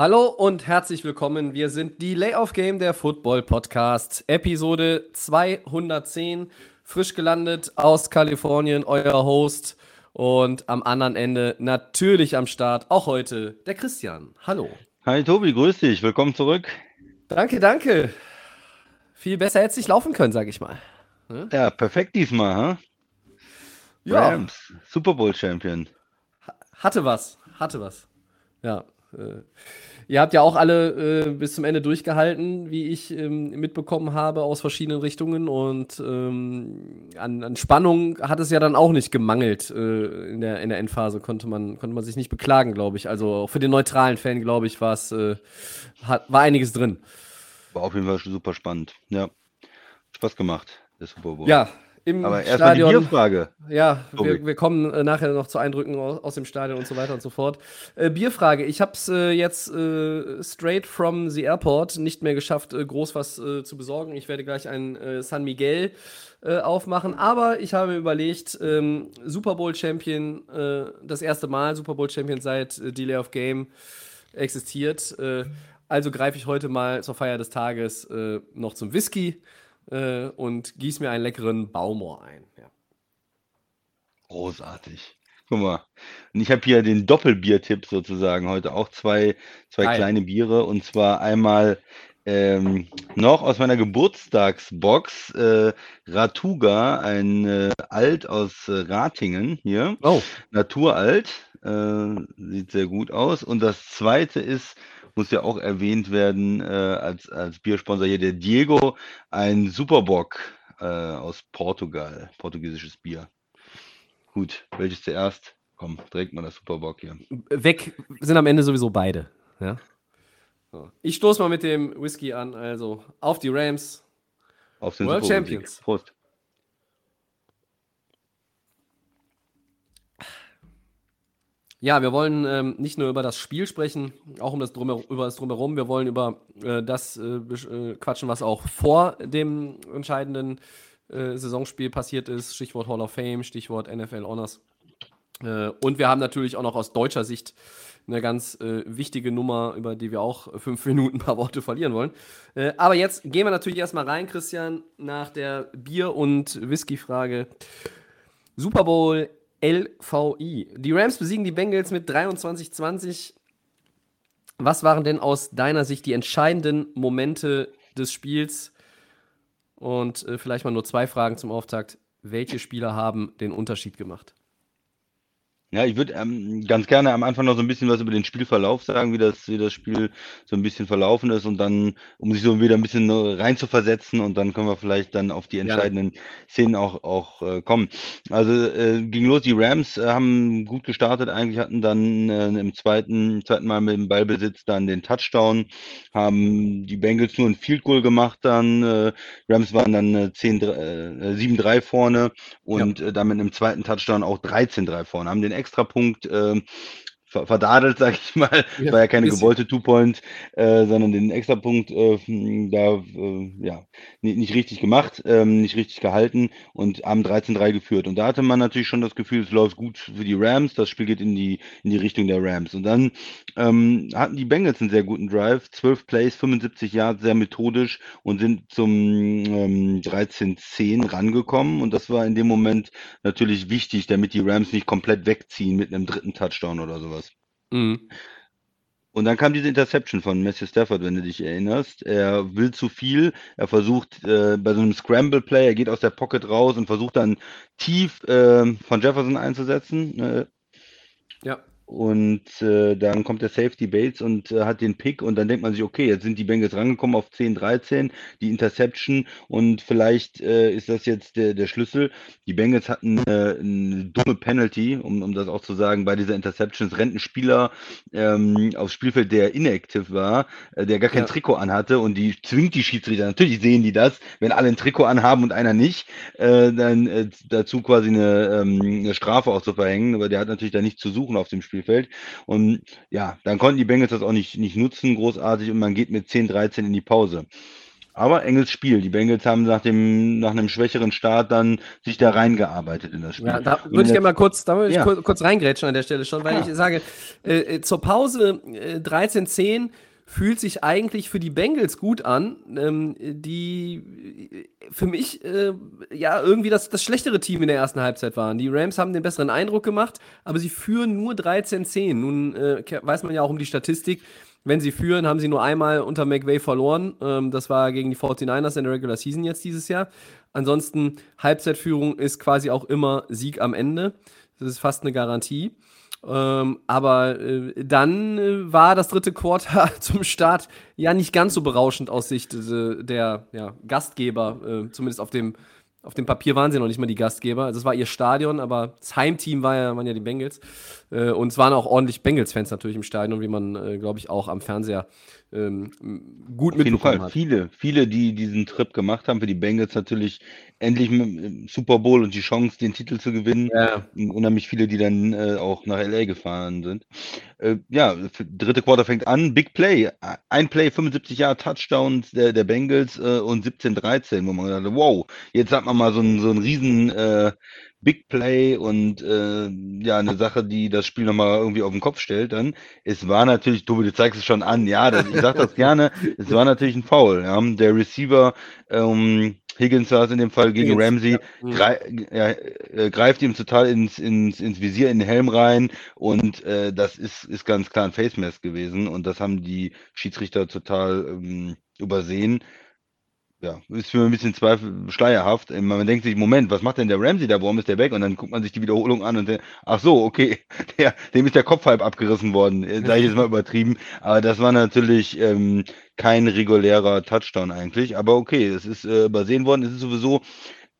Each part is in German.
Hallo und herzlich willkommen. Wir sind die Layoff Game der Football Podcast, Episode 210. Frisch gelandet aus Kalifornien, euer Host. Und am anderen Ende natürlich am Start, auch heute, der Christian. Hallo. Hi Tobi, grüß dich, willkommen zurück. Danke, danke. Viel besser hätte es nicht laufen können, sag ich mal. Ja, perfekt diesmal, ha? Ja, Rams, Super Bowl Champion. hatte was, hatte was. Ja. Ihr habt ja auch alle äh, bis zum Ende durchgehalten, wie ich ähm, mitbekommen habe, aus verschiedenen Richtungen. Und ähm, an, an Spannung hat es ja dann auch nicht gemangelt äh, in, der, in der Endphase, konnte man, konnte man sich nicht beklagen, glaube ich. Also auch für den neutralen Fan, glaube ich, war es, äh, hat, war einiges drin. War auf jeden Fall schon super spannend. Ja. Spaß gemacht, der Super Bowl. Ja, im Aber erstmal die. Bierfrage. Ja, wir, wir kommen äh, nachher noch zu Eindrücken aus, aus dem Stadion und so weiter und so fort. Äh, Bierfrage. Ich habe es äh, jetzt äh, straight from the airport nicht mehr geschafft, äh, groß was zu besorgen. Ich werde gleich ein San Miguel aufmachen. Aber ich habe überlegt, ähm, Super Bowl Champion, das erste Mal Super Bowl Champion seit Delay of Game existiert. Also greife ich heute mal zur Feier des Tages noch zum Whisky äh, und gieße mir einen leckeren Baumor ein. Ja. Großartig. Guck mal. Und ich habe hier den Doppelbier-Tipp sozusagen heute. Auch zwei, zwei kleine Biere. Und zwar einmal ähm, noch aus meiner Geburtstagsbox äh, Ratuga, ein äh, Alt aus äh, Ratingen hier. Oh, Naturalt, äh, sieht sehr gut aus. Und das zweite ist, muss ja auch erwähnt werden, äh, als, als Biersponsor hier der Diego, ein Superbock äh, aus Portugal, portugiesisches Bier. Gut, welches zuerst? Komm, direkt mal das Superbock hier. weg sind am Ende sowieso beide. Ja. So. Ich stoße mal mit dem Whisky an, also auf die Rams. Auf den World. Champions. Prost. Ja, wir wollen ähm, nicht nur über das Spiel sprechen, auch um das Drumher über das Drumherum. Wir wollen über äh, das äh, äh, quatschen, was auch vor dem entscheidenden äh, Saisonspiel passiert ist. Stichwort Hall of Fame, Stichwort NFL Honors. Äh, und wir haben natürlich auch noch aus deutscher Sicht eine ganz äh, wichtige Nummer, über die wir auch fünf Minuten ein paar Worte verlieren wollen. Aber jetzt gehen wir natürlich erstmal rein, Christian, nach der Bier- und Whisky-Frage. Super Bowl LVI. Die Rams besiegen die Bengals mit 23-20. Was waren denn aus deiner Sicht die entscheidenden Momente des Spiels? Und äh, vielleicht mal nur zwei Fragen zum Auftakt. Welche Spieler haben den Unterschied gemacht? Ja, ich würde ähm, ganz gerne am Anfang noch so ein bisschen was über den Spielverlauf sagen, wie das, wie das Spiel so ein bisschen verlaufen ist und dann, um sich so wieder ein bisschen äh, rein zu versetzen und dann können wir vielleicht dann auf die entscheidenden Szenen auch, auch äh, kommen. Also äh, ging los, die Rams äh, haben gut gestartet, eigentlich hatten dann äh, im zweiten, zweiten Mal mit dem Ballbesitz dann den Touchdown, haben die Bengals nur ein Field Goal gemacht dann, äh, Rams waren dann äh, 10, äh, 7-3 vorne und äh, dann mit einem zweiten Touchdown auch 13-3 vorne, haben den Extrapunkt ähm, ver verdadelt, sag ich mal. Ja, War ja keine gewollte Two-Point, äh, sondern den Extrapunkt äh, da äh, ja nicht, nicht richtig gemacht, ähm, nicht richtig gehalten und haben 13-3 geführt. Und da hatte man natürlich schon das Gefühl, es läuft gut für die Rams, das Spiel geht in die, in die Richtung der Rams. Und dann ähm, hatten die Bengals einen sehr guten Drive, 12 Plays, 75 Yards, sehr methodisch und sind zum ähm, 13-10 rangekommen. Und das war in dem Moment natürlich wichtig, damit die Rams nicht komplett wegziehen mit einem dritten Touchdown oder sowas. Mhm. Und dann kam diese Interception von Matthew Stafford, wenn du dich erinnerst. Er will zu viel. Er versucht äh, bei so einem Scramble-Play, er geht aus der Pocket raus und versucht dann tief äh, von Jefferson einzusetzen. Äh, Ja. Und äh, dann kommt der Safety Bates und äh, hat den Pick und dann denkt man sich, okay, jetzt sind die Bengals rangekommen auf 10, 13, die Interception und vielleicht äh, ist das jetzt der, der Schlüssel. Die Bengals hatten äh, eine dumme Penalty, um, um das auch zu sagen, bei dieser Interception. Es rennt ein Spieler ähm, aufs Spielfeld, der inactive war, äh, der gar kein Ja. Trikot anhatte und die zwingt die Schiedsrichter. Natürlich sehen die das, wenn alle ein Trikot anhaben und einer nicht, äh, dann dazu quasi eine, ähm, eine Strafe auch zu verhängen, aber der hat natürlich da nichts zu suchen auf dem Spielfeld. Und ja, dann konnten die Bengals das auch nicht, nicht nutzen, großartig, und man geht mit 10, 13 in die Pause. Aber enges Spiel. Die Bengals haben nach dem nach einem schwächeren Start dann sich da reingearbeitet in das Spiel. Ja, da würde ich gerne mal kurz, da würde ich Ja. kurz, kurz reingrätschen an der Stelle schon, weil Ja. ich sage, äh, äh, zur Pause äh, 13-10 fühlt sich eigentlich für die Bengals gut an, ähm, die äh, für mich äh, ja irgendwie das, das schlechtere Team in der ersten Halbzeit waren. Die Rams haben den besseren Eindruck gemacht, aber sie führen nur 13-10. Nun äh, weiß man ja auch um die Statistik. Wenn sie führen, haben sie nur einmal unter McVay verloren. Ähm, das war gegen die 49ers in der Regular Season jetzt dieses Jahr. Ansonsten, Halbzeitführung ist quasi auch immer Sieg am Ende. Das ist fast eine Garantie. Ähm, aber äh, dann äh, war das dritte Quarter zum Start ja nicht ganz so berauschend aus Sicht äh, der ja, Gastgeber. Äh, zumindest auf dem, auf dem Papier waren sie noch nicht mal die Gastgeber. Also es war ihr Stadion, aber das Heimteam war ja, waren ja die Bengals. Äh, und es waren auch ordentlich Bengals-Fans natürlich im Stadion, wie man, äh, glaube ich, auch am Fernseher ähm, gut Auf jeden mitbekommen Fall. hat. Viele, viele, die diesen Trip gemacht haben, für die Bengals natürlich endlich mit dem Super Bowl und die Chance, den Titel zu gewinnen. Ja. Unheimlich viele, die dann äh, auch nach LA gefahren sind. Äh, ja, dritte Quarter fängt an. Big Play. Ein Play, 75 Jahre Touchdowns der, der Bengals äh, und 17-13, wo man gedacht hat, wow, jetzt hat man mal so einen, so einen riesen äh, Big Play und äh, ja, eine Sache, die das Spiel nochmal irgendwie auf den Kopf stellt dann. Es war natürlich, Tobi, du zeigst es schon an, ja, das, ich sag das gerne, es war natürlich ein Foul. Ja. Der Receiver, ähm, Higgins war es in dem Fall gegen Higgins, Ramsey, ja. Mhm. grei ja, äh, greift ihm total ins, ins, ins Visier, in den Helm rein und äh, das ist, ist ganz klar ein Face Mask gewesen und das haben die Schiedsrichter total ähm, übersehen. Ja, ist für mich ein bisschen zweifel schleierhaft. Äh, Man denkt sich, Moment, was macht denn der Ramsey da? Warum ist der weg? Und dann guckt man sich die Wiederholung an und denkt, ach so, okay, der, dem ist der Kopf halb abgerissen worden. Äh, Sag ich jetzt mal übertrieben. Aber das war natürlich ähm, kein regulärer Touchdown eigentlich. Aber okay, es ist äh, übersehen worden. Es ist sowieso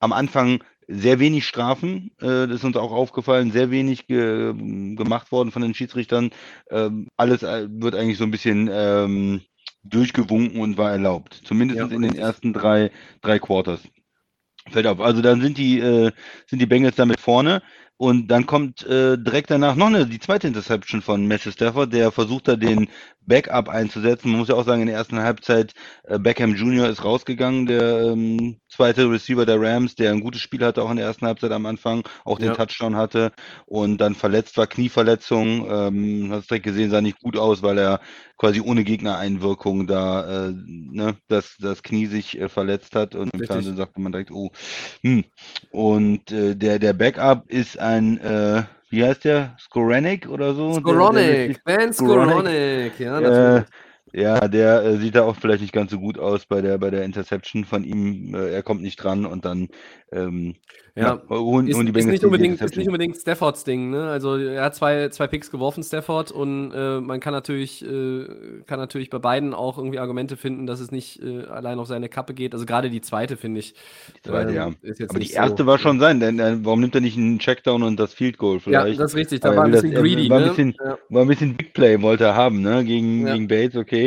am Anfang sehr wenig Strafen, äh, das ist uns auch aufgefallen, sehr wenig ge gemacht worden von den Schiedsrichtern. Ähm, alles äh, wird eigentlich so ein bisschen ähm, durchgewunken und war erlaubt. Zumindest Ja, in den ersten drei, drei Quarters. Fällt auf. Also dann sind die, äh, sind die Bengals damit vorne. Und dann kommt äh, direkt danach noch eine, die zweite Interception von Matthew Stafford, der versucht da den Backup einzusetzen. Man muss ja auch sagen, in der ersten Halbzeit äh, Beckham Jr. ist rausgegangen, der ähm, zweite Receiver der Rams, der ein gutes Spiel hatte auch in der ersten Halbzeit am Anfang, auch den Ja. Touchdown hatte und dann verletzt war, Knieverletzung. Ähm, hast direkt gesehen, sah nicht gut aus, weil er quasi ohne Gegnereinwirkung da äh, ne, das, das Knie sich äh, verletzt hat und im Richtig. Fernsehen sagte man direkt, oh, hm. Und äh, der, der Backup ist ein, äh, wie heißt der? Skoranek oder so? Skoronik, Ben. Skoronik, ja, äh, natürlich. Ja, der äh, sieht da auch vielleicht nicht ganz so gut aus bei der bei der Interception von ihm. Äh, er kommt nicht dran und dann ähm, Ja. holen, Ist, holen die ist, Bengals nicht die unbedingt, ist nicht unbedingt Staffords Ding, ne? Also er hat zwei, zwei Picks geworfen, Stafford, und äh, man kann natürlich, äh, kann natürlich bei beiden auch irgendwie Argumente finden, dass es nicht äh, allein auf seine Kappe geht. Also gerade die zweite, finde ich. Die zweite, ähm, ja. ist jetzt Aber die nicht erste so, war schon sein, denn äh, warum nimmt er nicht einen Checkdown und das Field Goal Ja, vielleicht? das ist richtig. Da war ein bisschen das- greedy, war ein ne? bisschen- ja. War ein bisschen Big Play, wollte er haben, ne? Gegen, Ja. gegen Bates, okay.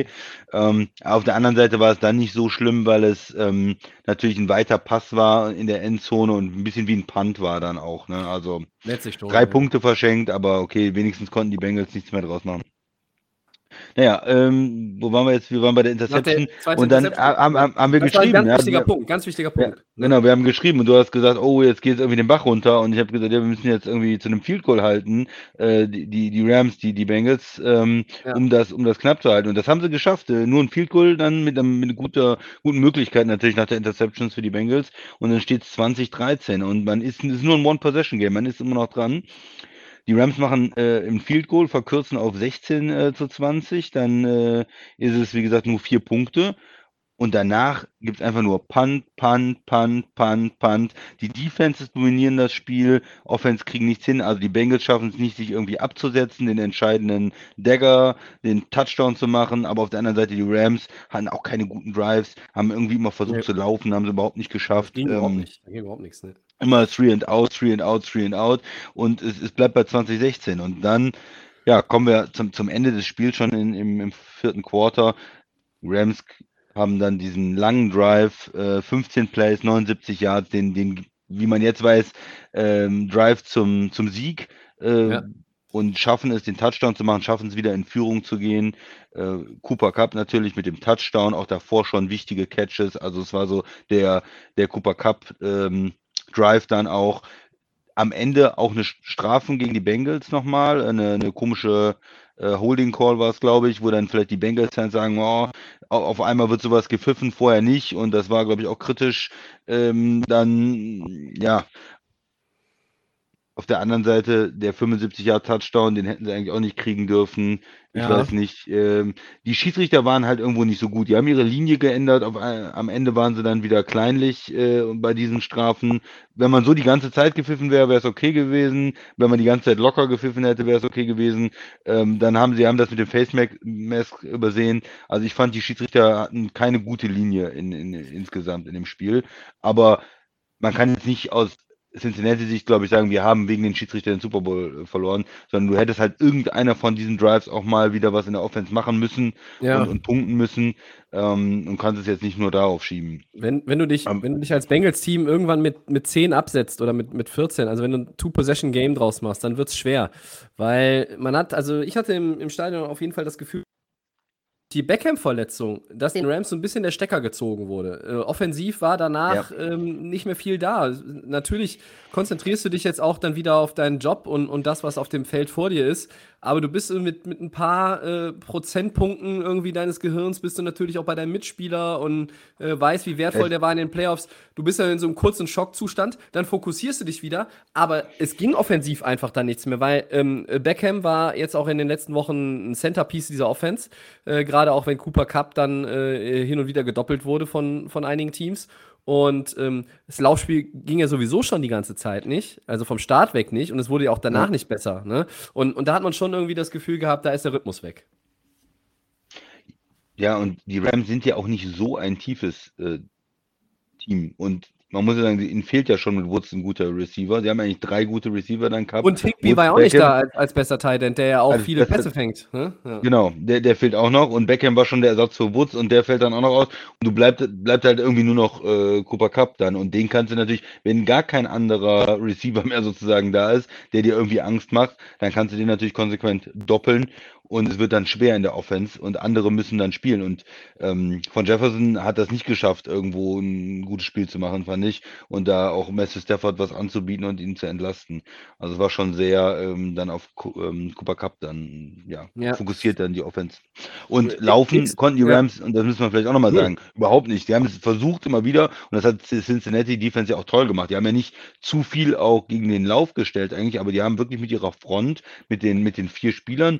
Ähm, auf der anderen Seite war es dann nicht so schlimm, weil es ähm, natürlich ein weiter Pass war in der Endzone und ein bisschen wie ein Punt war dann auch, ne? Also Letztlich drei. Punkte verschenkt, aber okay, wenigstens konnten die Bengals nichts mehr draus machen. Naja, ähm, wo waren wir jetzt? Wir waren bei der der Interception zweiten und dann Interception. haben, haben, haben wir Das geschrieben. ganz ja, wichtiger wir- Punkt, ganz wichtiger ja, Punkt. genau, wir haben geschrieben und du hast gesagt, oh, jetzt geht es irgendwie den Bach runter und ich habe gesagt, ja, wir müssen jetzt irgendwie zu einem Field Goal halten, äh, die, die, die Rams, die, die Bengals, ähm, Ja. um das, um das knapp zu halten. Und das haben sie geschafft. Äh, nur ein Field Goal dann mit, einem, mit einer guter, guten Möglichkeit natürlich nach der Interceptions für die Bengals und dann steht es 20-13 und man ist, es ist nur ein One-Possession-Game, man ist immer noch dran. Die Rams machen äh, im Field Goal, verkürzen auf 16 äh, zu 20, dann äh, ist es, wie gesagt, nur vier Punkte. Und danach gibt es einfach nur Punt, Punt, Punt, Punt, Punt. Die Defenses dominieren das Spiel, Offense kriegen nichts hin. Also die Bengals schaffen es nicht, sich irgendwie abzusetzen, den entscheidenden Dagger, den Touchdown zu machen. Aber auf der anderen Seite die Rams hatten auch keine guten Drives, haben irgendwie immer versucht Nee. zu laufen, haben sie überhaupt nicht geschafft. Ging überhaupt Ähm, nicht. Da ging überhaupt nichts, ne? Immer three and out, three and out, three and out und es, es bleibt bei 2016 und dann ja, kommen wir zum, zum Ende des Spiels schon in, im, im vierten Quarter. Rams haben dann diesen langen Drive, äh, 15 Plays, 79 Yards, den, den, wie man jetzt weiß, ähm, Drive zum, zum Sieg äh, Ja. und schaffen es, den Touchdown zu machen, schaffen es wieder in Führung zu gehen. Äh, Cooper Cup natürlich mit dem Touchdown, auch davor schon wichtige Catches. Also es war so der, der Cooper Cup ähm, Drive dann auch. Am Ende auch eine Strafen gegen die Bengals nochmal, eine, eine komische äh, Holding Call war es, glaube ich, wo dann vielleicht die Bengals-Fans sagen, oh, au- auf einmal wird sowas gepfiffen, vorher nicht und das war, glaube ich, auch kritisch. Ähm, dann, ja, auf der anderen Seite der 75 Jahre Touchdown, den hätten sie eigentlich auch nicht kriegen dürfen. Ich Ja. weiß nicht. Ähm, die Schiedsrichter waren halt irgendwo nicht so gut. Die haben ihre Linie geändert. Auf, ein- am Ende waren sie dann wieder kleinlich äh, bei diesen Strafen. Wenn man so die ganze Zeit gepfiffen wäre, wäre es okay gewesen. Wenn man die ganze Zeit locker gepfiffen hätte, wäre es okay gewesen. Ähm, dann haben sie haben das mit dem Face Ma- Mask übersehen. Also ich fand, die Schiedsrichter hatten keine gute Linie in, in, insgesamt in dem Spiel. Aber man kann jetzt nicht aus Cincinnati-Sicht, glaube ich, sagen, wir haben wegen den Schiedsrichter den Super Bowl äh, verloren, sondern du hättest halt irgendeiner von diesen Drives auch mal wieder was in der Offense machen müssen Ja. und, und punkten müssen ähm, und kannst es jetzt nicht nur darauf schieben. Wenn, wenn, du dich, Am- wenn du dich als Bengals-Team irgendwann mit, mit 10 absetzt oder mit, mit 14, also wenn du ein Two-Possession-Game draus machst, dann wird es schwer. Weil man hat, also ich hatte im, im Stadion auf jeden Fall das Gefühl, die Beckham-Verletzung, dass den Rams so ein bisschen der Stecker gezogen wurde. Äh, offensiv war danach ähm, nicht mehr viel da. Natürlich konzentrierst du dich jetzt auch dann wieder auf deinen Job und, und das, was auf dem Feld vor dir ist. Aber du bist mit, mit ein paar äh, Prozentpunkten irgendwie deines Gehirns, bist du natürlich auch bei deinem Mitspieler und äh, weißt, wie wertvoll Es- der war in den Playoffs. Du bist ja in so einem kurzen Schockzustand, dann fokussierst du dich wieder. Aber es ging offensiv einfach dann nichts mehr, weil ähm, Beckham war jetzt auch in den letzten Wochen ein Centerpiece dieser Offense. Äh, Gerade auch wenn Cooper Cup dann äh, hin und wieder gedoppelt wurde von, von einigen Teams. Und ähm, das Laufspiel ging ja sowieso schon die ganze Zeit nicht, also vom Start weg nicht. Und es wurde ja auch danach Ja. nicht besser. Ne? Und, und da hat man schon irgendwie das Gefühl gehabt, da ist der Rhythmus weg. Ja, und die Rams sind ja auch nicht so ein tiefes äh, Team. Und man muss ja sagen, ihnen fehlt ja schon mit Woods ein guter Receiver. Sie haben eigentlich drei gute Receiver dann gehabt. Und Higby Woods, war ja auch nicht Beckham- da als, als bester Tight der ja auch viele Pässe fängt. Ne? Ja. Genau, der, der fehlt auch noch und Beckham war schon der Ersatz für Woods und der fällt dann auch noch aus und du bleibt, bleibt halt irgendwie nur noch äh, Cooper Cup dann und den kannst du natürlich, wenn gar kein anderer Receiver mehr sozusagen da ist, der dir irgendwie Angst macht, dann kannst du den natürlich konsequent doppeln und es wird dann schwer in der Offense und andere müssen dann spielen und ähm, von Jefferson hat das nicht geschafft, irgendwo ein gutes Spiel zu machen, fand ich und da auch Matthew Stafford was anzubieten und ihn zu entlasten. Also es war schon sehr ähm, dann auf ähm, Cooper Cup dann, ja, Ja. fokussiert dann die Offense. Und Äh, laufen X- konnten die ja. Rams, und das müssen wir vielleicht auch nochmal sagen, überhaupt nicht. Die haben es versucht immer wieder, und das hat Cincinnati Defense ja auch toll gemacht. Die haben ja nicht zu viel auch gegen den Lauf gestellt eigentlich, aber die haben wirklich mit ihrer Front, mit den, mit den vier Spielern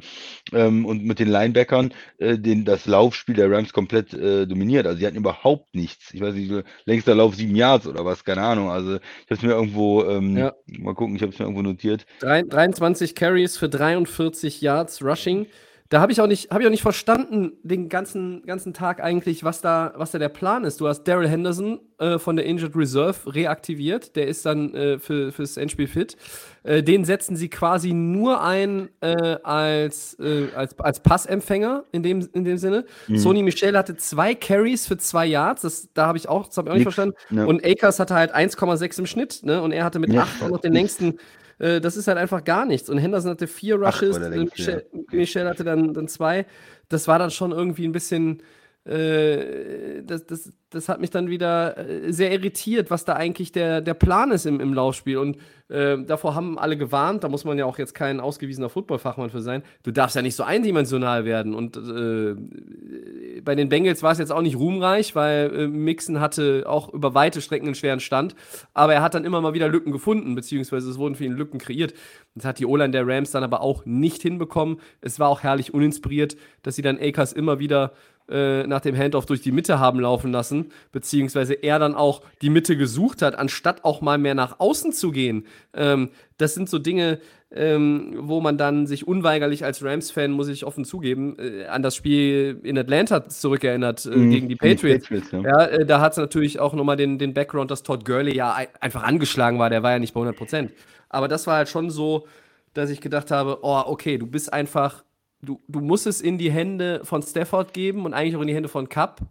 ähm, und mit den Linebackern, äh, den, das Laufspiel der Rams komplett äh, dominiert. Also sie hatten überhaupt nichts. Ich weiß nicht, längster Lauf sieben Yards oder was, keine Ahnung. Also ich habe es mir irgendwo, ähm, Ja. mal gucken, ich habe es mir irgendwo notiert. Drei- 23 Carries für 43 Yards Rushing. Da habe ich auch nicht, habe ich auch nicht verstanden den ganzen, ganzen Tag eigentlich, was da, was da der Plan ist. Du hast Daryl Henderson äh, von der Injured Reserve reaktiviert. Der ist dann äh, für, fürs Endspiel fit. Äh, den setzen sie quasi nur ein äh, als, äh, als, als Passempfänger in dem, in dem Sinne. Mhm. Sony Michel hatte zwei Carries für zwei Yards. Das, da habe ich auch, das habe ich auch nicht Nix, verstanden. ne. Und Akers hatte halt 1,6 im Schnitt. Ne? Und er hatte mit Ja. 8 auch noch den längsten äh, das ist halt einfach gar nichts. Und Henderson hatte vier Rushes, Michel, ja. Michel hatte dann, dann zwei. Das war dann schon irgendwie ein bisschen, äh, das, das, das hat mich dann wieder äh, sehr irritiert, was da eigentlich der, der Plan ist im, im Laufspiel. Und äh, davor haben alle gewarnt, da muss man ja auch jetzt kein ausgewiesener Footballfachmann für sein. Du darfst ja nicht so eindimensional werden. Und äh, bei den Bengals war es jetzt auch nicht ruhmreich, weil äh, Mixon hatte auch über weite Strecken einen schweren Stand. Aber er hat dann immer mal wieder Lücken gefunden, beziehungsweise es wurden für ihn Lücken kreiert. Das hat die O-Line der Rams dann aber auch nicht hinbekommen. Es war auch herrlich uninspiriert, dass sie dann Akers immer wieder äh, nach dem Handoff durch die Mitte haben laufen lassen, beziehungsweise er dann auch die Mitte gesucht hat, anstatt auch mal mehr nach außen zu gehen. Ähm, das sind so Dinge, ähm, wo man dann sich unweigerlich als Rams-Fan, muss ich offen zugeben, äh, an das Spiel in Atlanta zurückerinnert äh, mhm, gegen die Patriots. Die Patriots ja. ja äh, da hat es natürlich auch nochmal den, den Background, dass Todd Gurley ja einfach angeschlagen war, der war ja nicht bei 100 Prozent. Aber das war halt schon so, dass ich gedacht habe, oh, okay, du bist einfach du, du musst es in die Hände von Stafford geben und eigentlich auch in die Hände von Cup.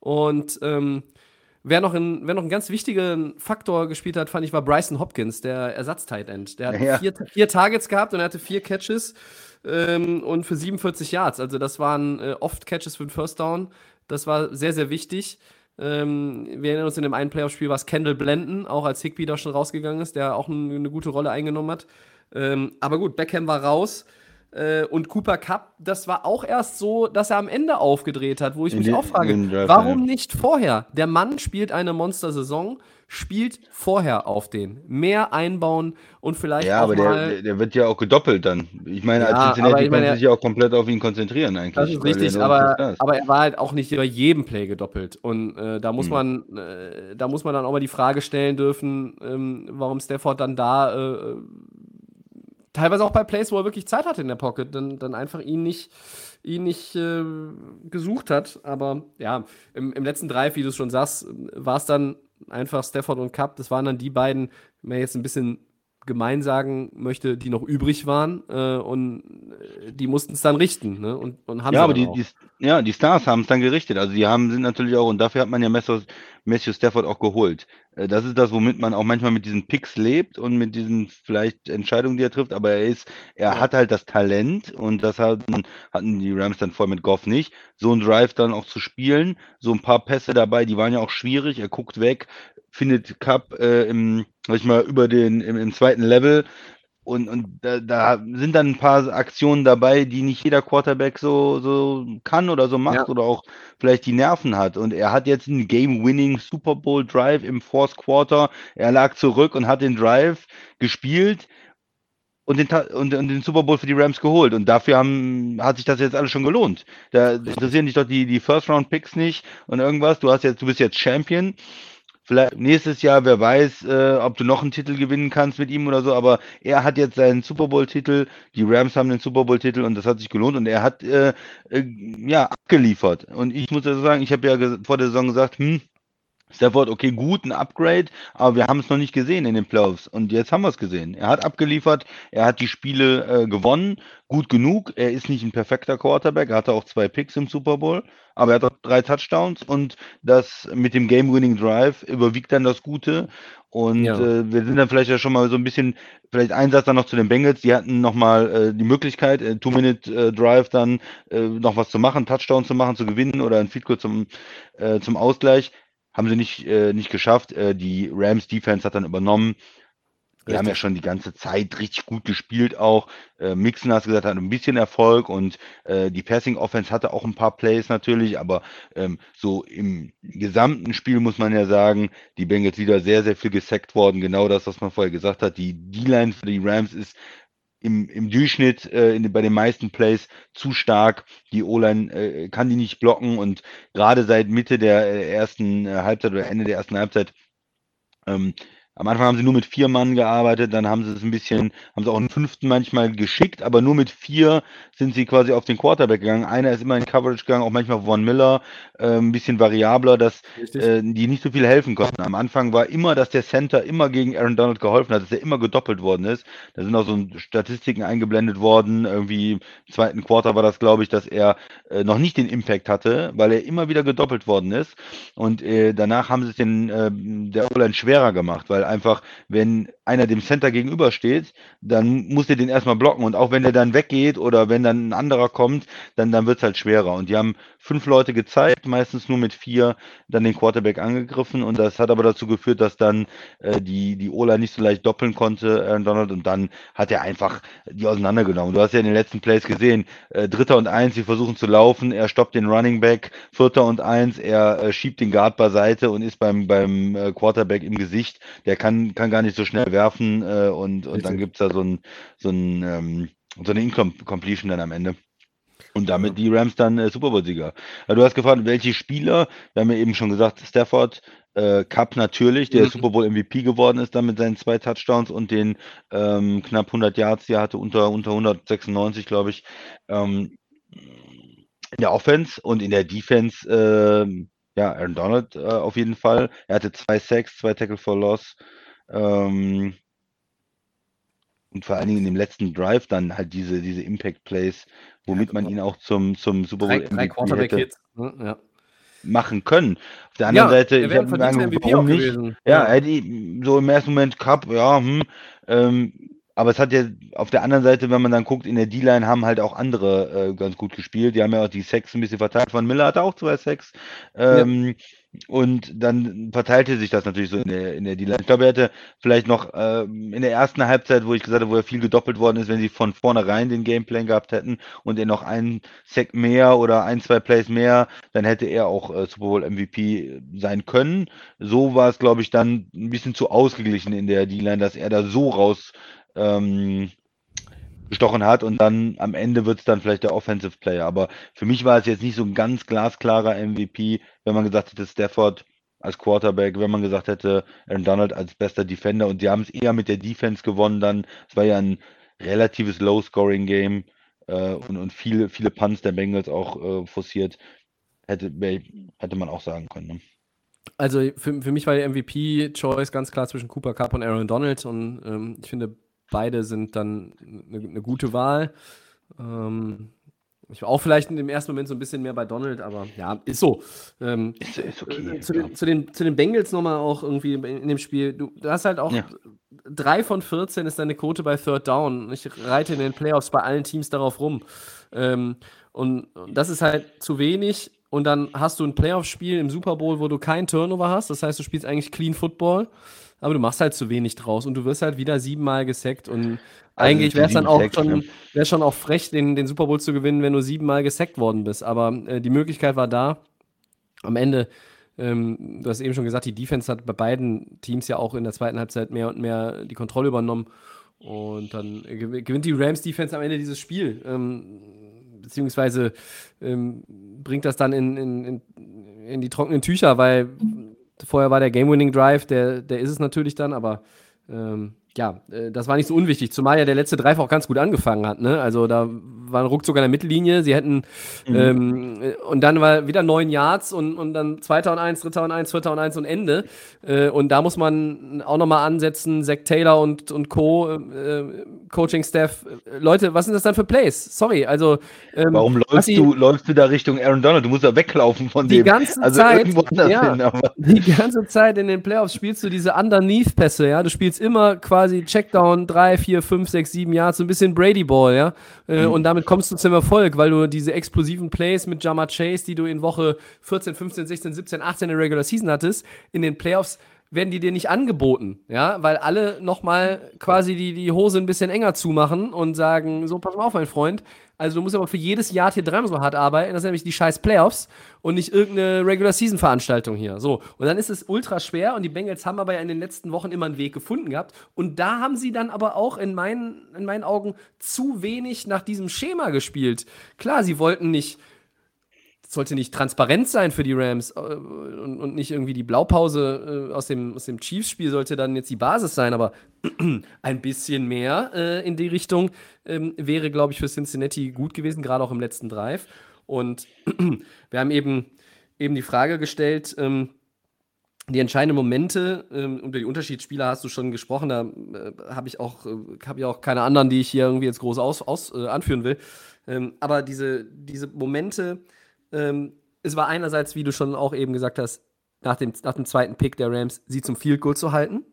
Und ähm, wer, noch ein, wer noch einen ganz wichtigen Faktor gespielt hat, fand ich, war Bryson Hopkins, der Ersatz-Tight End. Der hat ja. vier, vier Targets gehabt und er hatte vier Catches ähm, und für 47 Yards. Also das waren äh, oft Catches für den First Down. Das war sehr, sehr wichtig. Ähm, wir erinnern uns, in dem einen Playoff-Spiel war es Kendall Blenden, auch als Higby da schon rausgegangen ist, der auch ein, eine gute Rolle eingenommen hat. Ähm, aber gut, Beckham war raus. Äh, und Cooper Cup, das war auch erst so, dass er am Ende aufgedreht hat, wo ich in mich den, auch frage, Draft, warum ja. nicht vorher? Der Mann spielt eine Monster-Saison, spielt vorher auf den. Mehr einbauen und vielleicht ja, auch aber mal der, der wird ja auch gedoppelt dann. Ich meine, ja, als Cincinnati ich meine, sich ja auch komplett auf ihn konzentrieren eigentlich. Das ist richtig, aber, aber er war halt auch nicht über jedem Play gedoppelt. Und äh, da muss hm. man, äh, da muss man dann auch mal die Frage stellen dürfen, ähm, warum Stafford dann da äh, teilweise auch bei Plays, wo er wirklich Zeit hatte in der Pocket, dann, dann einfach ihn nicht, ihn nicht äh, gesucht hat. Aber ja, im, im letzten Drive, wie du es schon sagst, war es dann einfach Stafford und Cup. Das waren dann die beiden, wenn man jetzt ein bisschen gemein sagen möchte, die noch übrig waren äh, und äh, die mussten es dann richten ne? und, und haben ja, aber die, die, ja, die Stars haben es dann gerichtet. Also die haben sind natürlich auch und dafür hat man ja Matthew, Matthew Stafford auch geholt. Äh, das ist das, womit man auch manchmal mit diesen Picks lebt und mit diesen vielleicht Entscheidungen, die er trifft. Aber er ist, er ja. hat halt das Talent und das hatten, hatten die Rams dann voll mit Goff nicht, so ein Drive dann auch zu spielen. So ein paar Pässe dabei, die waren ja auch schwierig. Er guckt weg, findet Cup äh, im, sag ich mal, über den, im, im zweiten Level. Und, und da, da, sind dann ein paar Aktionen dabei, die nicht jeder Quarterback so, so kann oder so macht ja. oder auch vielleicht die Nerven hat. Und er hat jetzt einen Game-Winning Super Bowl Drive im Fourth Quarter. Er lag zurück und hat den Drive gespielt und den, und, und den Super Bowl für die Rams geholt. Und dafür haben, hat sich das jetzt alles schon gelohnt. Da interessieren dich doch die, die First-Round-Picks nicht und irgendwas. Du hast jetzt, du bist jetzt Champion Vielleicht nächstes Jahr, wer weiß, äh, ob du noch einen Titel gewinnen kannst mit ihm oder so, aber er hat jetzt seinen Super Bowl-Titel, die Rams haben den Super Bowl-Titel und das hat sich gelohnt und er hat äh, äh, ja abgeliefert. Und ich muss also sagen, ich habe ja vor der Saison gesagt, hm, Stafford, okay, gut, ein Upgrade, aber wir haben es noch nicht gesehen in den Playoffs. Und jetzt haben wir es gesehen. Er hat abgeliefert, er hat die Spiele äh, gewonnen, gut genug. Er ist nicht ein perfekter Quarterback, er hatte auch zwei Picks im Super Bowl, aber er hat auch drei Touchdowns und das mit dem Game-Winning Drive überwiegt dann das Gute. Und ja. äh, wir sind dann vielleicht ja schon mal so ein bisschen, vielleicht ein Satz dann noch zu den Bengals. Die hatten nochmal äh, die Möglichkeit, äh, Two-Minute-Drive dann äh, noch was zu machen, Touchdown zu machen, zu gewinnen oder ein Feed zum, äh, zum Ausgleich haben sie nicht, äh, nicht geschafft. Äh, die Rams Defense hat dann übernommen. Die haben ja schon die ganze Zeit richtig gut gespielt auch. Äh, Mixon, hast gesagt, hat ein bisschen Erfolg und äh, die Passing Offense hatte auch ein paar Plays natürlich, aber ähm, so im gesamten Spiel muss man ja sagen, die Bengals wieder sehr, sehr viel gesackt worden. Genau das, was man vorher gesagt hat. Die D-Line für die Rams ist im, im Durchschnitt äh, in, bei den meisten Plays zu stark. Die O-Line äh, kann die nicht blocken und gerade seit Mitte der äh, ersten äh, Halbzeit oder Ende der ersten Halbzeit ähm, am Anfang haben sie nur mit vier Mann gearbeitet, dann haben sie es ein bisschen, haben sie auch einen fünften manchmal geschickt, aber nur mit vier sind sie quasi auf den Quarterback gegangen. Einer ist immer in Coverage gegangen, auch manchmal Von Miller, äh, ein bisschen variabler, dass äh, die nicht so viel helfen konnten. Am Anfang war immer, dass der Center immer gegen Aaron Donald geholfen hat, dass er immer gedoppelt worden ist. Da sind auch so Statistiken eingeblendet worden. Irgendwie im zweiten Quarter war das, glaube ich, dass er äh, noch nicht den Impact hatte, weil er immer wieder gedoppelt worden ist. Und äh, danach haben sie es den äh, der O-Line schwerer gemacht, weil einfach, wenn einer dem Center gegenübersteht, dann muss der den erstmal blocken und auch wenn der dann weggeht oder wenn dann ein anderer kommt, dann, dann wird es halt schwerer. Und die haben fünf Leute gezeigt, meistens nur mit vier, dann den Quarterback angegriffen und das hat aber dazu geführt, dass dann äh, die, die Ola nicht so leicht doppeln konnte, Aaron Donald, und dann hat er einfach die auseinandergenommen. Du hast ja in den letzten Plays gesehen, äh, Dritter und Eins, sie versuchen zu laufen, er stoppt den Running Back, Vierter und Eins, er äh, schiebt den Guard beiseite und ist beim, beim äh, Quarterback im Gesicht. Der kann, kann gar nicht so schnell werfen äh, und, und dann gibt es da so ein, so ein ähm, so eine Incompletion dann am Ende. Und damit die Rams dann äh, Super Bowl-Sieger. Ja, du hast gefragt, welche Spieler, wir haben ja eben schon gesagt, Stafford, äh, Cup natürlich, der mhm. Super Bowl MVP geworden ist, dann mit seinen zwei Touchdowns und den ähm, knapp 100 Yards, die er hatte, unter, unter 196, glaube ich, ähm, in der Offense und in der Defense, äh, ja, Aaron Donald äh, auf jeden Fall. Er hatte zwei Sacks, zwei Tackle for Loss. Ähm, und vor allen Dingen in dem letzten Drive dann halt diese, diese Impact Plays, womit ja, man ihn auch zum, zum Super Bowl drei, drei Hits. Ne? Ja. machen können. Auf der anderen ja, Seite, ich habe mir angeguckt, warum nicht? Gewesen. Ja, hätte so im ersten Moment Cup, ja, hm, ähm, aber es hat ja auf der anderen Seite, wenn man dann guckt, in der D-Line haben halt auch andere äh, ganz gut gespielt. Die haben ja auch die Sex ein bisschen verteilt. Von Miller hatte auch zwei Sex. Ähm, und dann verteilte sich das natürlich so in der, in der D-Line. Ich glaube, er hätte vielleicht noch äh, in der ersten Halbzeit, wo ich gesagt habe, wo er viel gedoppelt worden ist, wenn sie von vornherein den Gameplan gehabt hätten und er noch einen Sack mehr oder ein, zwei Plays mehr, dann hätte er auch äh, Super Bowl MVP sein können. So war es, glaube ich, dann ein bisschen zu ausgeglichen in der D-Line, dass er da so raus ähm, gestochen hat und dann am Ende wird es dann vielleicht der Offensive Player. Aber für mich war es jetzt nicht so ein ganz glasklarer MVP, wenn man gesagt hätte, Stafford als Quarterback, wenn man gesagt hätte, Aaron Donald als bester Defender und die haben es eher mit der Defense gewonnen dann. Es war ja ein relatives Low-Scoring-Game äh, und, und viele, viele Punts der Bengals auch äh, forciert. Hätte, hätte man auch sagen können. Ne? Also für, für mich war der MVP-Choice ganz klar zwischen Cooper Cup und Aaron Donald und ähm, ich finde, beide sind dann eine, eine gute Wahl. Ähm, ich war auch vielleicht in dem ersten Moment so ein bisschen mehr bei Donald, aber ja, ist so. Ähm, ist, ist okay, äh, zu, den, zu, den, zu den Bengals nochmal auch irgendwie in dem Spiel. Du, du hast halt auch ja. 3 von 14 ist deine Quote bei Third Down. Ich reite in den Playoffs bei allen Teams darauf rum. Ähm, und, und das ist halt zu wenig. Und dann hast du ein Playoff-Spiel im Super Bowl, wo du keinen Turnover hast. Das heißt, du spielst eigentlich Clean Football aber du machst halt zu wenig draus und du wirst halt wieder siebenmal gesackt und also eigentlich wäre es dann auch schon, wäre schon auch frech, den, den Super Bowl zu gewinnen, wenn du siebenmal gesackt worden bist. Aber äh, die Möglichkeit war da. Am Ende, ähm, du hast eben schon gesagt, die Defense hat bei beiden Teams ja auch in der zweiten Halbzeit mehr und mehr die Kontrolle übernommen. Und dann gewinnt die Rams Defense am Ende dieses Spiel. Ähm, beziehungsweise ähm, bringt das dann in, in, in, in die trockenen Tücher, weil Vorher war der Game-Winning-Drive, der, der ist es natürlich dann, aber ähm, ja, äh, das war nicht so unwichtig, zumal ja der letzte Drive auch ganz gut angefangen hat. Ne? Also da war ein Ruckzuck an der Mittellinie, sie hätten mhm. ähm, und dann war wieder neun Yards und, und dann zweiter und eins, dritter und eins, vierter und eins und Ende. Äh, und da muss man auch nochmal ansetzen, Zach Taylor und, und Co., äh, Coaching-Staff. Leute, was sind das dann für Plays? Sorry, also ähm, Warum läufst du, läufst du da Richtung Aaron Donald? Du musst da weglaufen von die dem. Ganze also Zeit, ja, hin, die ganze Zeit in den Playoffs spielst du diese Underneath-Pässe, ja. Du spielst immer quasi Checkdown, drei, vier, fünf, sechs, sieben Yards, so ein bisschen Brady-Ball, ja. Äh, mhm. Und damit kommst du zum Erfolg, weil du diese explosiven Plays mit Jama Chase, die du in Woche 14, 15, 16, 17, 18 in der Regular Season hattest, in den Playoffs werden die dir nicht angeboten, ja, weil alle nochmal quasi die, die Hose ein bisschen enger zumachen und sagen, so, pass mal auf, mein Freund, also du musst aber für jedes Jahr hier dreimal so hart arbeiten, das sind nämlich die scheiß Playoffs und nicht irgendeine Regular-Season-Veranstaltung hier, so. Und dann ist es ultra schwer und die Bengals haben aber ja in den letzten Wochen immer einen Weg gefunden gehabt. Und da haben sie dann aber auch in meinen, in meinen Augen zu wenig nach diesem Schema gespielt. Klar, sie wollten nicht sollte nicht transparent sein für die Rams äh, und, und nicht irgendwie die Blaupause äh, aus dem, aus dem Chiefs-Spiel sollte dann jetzt die Basis sein, aber ein bisschen mehr äh, in die Richtung ähm, wäre, glaube ich, für Cincinnati gut gewesen, gerade auch im letzten Drive. Und wir haben eben, eben die Frage gestellt, ähm, die entscheidenden Momente ähm, über die Unterschiedsspieler hast du schon gesprochen. Da äh, habe ich auch, äh, habe ich auch keine anderen, die ich hier irgendwie jetzt groß aus, aus äh, anführen will. Ähm, aber diese, diese Momente, ähm, es war einerseits, wie du schon auch eben gesagt hast, nach dem, nach dem zweiten Pick der Rams, sie zum Field Goal zu halten.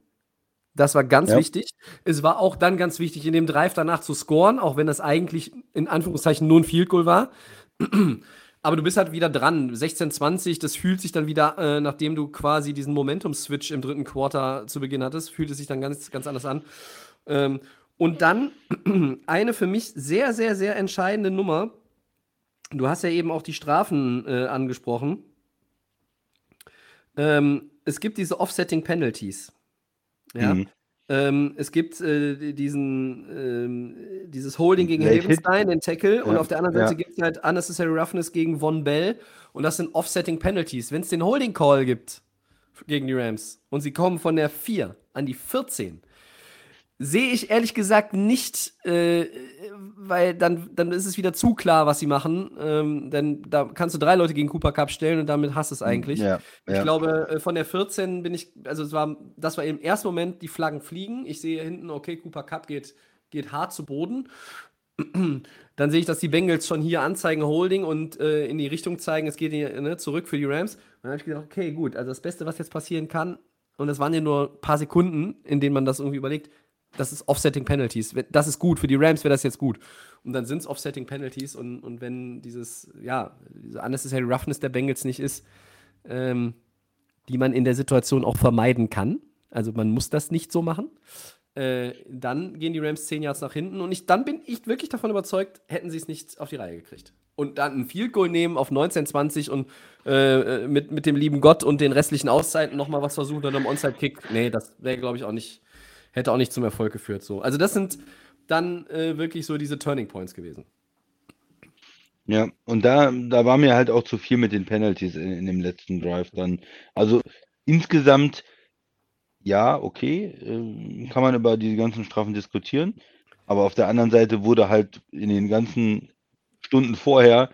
Das war ganz Ja. wichtig. Es war auch dann ganz wichtig, in dem Drive danach zu scoren, auch wenn das eigentlich in Anführungszeichen nur ein Field Goal war. Aber du bist halt wieder dran. 16-20, das fühlt sich dann wieder, äh, nachdem du quasi diesen Momentum-Switch im dritten Quarter zu Beginn hattest, fühlt es sich dann ganz, ganz anders an. Ähm, und dann eine für mich sehr, sehr, sehr entscheidende Nummer. Du hast ja eben auch die Strafen äh, angesprochen. Ähm, es gibt diese Offsetting Penalties. Ja. Mhm. Ähm, es gibt äh, diesen, ähm, dieses Holding gegen. Havenstein, den Tackle, und Ja, auf der anderen ja. Seite gibt es halt Unnecessary Roughness gegen Von Bell. Und das sind Offsetting Penalties. Wenn es den Holding Call gibt gegen die Rams und sie kommen von der 4 an die 14, sehe ich ehrlich gesagt nicht, äh, weil dann, dann ist es wieder zu klar, was sie machen. Ähm, denn da kannst du drei Leute gegen Cooper Cup stellen und damit hast du es eigentlich. Ja, Ich ja. glaube, äh, von der 14 bin ich, also es war, das war im ersten Moment, die Flaggen fliegen. Ich sehe hinten, okay, Cooper Cup geht, geht hart zu Boden. Dann sehe ich, dass die Bengals schon hier anzeigen Holding und äh, in die Richtung zeigen, es geht hier, ne, zurück für die Rams. Und dann habe ich gedacht, okay, gut, also das Beste, was jetzt passieren kann, und das waren ja nur ein paar Sekunden, in denen man das irgendwie überlegt, das ist Offsetting Penalties. Das ist gut, für die Rams wäre das jetzt gut. Und dann sind es Offsetting Penalties und, und wenn dieses, ja, diese Unnecessary Roughness der Bengals nicht ist, ähm, die man in der Situation auch vermeiden kann. Also man muss das nicht so machen. Äh, dann gehen die Rams 10 Yards nach hinten und ich, dann bin ich wirklich davon überzeugt, hätten sie es nicht auf die Reihe gekriegt. Und dann ein Field Goal nehmen auf 19-20 und äh, mit, mit dem lieben Gott und den restlichen Auszeiten nochmal was versuchen oder einem Onside-Kick. Nee, das wäre, glaube ich, auch nicht, hätte auch nicht zum Erfolg geführt. So. Also das sind dann äh, wirklich so diese Turning Points gewesen. Ja, und da, da war mir halt auch zu viel mit den Penalties in, in dem letzten Drive dann. Also insgesamt, ja, okay, ähm, kann man über die ganzen Strafen diskutieren. Aber auf der anderen Seite wurde halt in den ganzen Stunden vorher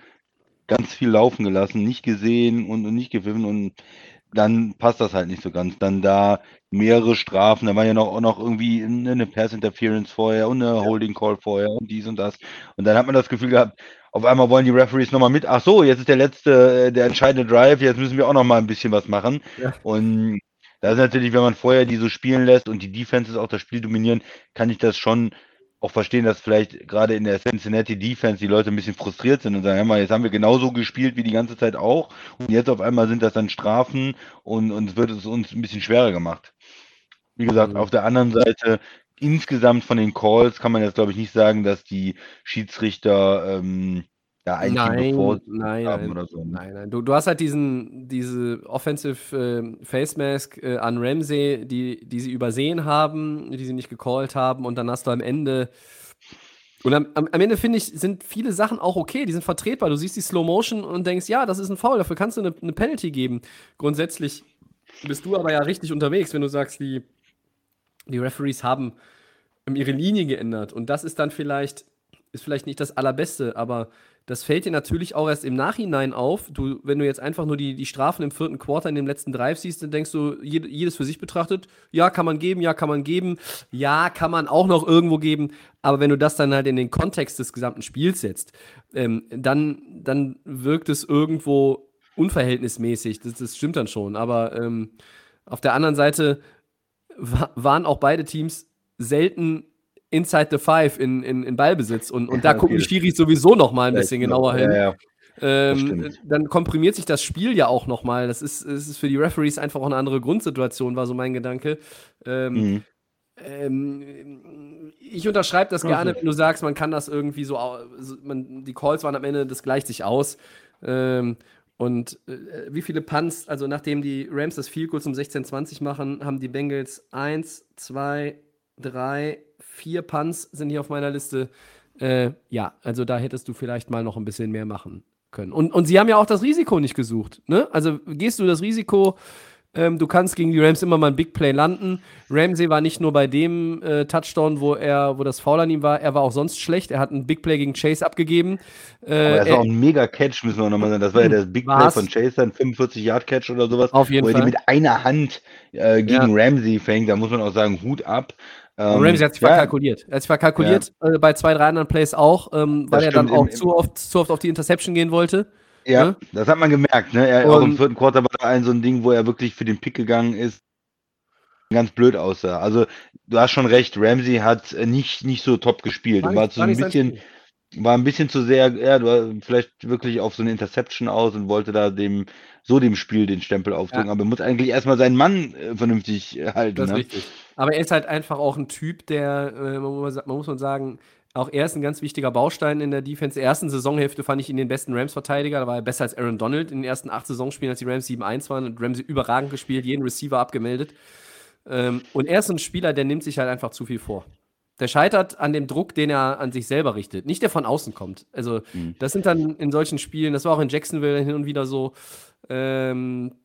ganz viel laufen gelassen, nicht gesehen und, und nicht gepfiffen und dann passt das halt nicht so ganz. Dann da mehrere Strafen, da war ja noch, auch noch irgendwie eine eine Pass Interference vorher und eine Holding Call vorher und dies und das. Und dann hat man das Gefühl gehabt, auf einmal wollen die Referees nochmal mit. Ach so, jetzt ist der letzte, äh, der entscheidende Drive, jetzt müssen wir auch nochmal ein bisschen was machen. Ja. Und da ist natürlich, wenn man vorher die so spielen lässt und die Defenses auch das Spiel dominieren, kann ich das schon auch verstehen, dass vielleicht gerade in der Cincinnati Defense die Leute ein bisschen frustriert sind und sagen, hör mal, jetzt haben wir genauso gespielt wie die ganze Zeit auch und jetzt auf einmal sind das dann Strafen und, und es wird es uns ein bisschen schwerer gemacht. Wie gesagt, Mhm. auf der anderen Seite, insgesamt von den Calls kann man jetzt, glaube ich, nicht sagen, dass die Schiedsrichter ähm, da ein Team Nein, nein, haben nein. oder so. ne? Nein, nein. Du, du hast halt diesen, diese Offensive äh, Face Mask äh, an Ramsey, die, die sie übersehen haben, die sie nicht gecallt haben, und dann hast du am Ende. Und am, am, am Ende finde ich, sind viele Sachen auch okay, die sind vertretbar. Du siehst die Slow Motion und denkst, ja, das ist ein Foul, dafür kannst du eine, eine Penalty geben. Grundsätzlich bist du aber ja richtig unterwegs, wenn du sagst, die, die Referees haben ähm, ihre Linie geändert. Und das ist dann vielleicht, ist vielleicht nicht das Allerbeste, aber das fällt dir natürlich auch erst im Nachhinein auf. Du, wenn du jetzt einfach nur die, die Strafen im vierten Quarter in dem letzten Drive siehst, dann denkst du, jed, jedes für sich betrachtet, ja, kann man geben, ja, kann man geben, ja, kann man auch noch irgendwo geben. Aber wenn du das dann halt in den Kontext des gesamten Spiels setzt, ähm, dann, dann wirkt es irgendwo unverhältnismäßig. Das, das stimmt dann schon. Aber ähm, auf der anderen Seite waren auch beide Teams selten inside the five in, in, in Ballbesitz. Und, und da Ja, gucken die. Schiris sowieso noch mal ein Ja, bisschen genauer hin. Ja, ja. Ähm, dann komprimiert sich das Spiel ja auch noch mal. Das ist, es ist für die Referees einfach auch eine andere Grundsituation, war so mein Gedanke. Ähm, Mhm. ähm, ich unterschreibe das Okay. gerne, wenn du sagst, man kann das irgendwie so man, die Calls waren am Ende, das gleicht sich aus. Ähm, und äh, wie viele Punts, also nachdem die Rams das Field Goal zum 16-20 machen, haben die Bengals 1, 2, 3, 4 Punts sind hier auf meiner Liste. Äh, ja, also da hättest du vielleicht mal noch ein bisschen mehr machen können. Und, und sie haben ja auch das Risiko nicht gesucht. Ne? Also gehst du das Risiko, ähm, du kannst gegen die Rams immer mal ein Big Play landen. Ramsey war nicht nur bei dem äh, Touchdown, wo er, wo das Foul an ihm war, er war auch sonst schlecht. Er hat ein Big Play gegen Chase abgegeben. Äh, Aber das er- war auch ein mega Catch, müssen wir nochmal sagen. Das war ja der Big Play War's. von Chase, dann 45 Yard Catch oder sowas. Auf jeden wo er Fall. die mit einer Hand äh, gegen Ramsey fängt. Da muss man auch sagen, Hut ab. Ähm, Ramsey hat sich ja, verkalkuliert. Er hat sich verkalkuliert, äh, bei zwei, drei anderen Plays auch, ähm, weil Das er dann auch im- zu, oft, zu oft auf die Interception gehen wollte. Ja, Ne? das hat man gemerkt. Ne? Er, auch im Und- vierten Quarter war da ein so ein Ding, wo er wirklich für den Pick gegangen ist. Ganz blöd aussah. Also du hast schon recht, Ramsey hat äh, nicht, nicht so top gespielt. War, war so ein bisschen, war ein bisschen zu sehr, ja, du war vielleicht wirklich auf so eine Interception aus und wollte da dem, so dem Spiel den Stempel aufdrücken. Ja. Aber er muss eigentlich erstmal seinen Mann äh, vernünftig halten. Das ist ne? richtig. Aber er ist halt einfach auch ein Typ, der, äh, man, muss, man muss man sagen, auch er ist ein ganz wichtiger Baustein in der Defense. Der ersten Saisonhälfte fand ich ihn den besten Rams-Verteidiger. Da war er besser als Aaron Donald in den ersten acht Saisonspielen, als die Rams 7-1 waren. Und Ramsey überragend gespielt, jeden Receiver abgemeldet. Ähm, und er ist ein Spieler, der nimmt sich halt einfach zu viel vor. Der scheitert an dem Druck, den er an sich selber richtet. Nicht der von außen kommt. Also, mhm. das sind dann in solchen Spielen, das war auch in Jacksonville hin und wieder so. Ähm,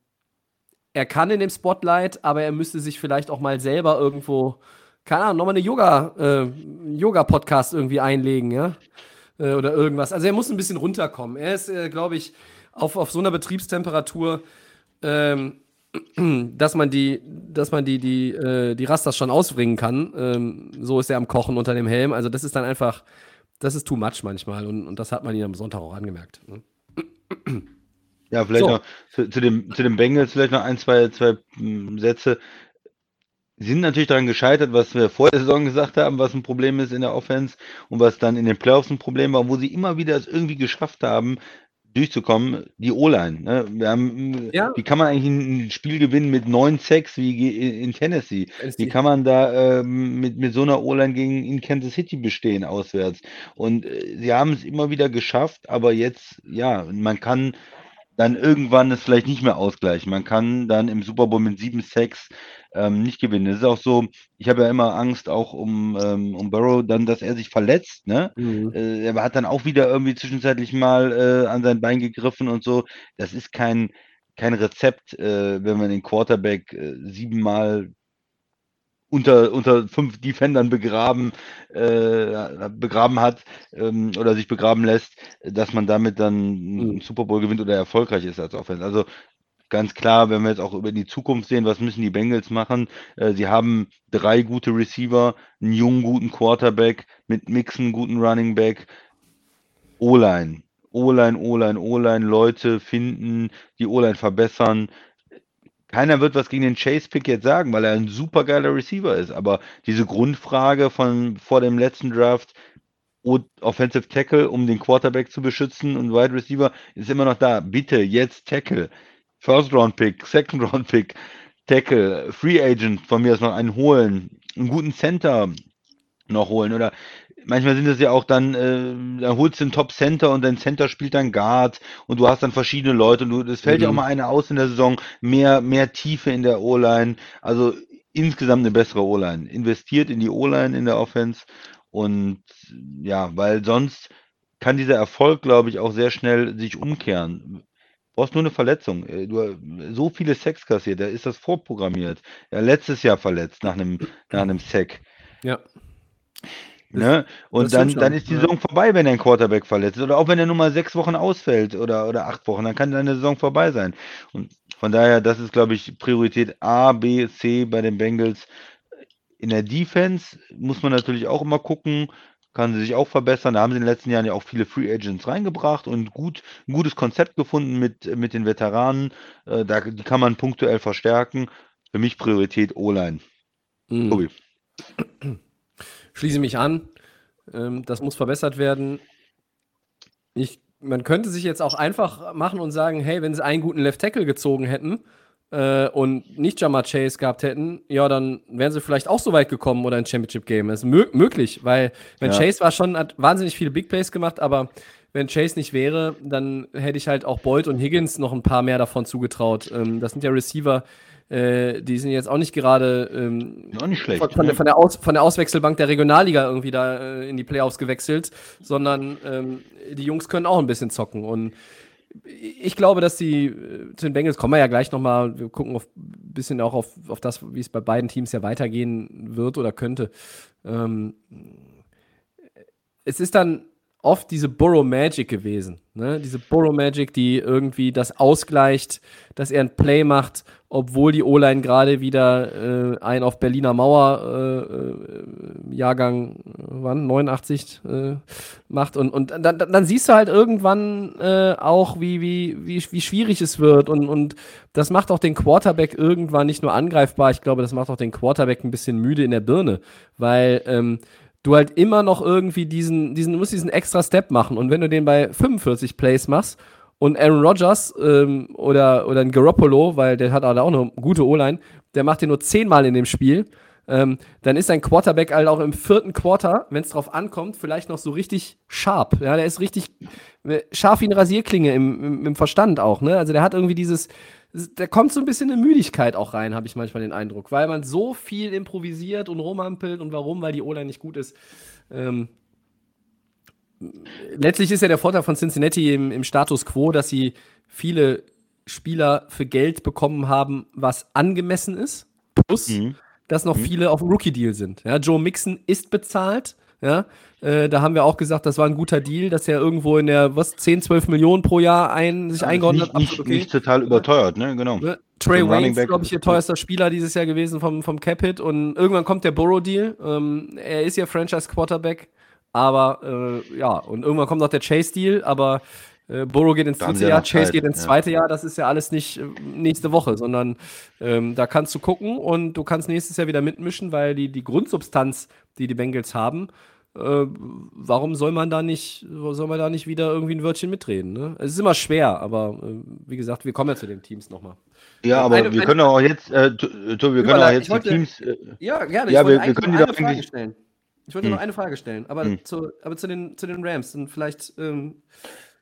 er kann in dem Spotlight, aber er müsste sich vielleicht auch mal selber irgendwo, keine Ahnung, nochmal eine Yoga, äh, Yoga-Podcast irgendwie einlegen, ja. Äh, oder irgendwas. Also er muss ein bisschen runterkommen. Er ist, äh, glaube ich, auf, auf so einer Betriebstemperatur. Ähm, dass man die, dass man die, die, äh, die Rasters schon ausbringen kann. Ähm, so ist er am Kochen unter dem Helm. Also das ist dann einfach, das ist too much manchmal und, und das hat man ihn am Sonntag auch angemerkt. Ne? Ja, vielleicht so. noch zu, zu, dem, zu den Bengals vielleicht noch ein, zwei, zwei hm, Sätze. Sie sind natürlich daran gescheitert, was wir vor der Saison gesagt haben, was ein Problem ist in der Offense und was dann in den Playoffs ein Problem war, wo sie immer wieder es irgendwie geschafft haben, durchzukommen, die O-Line. Ne? Wir haben, ja. Wie kann man eigentlich ein Spiel gewinnen mit neun Sacks wie in Tennessee? Wie kann man da ähm, mit, mit so einer O-Line gegen in Kansas City bestehen auswärts? Und äh, sie haben es immer wieder geschafft, aber jetzt, ja, man kann dann irgendwann es vielleicht nicht mehr ausgleichen. Man kann dann im Super Bowl mit sieben Sacks ähm, nicht gewinnen. Es ist auch so, ich habe ja immer Angst auch um, ähm, um Burrow, dann, dass er sich verletzt. Ne? Mhm. Äh, er hat dann auch wieder irgendwie zwischenzeitlich mal äh, an sein Bein gegriffen und so. Das ist kein, kein Rezept, äh, wenn man den Quarterback äh, siebenmal unter, unter fünf Defendern begraben, äh, begraben hat ähm, oder sich begraben lässt, dass man damit dann einen mhm. Super Bowl gewinnt oder erfolgreich ist als Offense. Also ganz klar, wenn wir jetzt auch über die Zukunft sehen, was müssen die Bengals machen? Äh, sie haben drei gute Receiver, einen jungen, guten Quarterback, mit Mixen, guten Running Back, O-Line. O-Line, O-Line, O-Line, Leute finden, die O-Line verbessern. Keiner wird was gegen den Chase-Pick jetzt sagen, weil er ein super geiler Receiver ist. Aber diese Grundfrage von vor dem letzten Draft, Offensive Tackle, um den Quarterback zu beschützen und Wide Receiver, ist immer noch da. Bitte, jetzt Tackle. First Round Pick, Second Round Pick, Tackle, Free Agent von mir aus noch einen holen, einen guten Center noch holen oder manchmal sind es ja auch dann, äh, da holst du einen Top Center und dein Center spielt dann Guard und du hast dann verschiedene Leute und du, es fällt mhm. ja auch mal einer aus in der Saison, mehr, mehr Tiefe in der O-Line, also insgesamt eine bessere O-Line. Investiert in die O-Line in der Offense und ja, weil sonst kann dieser Erfolg, glaube ich, auch sehr schnell sich umkehren brauchst nur eine Verletzung. Äh, du, so viele Sex kassiert, da ist das vorprogrammiert. Ja, letztes Jahr verletzt nach einem, nach einem Sack. Ja. Ne? Und dann, dann ist die Saison vorbei, wenn ein Quarterback verletzt ist. Oder auch wenn er nur mal sechs Wochen ausfällt oder, oder acht Wochen, dann kann deine Saison vorbei sein. Und von daher, das ist, glaube ich, Priorität A, B, C bei den Bengals. In der Defense muss man natürlich auch immer gucken, kann sie sich auch verbessern. Da haben sie in den letzten Jahren ja auch viele Free Agents reingebracht und gut, ein gutes Konzept gefunden mit, mit den Veteranen. Äh, da, die kann man punktuell verstärken. Für mich Priorität O-Line. Mhm. Tobi. Schließe mich an. Ähm, das muss verbessert werden. Ich, man könnte sich jetzt auch einfach machen und sagen, hey, wenn sie einen guten Left Tackle gezogen hätten, äh, und nicht Jamar Chase gehabt hätten, ja, dann wären sie vielleicht auch so weit gekommen oder ein Championship Game. Das ist mö möglich, weil wenn ja. Chase war schon, hat wahnsinnig viele Big Plays gemacht, aber wenn Chase nicht wäre, dann hätte ich halt auch Boyd und Higgins noch ein paar mehr davon zugetraut. Ähm, das sind ja Receiver, äh, die sind jetzt auch nicht gerade ähm, nicht schlecht, von, von, der, von, der Aus, von, der, Auswechselbank der Regionalliga irgendwie da äh, in die Playoffs gewechselt, sondern ähm, die Jungs können auch ein bisschen zocken und ich glaube, dass die äh, zu den Bengals kommen wir ja gleich nochmal. Wir gucken ein bisschen auch auf, auf das, wie es bei beiden Teams ja weitergehen wird oder könnte. Ähm, es ist dann oft diese Burrow Magic gewesen. Ne? Diese Burrow Magic, die irgendwie das ausgleicht, dass er ein Play macht, obwohl die O-Line gerade wieder äh, ein auf Berliner Mauer äh, äh Jahrgang wann 89 äh, macht und, und dann, dann siehst du halt irgendwann äh, auch, wie, wie, wie, wie schwierig es wird und, und das macht auch den Quarterback irgendwann nicht nur angreifbar, ich glaube, das macht auch den Quarterback ein bisschen müde in der Birne, weil ähm, du halt immer noch irgendwie diesen, diesen, du musst diesen extra Step machen und wenn du den bei 45 Plays machst und Aaron Rodgers ähm, oder, oder ein Garoppolo, weil der hat auch eine gute O-Line, der macht den nur zehnmal in dem Spiel, ähm, dann ist ein Quarterback halt auch im vierten Quarter, wenn es drauf ankommt, vielleicht noch so richtig scharf. Ja, der ist richtig äh, scharf wie eine Rasierklinge im, im, im Verstand auch. Ne? Also der hat irgendwie dieses, da kommt so ein bisschen eine Müdigkeit auch rein, habe ich manchmal den Eindruck, weil man so viel improvisiert und rumampelt und warum, weil die O-Line nicht gut ist. Ähm, letztlich ist ja der Vorteil von Cincinnati im, im Status quo, dass sie viele Spieler für Geld bekommen haben, was angemessen ist. Plus, mhm. dass noch mhm. viele auf dem Rookie-Deal sind. Ja, Joe Mixon ist bezahlt. Ja, äh, da haben wir auch gesagt, das war ein guter Deal, dass er irgendwo in der, was, 10, 12 Millionen pro Jahr ein, sich eingeordnet hat. Nicht, okay. nicht total überteuert, ne, genau. Ne? Trey Wayne ist, glaube ich, ihr teuerster Spieler dieses Jahr gewesen vom, vom Cap-Hit und irgendwann kommt der Burrow-Deal. Ähm, er ist ja Franchise-Quarterback, aber äh, ja, und irgendwann kommt noch der Chase-Deal, aber äh, Burrow geht ins dritte Jahr, Chase Zeit, geht ins zweite ja. Jahr. Das ist ja alles nicht äh, nächste Woche, sondern ähm, da kannst du gucken und du kannst nächstes Jahr wieder mitmischen, weil die, die Grundsubstanz, die die Bengals haben, äh, warum soll man da nicht, soll man da nicht wieder irgendwie ein Wörtchen mitreden? Ne? Es ist immer schwer, aber äh, wie gesagt, wir kommen ja zu den Teams nochmal. Ja, aber eine, wir eine, können auch jetzt, äh, Tobi, wir können auch jetzt wollte, die Teams. Äh, ja, gerne. Ja, wir, wir können die eine Frage stellen. Ich wollte hm. noch eine Frage stellen, aber, hm. zu, aber zu, den, zu den Rams und vielleicht. Ähm,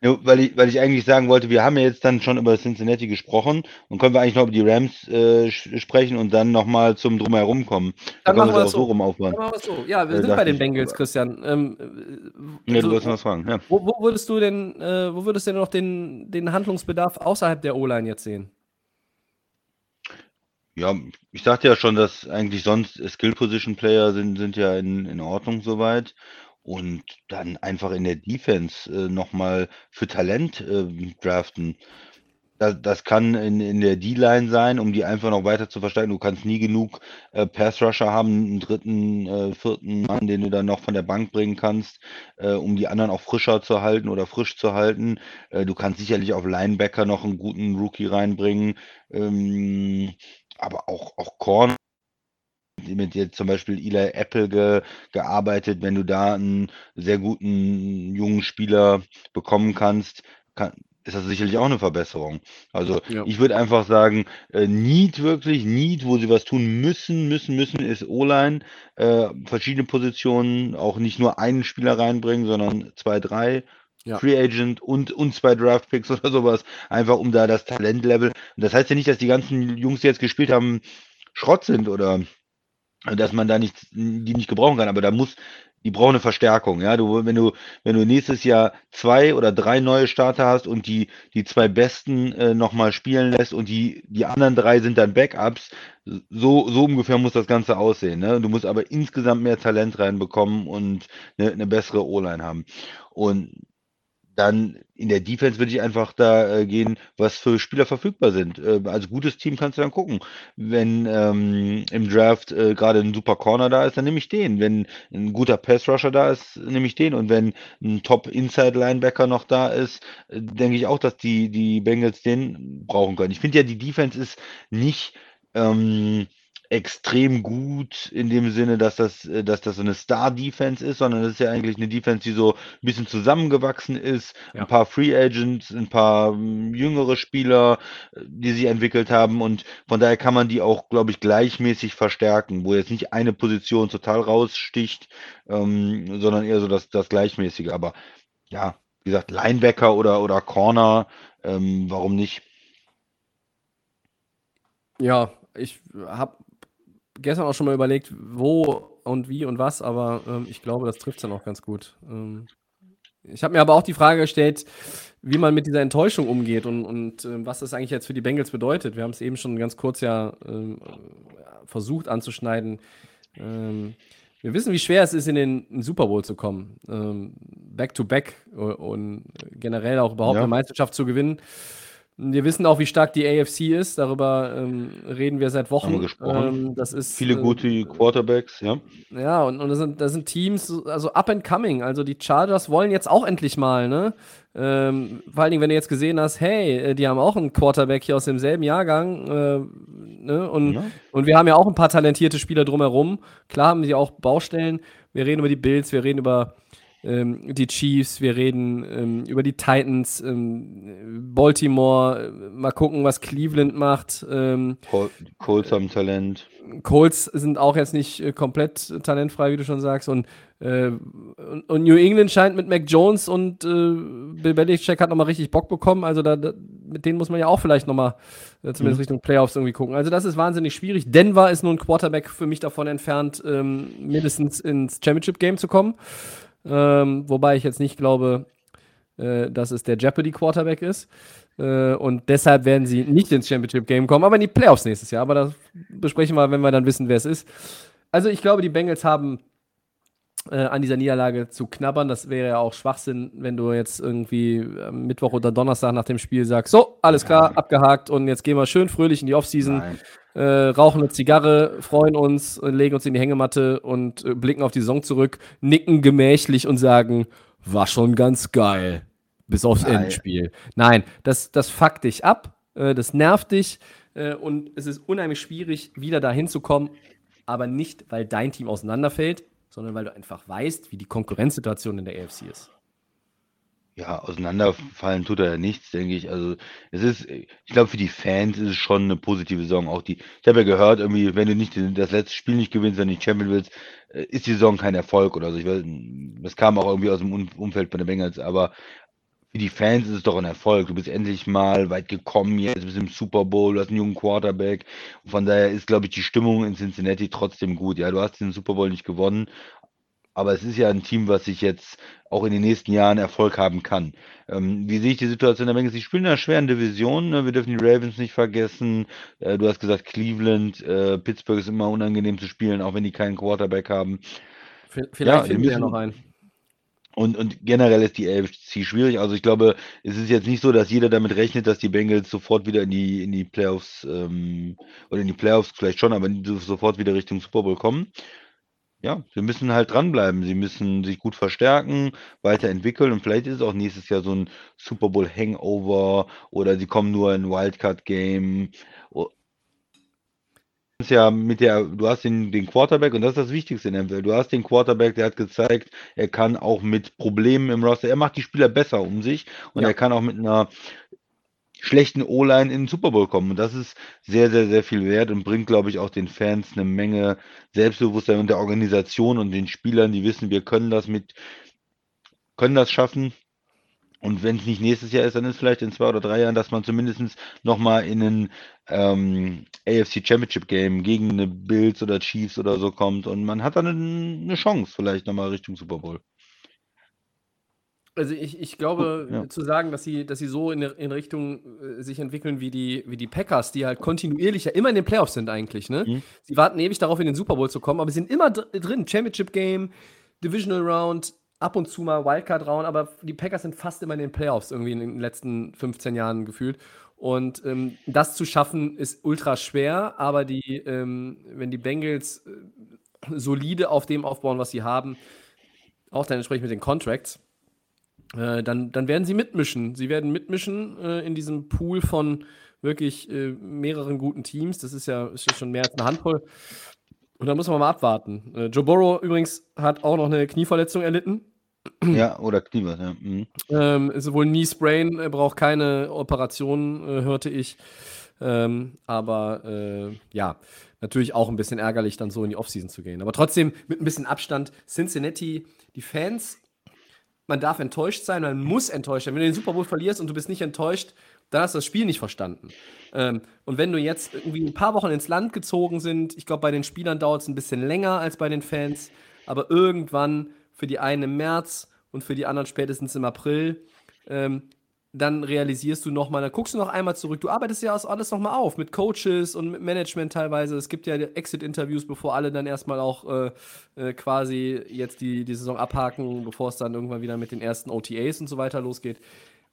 ja, weil, ich, weil ich eigentlich sagen wollte, wir haben ja jetzt dann schon über Cincinnati gesprochen und können wir eigentlich noch über die Rams äh, sprechen und dann nochmal zum Drumherum kommen. Dann da machen wir es so. so rum aufbauen. Dann machen wir so. Ja, wir äh, sind bei den Bengals, ich. Christian. Ähm, ja, du wolltest was fragen. Ja. Wo, wo, würdest du denn, äh, wo würdest du denn noch den, den Handlungsbedarf außerhalb der O-Line jetzt sehen? Ja, ich sagte ja schon, dass eigentlich sonst Skill-Position-Player sind, sind ja in, in Ordnung soweit. Und dann einfach in der Defense äh, noch für Talent äh, draften. Da, das kann in, in der D-Line sein, um die einfach noch weiter zu verstärken. Du kannst nie genug äh, Pass-Rusher haben, einen dritten, äh, vierten Mann, den du dann noch von der Bank bringen kannst, äh, um die anderen auch frischer zu halten oder frisch zu halten. Äh, du kannst sicherlich auf Linebacker noch einen guten Rookie reinbringen. Ähm, aber auch, auch Corner mit jetzt zum Beispiel Eli Apple ge, gearbeitet. Wenn du da einen sehr guten jungen Spieler bekommen kannst, kann, ist das sicherlich auch eine Verbesserung. Also ja. ich würde einfach sagen, äh, Need wirklich, Need, wo sie was tun müssen, müssen, müssen, ist O-Line, äh, verschiedene Positionen, auch nicht nur einen Spieler reinbringen, sondern zwei, drei. Ja. Free Agent und, und zwei Draft Picks oder sowas, einfach um da das Talentlevel. Und das heißt ja nicht, dass die ganzen Jungs, die jetzt gespielt haben, Schrott sind oder dass man da nicht, die nicht gebrauchen kann, aber da muss, die brauchen eine Verstärkung, ja. Du, wenn du, wenn du nächstes Jahr zwei oder drei neue Starter hast und die, die zwei besten äh, nochmal spielen lässt und die, die anderen drei sind dann Backups, so, so ungefähr muss das Ganze aussehen, ne? Du musst aber insgesamt mehr Talent reinbekommen und eine, eine bessere O-Line haben. Und dann in der Defense würde ich einfach da äh, gehen, was für Spieler verfügbar sind. Äh, also gutes Team kannst du dann gucken. Wenn ähm, im Draft äh, gerade ein super Corner da ist, dann nehme ich den. Wenn ein guter Pass Rusher da ist, nehme ich den. Und wenn ein Top Inside Linebacker noch da ist, äh, denke ich auch, dass die, die Bengals den brauchen können. Ich finde ja, die Defense ist nicht ähm, extrem gut in dem Sinne, dass das, äh, dass das so eine Star-Defense ist, sondern das ist ja eigentlich eine Defense, die so ein bisschen zusammengewachsen ist. Ja. Ein paar Free Agents, ein paar hm, jüngere Spieler, äh, die sich entwickelt haben und von daher kann man die auch, glaube ich, gleichmäßig verstärken, wo jetzt nicht eine Position total raussticht, ähm, sondern eher so das, das Gleichmäßige. Aber ja, wie gesagt, Linebacker oder, oder Corner, ähm, warum nicht? Ja, ich habe gestern auch schon mal überlegt, wo und wie und was, aber ähm, ich glaube, das trifft es dann auch ganz gut. Ähm, ich habe mir aber auch die Frage gestellt, wie man mit dieser Enttäuschung umgeht und, und äh, was das eigentlich jetzt für die Bengals bedeutet. Wir haben es eben schon ganz kurz ja äh, versucht anzuschneiden. Ähm, wir wissen, wie schwer es ist, in den, in Super Bowl zu kommen. Ähm, back to back und, und generell auch überhaupt ja. eine Meisterschaft zu gewinnen. Wir wissen auch, wie stark die AFC ist. Darüber ähm, reden wir seit Wochen. Haben wir gesprochen. Ähm, das ist, Viele äh, gute Quarterbacks, ja. Ja, und, und das, sind, das sind Teams, also up and coming. Also die Chargers wollen jetzt auch endlich mal, ne? Ähm, vor allen Dingen, wenn du jetzt gesehen hast, hey, äh, die haben auch einen Quarterback hier aus demselben Jahrgang, äh, ne? Und, Ja. und wir haben ja auch ein paar talentierte Spieler drumherum. Klar haben sie auch Baustellen. Wir reden über die Bills, wir reden über ähm, die Chiefs, wir reden ähm, über die Titans, ähm, Baltimore, äh, mal gucken, was Cleveland macht. Ähm, Col Colts haben Talent. Colts sind auch jetzt nicht äh, komplett talentfrei, wie du schon sagst. Und, äh, und, und New England scheint mit Mac Jones und äh, Bill Belichick hat nochmal richtig Bock bekommen. Also da, da, mit denen muss man ja auch vielleicht nochmal äh, zumindest Richtung Playoffs irgendwie gucken. Also das ist wahnsinnig schwierig. Denver ist nun ein Quarterback für mich davon entfernt, ähm, mindestens ins Championship-Game zu kommen. Ähm, wobei ich jetzt nicht glaube, äh, dass es der Jeopardy-Quarterback ist. Äh, und deshalb werden sie nicht ins Championship-Game kommen, aber in die Playoffs nächstes Jahr. Aber das besprechen wir, wenn wir dann wissen, wer es ist. Also ich glaube, die Bengals haben an dieser Niederlage zu knabbern. Das wäre ja auch Schwachsinn, wenn du jetzt irgendwie am Mittwoch oder Donnerstag nach dem Spiel sagst, so, alles klar, abgehakt und jetzt gehen wir schön fröhlich in die Offseason, äh, rauchen eine Zigarre, freuen uns, äh, legen uns in die Hängematte und äh, blicken auf die Saison zurück, nicken gemächlich und sagen, war schon ganz geil. Bis aufs Nein. Endspiel. Nein, das, das fuckt dich ab, äh, das nervt dich äh, und es ist unheimlich schwierig, wieder dahin zu kommen, aber nicht, weil dein Team auseinanderfällt, sondern weil du einfach weißt, wie die Konkurrenzsituation in der AFC ist. Ja, auseinanderfallen tut er ja nichts, denke ich. Also es ist, ich glaube, für die Fans ist es schon eine positive Saison. Auch die, ich habe ja gehört, irgendwie, wenn du nicht das letzte Spiel nicht gewinnst, du nicht Champion willst, äh, ist die Saison kein Erfolg oder so. Ich weiß, das kam auch irgendwie aus dem Um- Umfeld bei den Bengals, aber für die Fans ist es doch ein Erfolg. Du bist endlich mal weit gekommen jetzt, bist im Super Bowl, du hast einen jungen Quarterback. Und von daher ist, glaube ich, die Stimmung in Cincinnati trotzdem gut. Ja, du hast den Super Bowl nicht gewonnen, aber es ist ja ein Team, was sich jetzt auch in den nächsten Jahren Erfolg haben kann. Ähm, wie sehe ich die Situation der Bengals? Sie spielen in einer schweren Division. Ne? Wir dürfen die Ravens nicht vergessen. Äh, du hast gesagt, Cleveland, äh, Pittsburgh ist immer unangenehm zu spielen, auch wenn die keinen Quarterback haben. V- Vielleicht die finden wir ja noch einen. Und, und generell ist die AFC schwierig. Also ich glaube, es ist jetzt nicht so, dass jeder damit rechnet, dass die Bengals sofort wieder in die, in die Playoffs, ähm, oder in die Playoffs vielleicht schon, aber so- sofort wieder Richtung Super Bowl kommen. Ja, sie müssen halt dranbleiben. Sie müssen sich gut verstärken, weiterentwickeln und vielleicht ist es auch nächstes Jahr so ein Super Bowl Hangover oder sie kommen nur in Wildcard Game. Ja mit der, du hast den, den Quarterback und das ist das Wichtigste in der NFL. Du hast den Quarterback, der hat gezeigt, er kann auch mit Problemen im Roster, er macht die Spieler besser um sich und Ja. er kann auch mit einer schlechten O-Line in den Super Bowl kommen. Und das ist sehr, sehr, sehr viel wert und bringt, glaube ich, auch den Fans eine Menge Selbstbewusstsein und der Organisation und den Spielern, die wissen, wir können das mit, können das schaffen. Und wenn es nicht nächstes Jahr ist, dann ist vielleicht in zwei oder drei Jahren, dass man zumindest nochmal in einen ähm, AFC Championship Game gegen eine Bills oder Chiefs oder so kommt und man hat dann eine, Chance vielleicht nochmal Richtung Super Bowl. Also ich, ich glaube, Ja. zu sagen, dass sie, dass sie so in, in Richtung äh, sich entwickeln wie die, wie die Packers, die halt kontinuierlich ja immer in den Playoffs sind eigentlich, ne? Mhm. Sie warten ewig darauf, in den Super Bowl zu kommen, aber sie sind immer dr drin. Championship Game, Divisional Round, ab und zu mal Wildcard Round, aber die Packers sind fast immer in den Playoffs irgendwie in den letzten 15 Jahren gefühlt. Und ähm, das zu schaffen ist ultra schwer, aber die, ähm, wenn die Bengals äh, solide auf dem aufbauen, was sie haben, auch dann entsprechend mit den Contracts, äh, dann, dann werden sie mitmischen. Sie werden mitmischen äh, in diesem Pool von wirklich äh, mehreren guten Teams. Das ist ja, ist ja schon mehr als eine Handvoll. Und da muss man mal abwarten. Äh, Joe Burrow übrigens hat auch noch eine Knieverletzung erlitten. Ja, oder Knie, ja. Mhm. Ähm, ist wohl Knee Sprain, er braucht keine Operation, äh, hörte ich. Ähm, aber äh, ja, natürlich auch ein bisschen ärgerlich, dann so in die Offseason zu gehen. Aber trotzdem mit ein bisschen Abstand. Cincinnati, die Fans, man darf enttäuscht sein, man muss enttäuscht sein. Wenn du den Super Bowl verlierst und du bist nicht enttäuscht, dann hast du das Spiel nicht verstanden. Ähm, und wenn du jetzt irgendwie ein paar Wochen ins Land gezogen sind, ich glaube, bei den Spielern dauert es ein bisschen länger als bei den Fans, aber irgendwann für die einen im März und für die anderen spätestens im April, ähm, dann realisierst du nochmal, dann guckst du noch einmal zurück. Du arbeitest ja alles nochmal auf mit Coaches und mit Management teilweise. Es gibt ja Exit-Interviews, bevor alle dann erstmal auch äh, äh, quasi jetzt die, die Saison abhaken, bevor es dann irgendwann wieder mit den ersten OTAs und so weiter losgeht.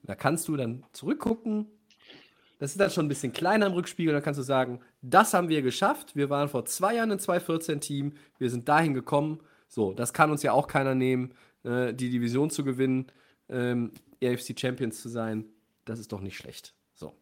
Da kannst du dann zurückgucken das ist dann schon ein bisschen kleiner im Rückspiegel. Dann kannst du sagen, das haben wir geschafft. Wir waren vor zwei Jahren ein 2-14-Team. Wir sind dahin gekommen. So, das kann uns ja auch keiner nehmen, äh, die Division zu gewinnen, ähm, AFC Champions zu sein. Das ist doch nicht schlecht. So.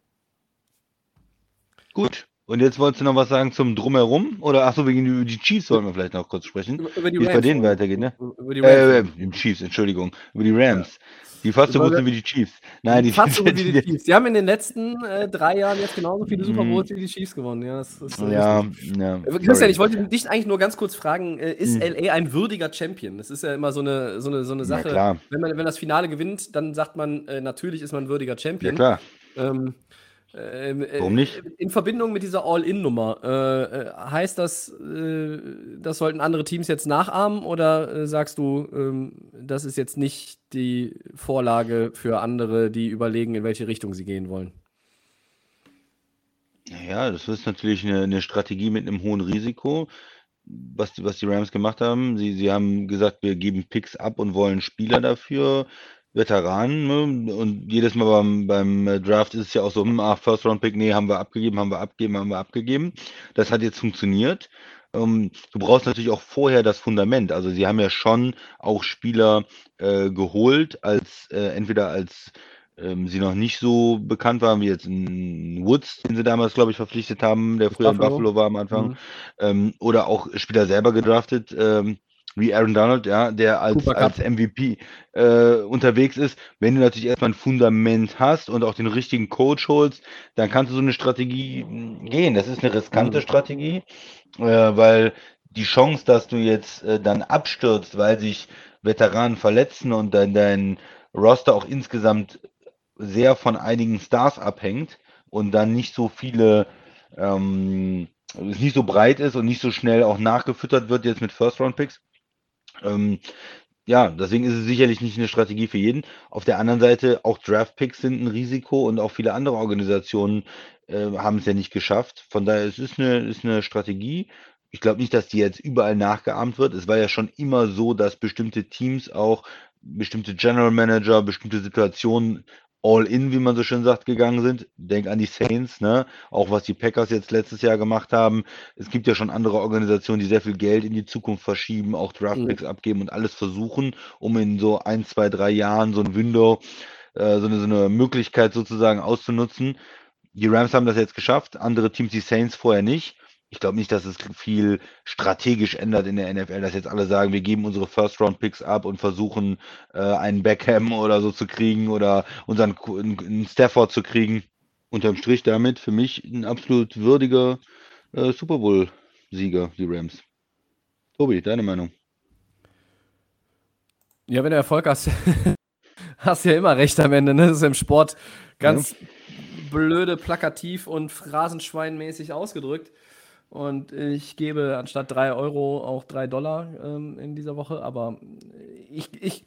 Gut. Und jetzt wolltest du noch was sagen zum Drumherum? Oder achso, wegen die Chiefs wollen wir vielleicht noch kurz sprechen. Über, die Wie es bei denen weitergeht, ne? Über die Rams. Äh, Chiefs, Entschuldigung. Über die Rams. Ja. Die fast so gut sind wie die Chiefs. Nein, die, fast so gut wie die Chiefs. Die haben in den letzten äh, drei Jahren jetzt genauso viele Super mhm. Bowls wie die Chiefs gewonnen. Ja, das, das ja, ja. Äh, Christian, ich wollte dich eigentlich nur ganz kurz fragen: äh, Ist mhm. LA ein würdiger Champion? Das ist ja immer so eine, so eine, so eine Sache. Wenn man wenn das Finale gewinnt, dann sagt man, äh, natürlich ist man ein würdiger Champion. Ja, klar. Ähm, äh, Warum nicht? In Verbindung mit dieser All-In-Nummer, äh, äh, heißt das, äh, das sollten andere Teams jetzt nachahmen oder äh, sagst du, ähm, das ist jetzt nicht die Vorlage für andere, die überlegen, in welche Richtung sie gehen wollen? Ja, das ist natürlich eine, eine Strategie mit einem hohen Risiko was die, was die Rams gemacht haben. Sie, sie haben gesagt, wir geben Picks ab und wollen Spieler dafür Veteranen, ne? Und jedes Mal beim, beim äh, Draft ist es ja auch so, hm, ach, First Round Pick, nee, haben wir abgegeben, haben wir abgegeben, haben wir abgegeben. Das hat jetzt funktioniert. Ähm, du brauchst natürlich auch vorher das Fundament. Also sie haben ja schon auch Spieler äh, geholt, als äh, entweder als ähm, sie noch nicht so bekannt waren, wie jetzt ein Woods, den sie damals, glaube ich, verpflichtet haben, der früher Buffalo. in Buffalo war am Anfang, mhm. ähm, oder auch Spieler selber gedraftet. Ähm, wie Aaron Donald, ja, der als, als MVP äh, unterwegs ist. Wenn du natürlich erstmal ein Fundament hast und auch den richtigen Coach holst, dann kannst du so eine Strategie hm, gehen. Das ist eine riskante mhm. Strategie, äh, weil die Chance, dass du jetzt äh, dann abstürzt, weil sich Veteranen verletzen und dann dein Roster auch insgesamt sehr von einigen Stars abhängt und dann nicht so viele ähm, es nicht so breit ist und nicht so schnell auch nachgefüttert wird jetzt mit First-Round-Picks, ähm, ja, deswegen ist es sicherlich nicht eine Strategie für jeden. Auf der anderen Seite, auch Draft-Picks sind ein Risiko und auch viele andere Organisationen äh, haben es ja nicht geschafft. Von daher es ist eine, ist eine Strategie. Ich glaube nicht, dass die jetzt überall nachgeahmt wird. Es war ja schon immer so, dass bestimmte Teams auch bestimmte General Manager, bestimmte Situationen all in, wie man so schön sagt, gegangen sind. Denk an die Saints, ne? Auch was die Packers jetzt letztes Jahr gemacht haben. Es gibt ja schon andere Organisationen, die sehr viel Geld in die Zukunft verschieben, auch Draftpicks mhm. abgeben und alles versuchen, um in so ein, zwei, drei Jahren so ein Window, äh, so, eine, so eine Möglichkeit sozusagen auszunutzen. Die Rams haben das jetzt geschafft, andere Teams, die Saints vorher nicht ich glaube nicht, dass es viel strategisch ändert in der NFL, dass jetzt alle sagen, wir geben unsere First-Round-Picks ab und versuchen, äh, einen Beckham oder so zu kriegen oder unseren einen Stafford zu kriegen. Unterm Strich damit für mich ein absolut würdiger äh, Super Bowl-Sieger, die Rams. Tobi, deine Meinung? Ja, wenn du Erfolg hast, hast du ja immer recht am Ende. Ne? Das ist im Sport ganz ja. blöde, plakativ und phrasenschweinmäßig ausgedrückt. Und ich gebe anstatt 3 Euro auch 3 Dollar ähm, in dieser Woche. Aber ich, ich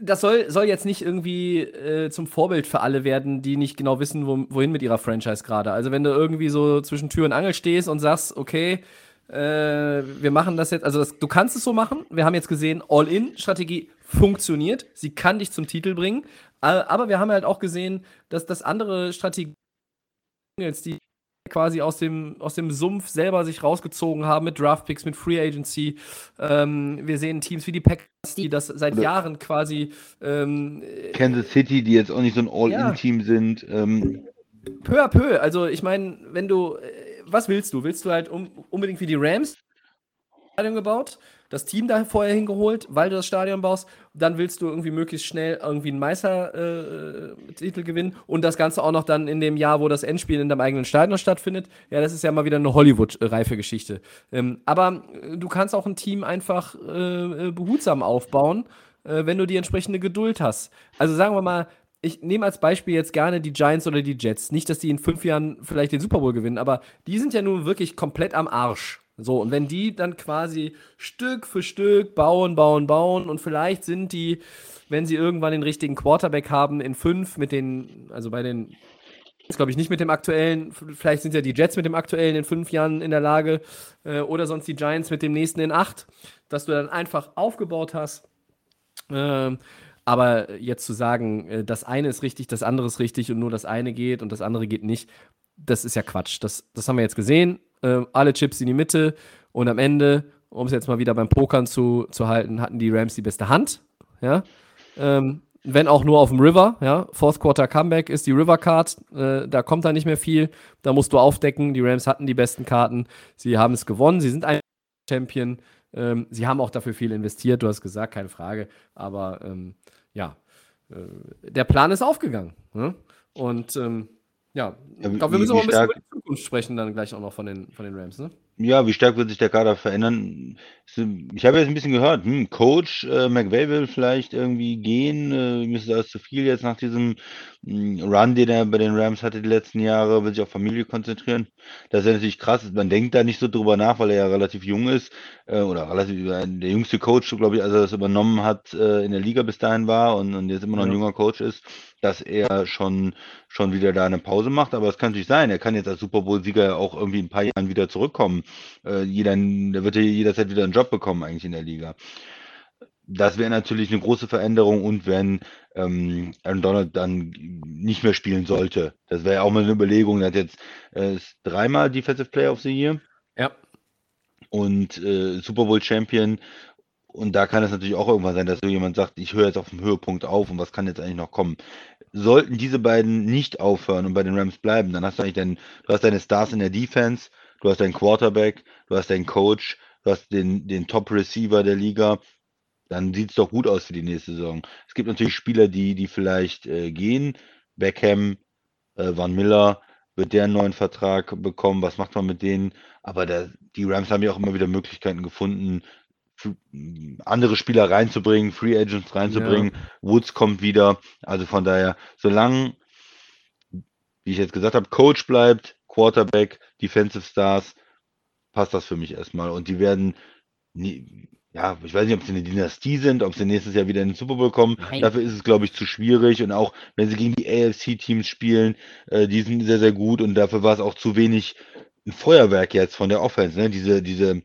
das soll, soll jetzt nicht irgendwie äh, zum Vorbild für alle werden, die nicht genau wissen, wo, wohin mit ihrer Franchise gerade. Also wenn du irgendwie so zwischen Tür und Angel stehst und sagst, okay, äh, wir machen das jetzt, also das, du kannst es so machen. Wir haben jetzt gesehen, All-In-Strategie funktioniert. Sie kann dich zum Titel bringen. Aber wir haben halt auch gesehen, dass das andere Strategien, die quasi aus dem, aus dem Sumpf selber sich rausgezogen haben mit Draftpicks, mit Free Agency. Ähm, wir sehen Teams wie die Packers, die das seit Jahren quasi. Ähm, Kansas City, die jetzt auch nicht so ein All-In-Team ja. sind. Ähm. Peu à peu. Also, ich meine, wenn du. Äh, was willst du? Willst du halt um, unbedingt wie die Rams gebaut? Das Team da vorher hingeholt, weil du das Stadion baust. Dann willst du irgendwie möglichst schnell irgendwie einen Meistertitel äh, gewinnen und das Ganze auch noch dann in dem Jahr, wo das Endspiel in deinem eigenen Stadion stattfindet. Ja, das ist ja mal wieder eine Hollywood-reife Geschichte. Ähm, aber äh, du kannst auch ein Team einfach äh, äh, behutsam aufbauen, äh, wenn du die entsprechende Geduld hast. Also sagen wir mal, ich nehme als Beispiel jetzt gerne die Giants oder die Jets. Nicht, dass die in fünf Jahren vielleicht den Super Bowl gewinnen, aber die sind ja nun wirklich komplett am Arsch. So, und wenn die dann quasi Stück für Stück bauen, bauen, bauen und vielleicht sind die, wenn sie irgendwann den richtigen Quarterback haben, in fünf mit den, also bei den, ist glaube ich nicht mit dem aktuellen, vielleicht sind ja die Jets mit dem aktuellen in fünf Jahren in der Lage äh, oder sonst die Giants mit dem nächsten in acht, dass du dann einfach aufgebaut hast. Äh, Aber jetzt zu sagen, äh, das eine ist richtig, das andere ist richtig und nur das eine geht und das andere geht nicht, das ist ja Quatsch. Das, das haben wir jetzt gesehen. Äh, alle Chips in die Mitte und am Ende, um es jetzt mal wieder beim Pokern zu, zu halten, hatten die Rams die beste Hand. Ja. Ähm, wenn auch nur auf dem River, ja. Fourth Quarter Comeback ist die River Card, äh, da kommt da nicht mehr viel, da musst du aufdecken. Die Rams hatten die besten Karten, sie haben es gewonnen, sie sind ein Champion, ähm, sie haben auch dafür viel investiert, du hast gesagt, keine Frage, aber ähm, ja, äh, der Plan ist aufgegangen. Ne? Und ähm, ja, ich glaube, wir müssen auch ein bisschen über die Zukunft sprechen, dann gleich auch noch von den, von den Rams, ne? Ja, wie stark wird sich der Kader verändern? Ich habe jetzt ein bisschen gehört, hm, Coach äh, McVay will vielleicht irgendwie gehen. Äh, ihm ist das zu viel jetzt nach diesem hm, Run, den er bei den Rams hatte die letzten Jahre, will sich auf Familie konzentrieren. Das ist ja natürlich krass. Man denkt da nicht so drüber nach, weil er ja relativ jung ist äh, oder relativ äh, der jüngste Coach, glaube ich, als er das übernommen hat, äh, in der Liga bis dahin war und, und jetzt immer noch ein junger Coach ist, dass er schon, schon wieder da eine Pause macht. Aber es kann natürlich sein, er kann jetzt als Super Bowl-Sieger auch irgendwie in ein paar Jahren wieder zurückkommen. Äh, jeder, der wird ja jederzeit wieder einen Job bekommen, eigentlich in der Liga. Das wäre natürlich eine große Veränderung und wenn ähm, Aaron Donald dann nicht mehr spielen sollte. Das wäre ja auch mal eine Überlegung. Er hat jetzt äh, dreimal Defensive Player of the Year. Ja. Und äh, Super Bowl Champion. Und da kann es natürlich auch irgendwann sein, dass so jemand sagt, ich höre jetzt auf dem Höhepunkt auf und was kann jetzt eigentlich noch kommen. Sollten diese beiden nicht aufhören und bei den Rams bleiben, dann hast du eigentlich dein, du hast deine Stars in der Defense, du hast deinen Quarterback, du hast deinen Coach, du hast den, den Top-Receiver der Liga, dann sieht es doch gut aus für die nächste Saison. Es gibt natürlich Spieler, die, die vielleicht äh, gehen. Beckham, äh, Van Miller, wird der einen neuen Vertrag bekommen? Was macht man mit denen? Aber der, die Rams haben ja auch immer wieder Möglichkeiten gefunden, andere Spieler reinzubringen, Free Agents reinzubringen. Ja. Woods kommt wieder. Also von daher, solange, wie ich jetzt gesagt habe, Coach bleibt, Quarterback, Defensive Stars, passt das für mich erstmal. Und die werden, nie, ja, ich weiß nicht, ob sie eine Dynastie sind, ob sie nächstes Jahr wieder in den Super Bowl kommen. Nein. Dafür ist es, glaube ich, zu schwierig. Und auch wenn sie gegen die AFC-Teams spielen, äh, die sind sehr, sehr gut. Und dafür war es auch zu wenig ein Feuerwerk jetzt von der Offense. Ne? Diese, diese,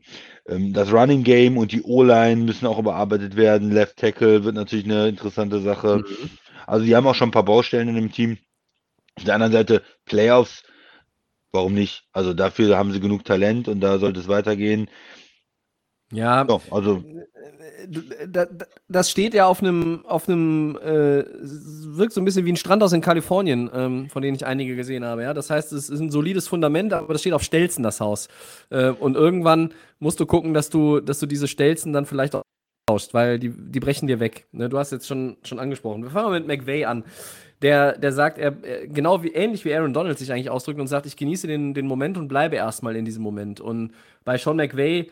ähm, das Running Game und die O-Line müssen auch überarbeitet werden. Left Tackle wird natürlich eine interessante Sache. Mhm. Also die haben auch schon ein paar Baustellen in dem Team. Auf der anderen Seite Playoffs warum nicht? Also dafür haben sie genug Talent und da sollte es weitergehen. Ja, ja also das steht ja auf einem, auf einem, äh, wirkt so ein bisschen wie ein Strandhaus in Kalifornien, ähm, von denen ich einige gesehen habe. Ja, das heißt, es ist ein solides Fundament, aber das steht auf Stelzen das Haus. Äh, und irgendwann musst du gucken, dass du, dass du diese Stelzen dann vielleicht auch tauscht, weil die, die brechen dir weg. Ne? Du hast jetzt schon, schon angesprochen. Wir fangen mal mit McVay an der, der sagt, er, genau wie ähnlich wie Aaron Donald sich eigentlich ausdrückt und sagt, ich genieße den, den Moment und bleibe erstmal in diesem Moment. Und bei Sean McVay,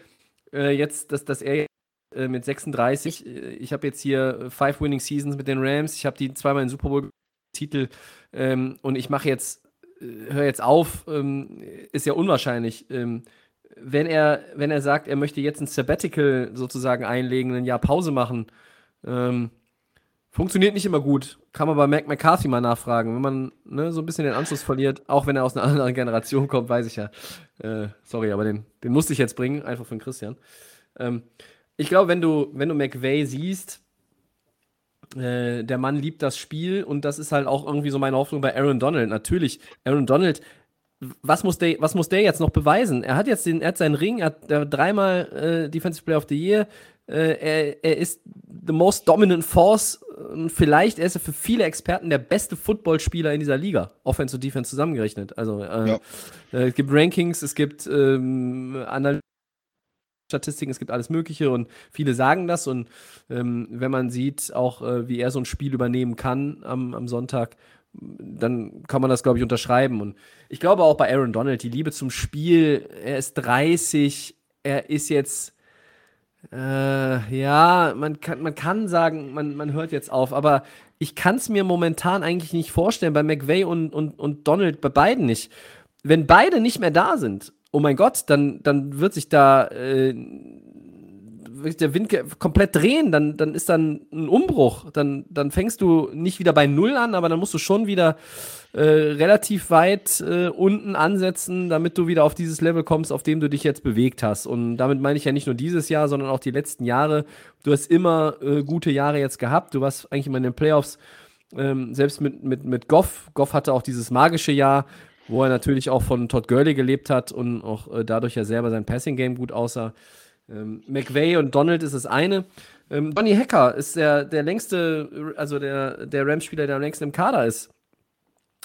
äh, jetzt, dass, dass er äh, mit 36, äh, ich habe jetzt hier five Winning Seasons mit den Rams, ich habe die zweimal in Super Bowl Titel ähm, und ich mache jetzt, äh, höre jetzt auf, ähm, ist ja unwahrscheinlich. Ähm, wenn er, wenn er sagt, er möchte jetzt ein Sabbatical sozusagen einlegen, ein Jahr Pause machen, ähm, Funktioniert nicht immer gut. Kann man bei Mac McCarthy mal nachfragen. Wenn man ne, so ein bisschen den Anschluss verliert, auch wenn er aus einer anderen Generation kommt, weiß ich ja. Äh, sorry, aber den, den musste ich jetzt bringen, einfach von Christian. Ähm, ich glaube, wenn du, wenn du McVay siehst, äh, der Mann liebt das Spiel und das ist halt auch irgendwie so meine Hoffnung bei Aaron Donald. Natürlich, Aaron Donald, was muss der, was muss der jetzt noch beweisen? Er hat jetzt den, er hat seinen Ring, er hat, dreimal äh, Defensive Player of the Year, er, er, ist the most dominant force. Und vielleicht ist er für viele Experten der beste Footballspieler in dieser Liga, Offense und Defense zusammengerechnet. Also äh, ja. äh, es gibt Rankings, es gibt ähm, Statistiken, es gibt alles Mögliche und viele sagen das. Und ähm, wenn man sieht, auch äh, wie er so ein Spiel übernehmen kann am, am Sonntag, dann kann man das, glaube ich, unterschreiben. Und ich glaube auch bei Aaron Donald, die Liebe zum Spiel, er ist 30, er ist jetzt äh, ja, man kann, man kann sagen, man, man hört jetzt auf, aber ich kann es mir momentan eigentlich nicht vorstellen, bei McVay und, und, und Donald, bei beiden nicht. Wenn beide nicht mehr da sind, oh mein Gott, dann, dann wird sich da, äh, der Wind komplett drehen, dann, dann ist dann ein Umbruch. Dann, dann fängst du nicht wieder bei Null an, aber dann musst du schon wieder äh, relativ weit äh, unten ansetzen, damit du wieder auf dieses Level kommst, auf dem du dich jetzt bewegt hast. Und damit meine ich ja nicht nur dieses Jahr, sondern auch die letzten Jahre. Du hast immer äh, gute Jahre jetzt gehabt. Du warst eigentlich immer in den Playoffs, ähm, selbst mit, mit, mit Goff. Goff hatte auch dieses magische Jahr, wo er natürlich auch von Todd Gurley gelebt hat und auch äh, dadurch ja selber sein Passing-Game gut aussah. Ähm, McVay und Donald ist das eine. Ähm, Donny Hacker ist der, der längste, also der, der Rams-Spieler, der am längsten im Kader ist.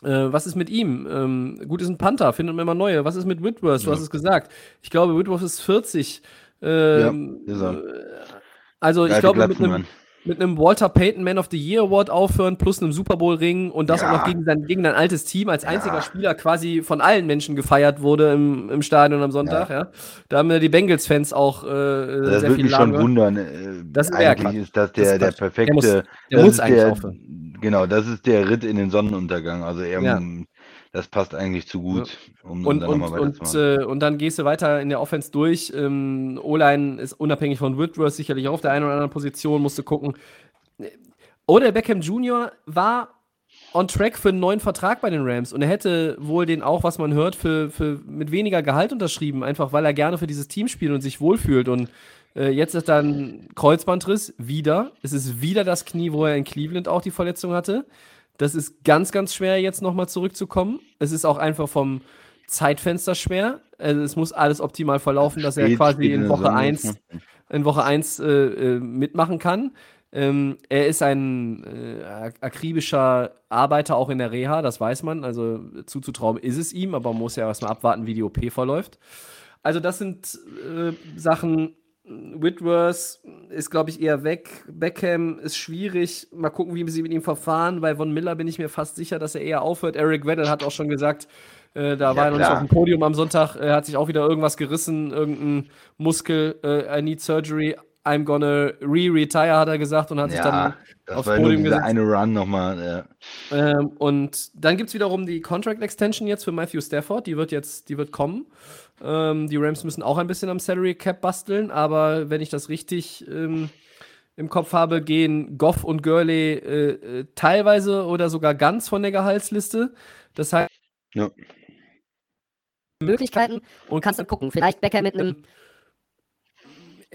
Äh, was ist mit ihm? Ähm, gut, ist ein Panther, findet man immer neue. Was ist mit Whitworth? Du ja. hast es gesagt. Ich glaube, Whitworth ist 40. Ähm, ja, ist er. Äh, also, ich glaube, mit einem, mit einem Walter Payton Man of the Year Award aufhören, plus einem Super Bowl Ring und das ja. auch noch gegen sein, gegen dein altes Team als einziger ja. Spieler quasi von allen Menschen gefeiert wurde im, im Stadion am Sonntag. Ja. ja. Da haben wir die Bengals-Fans auch äh, das sehr viel schon wundern. Äh, das eigentlich ist das der, das der perfekte. Der muss, der muss eigentlich der, aufhören. Genau, das ist der Ritt in den Sonnenuntergang. Also er das passt eigentlich zu gut, um, und, dann und, und, äh, und dann gehst du weiter in der Offense durch. Ähm, O-Line ist unabhängig von Whitworth sicherlich auch auf der einen oder anderen Position, musst du gucken. Oder Beckham Jr. war on track für einen neuen Vertrag bei den Rams und er hätte wohl den auch, was man hört, für, für mit weniger Gehalt unterschrieben, einfach weil er gerne für dieses Team spielt und sich wohlfühlt. Und äh, jetzt ist dann Kreuzbandriss wieder. Es ist wieder das Knie, wo er in Cleveland auch die Verletzung hatte. Das ist ganz, ganz schwer, jetzt nochmal zurückzukommen. Es ist auch einfach vom Zeitfenster schwer. Also es muss alles optimal verlaufen, dass er quasi in Woche 1 in Woche 1 äh, äh, mitmachen kann. Ähm, er ist ein äh, akribischer Arbeiter auch in der Reha, das weiß man. Also zuzutrauen ist es ihm, aber man muss ja erstmal abwarten, wie die OP verläuft. Also, das sind äh, Sachen, Whitworth ist, glaube ich, eher weg. Beckham ist schwierig. Mal gucken, wie sie mit ihm verfahren. Bei Von Miller bin ich mir fast sicher, dass er eher aufhört. Eric Weddle hat auch schon gesagt, äh, da ja, war er noch nicht auf dem Podium am Sonntag. Er hat sich auch wieder irgendwas gerissen, irgendein Muskel. Äh, I need surgery. I'm gonna re-retire, hat er gesagt und hat ja, sich dann das aufs war Podium gesetzt. eine Run nochmal. Ja. Ähm, und dann gibt es wiederum die Contract Extension jetzt für Matthew Stafford. Die wird jetzt, die wird kommen. Ähm, die Rams müssen auch ein bisschen am Salary Cap basteln, aber wenn ich das richtig ähm, im Kopf habe, gehen Goff und Gurley äh, äh, teilweise oder sogar ganz von der Gehaltsliste. Das heißt, ja. Möglichkeiten und kannst dann gucken. Vielleicht Becker mit einem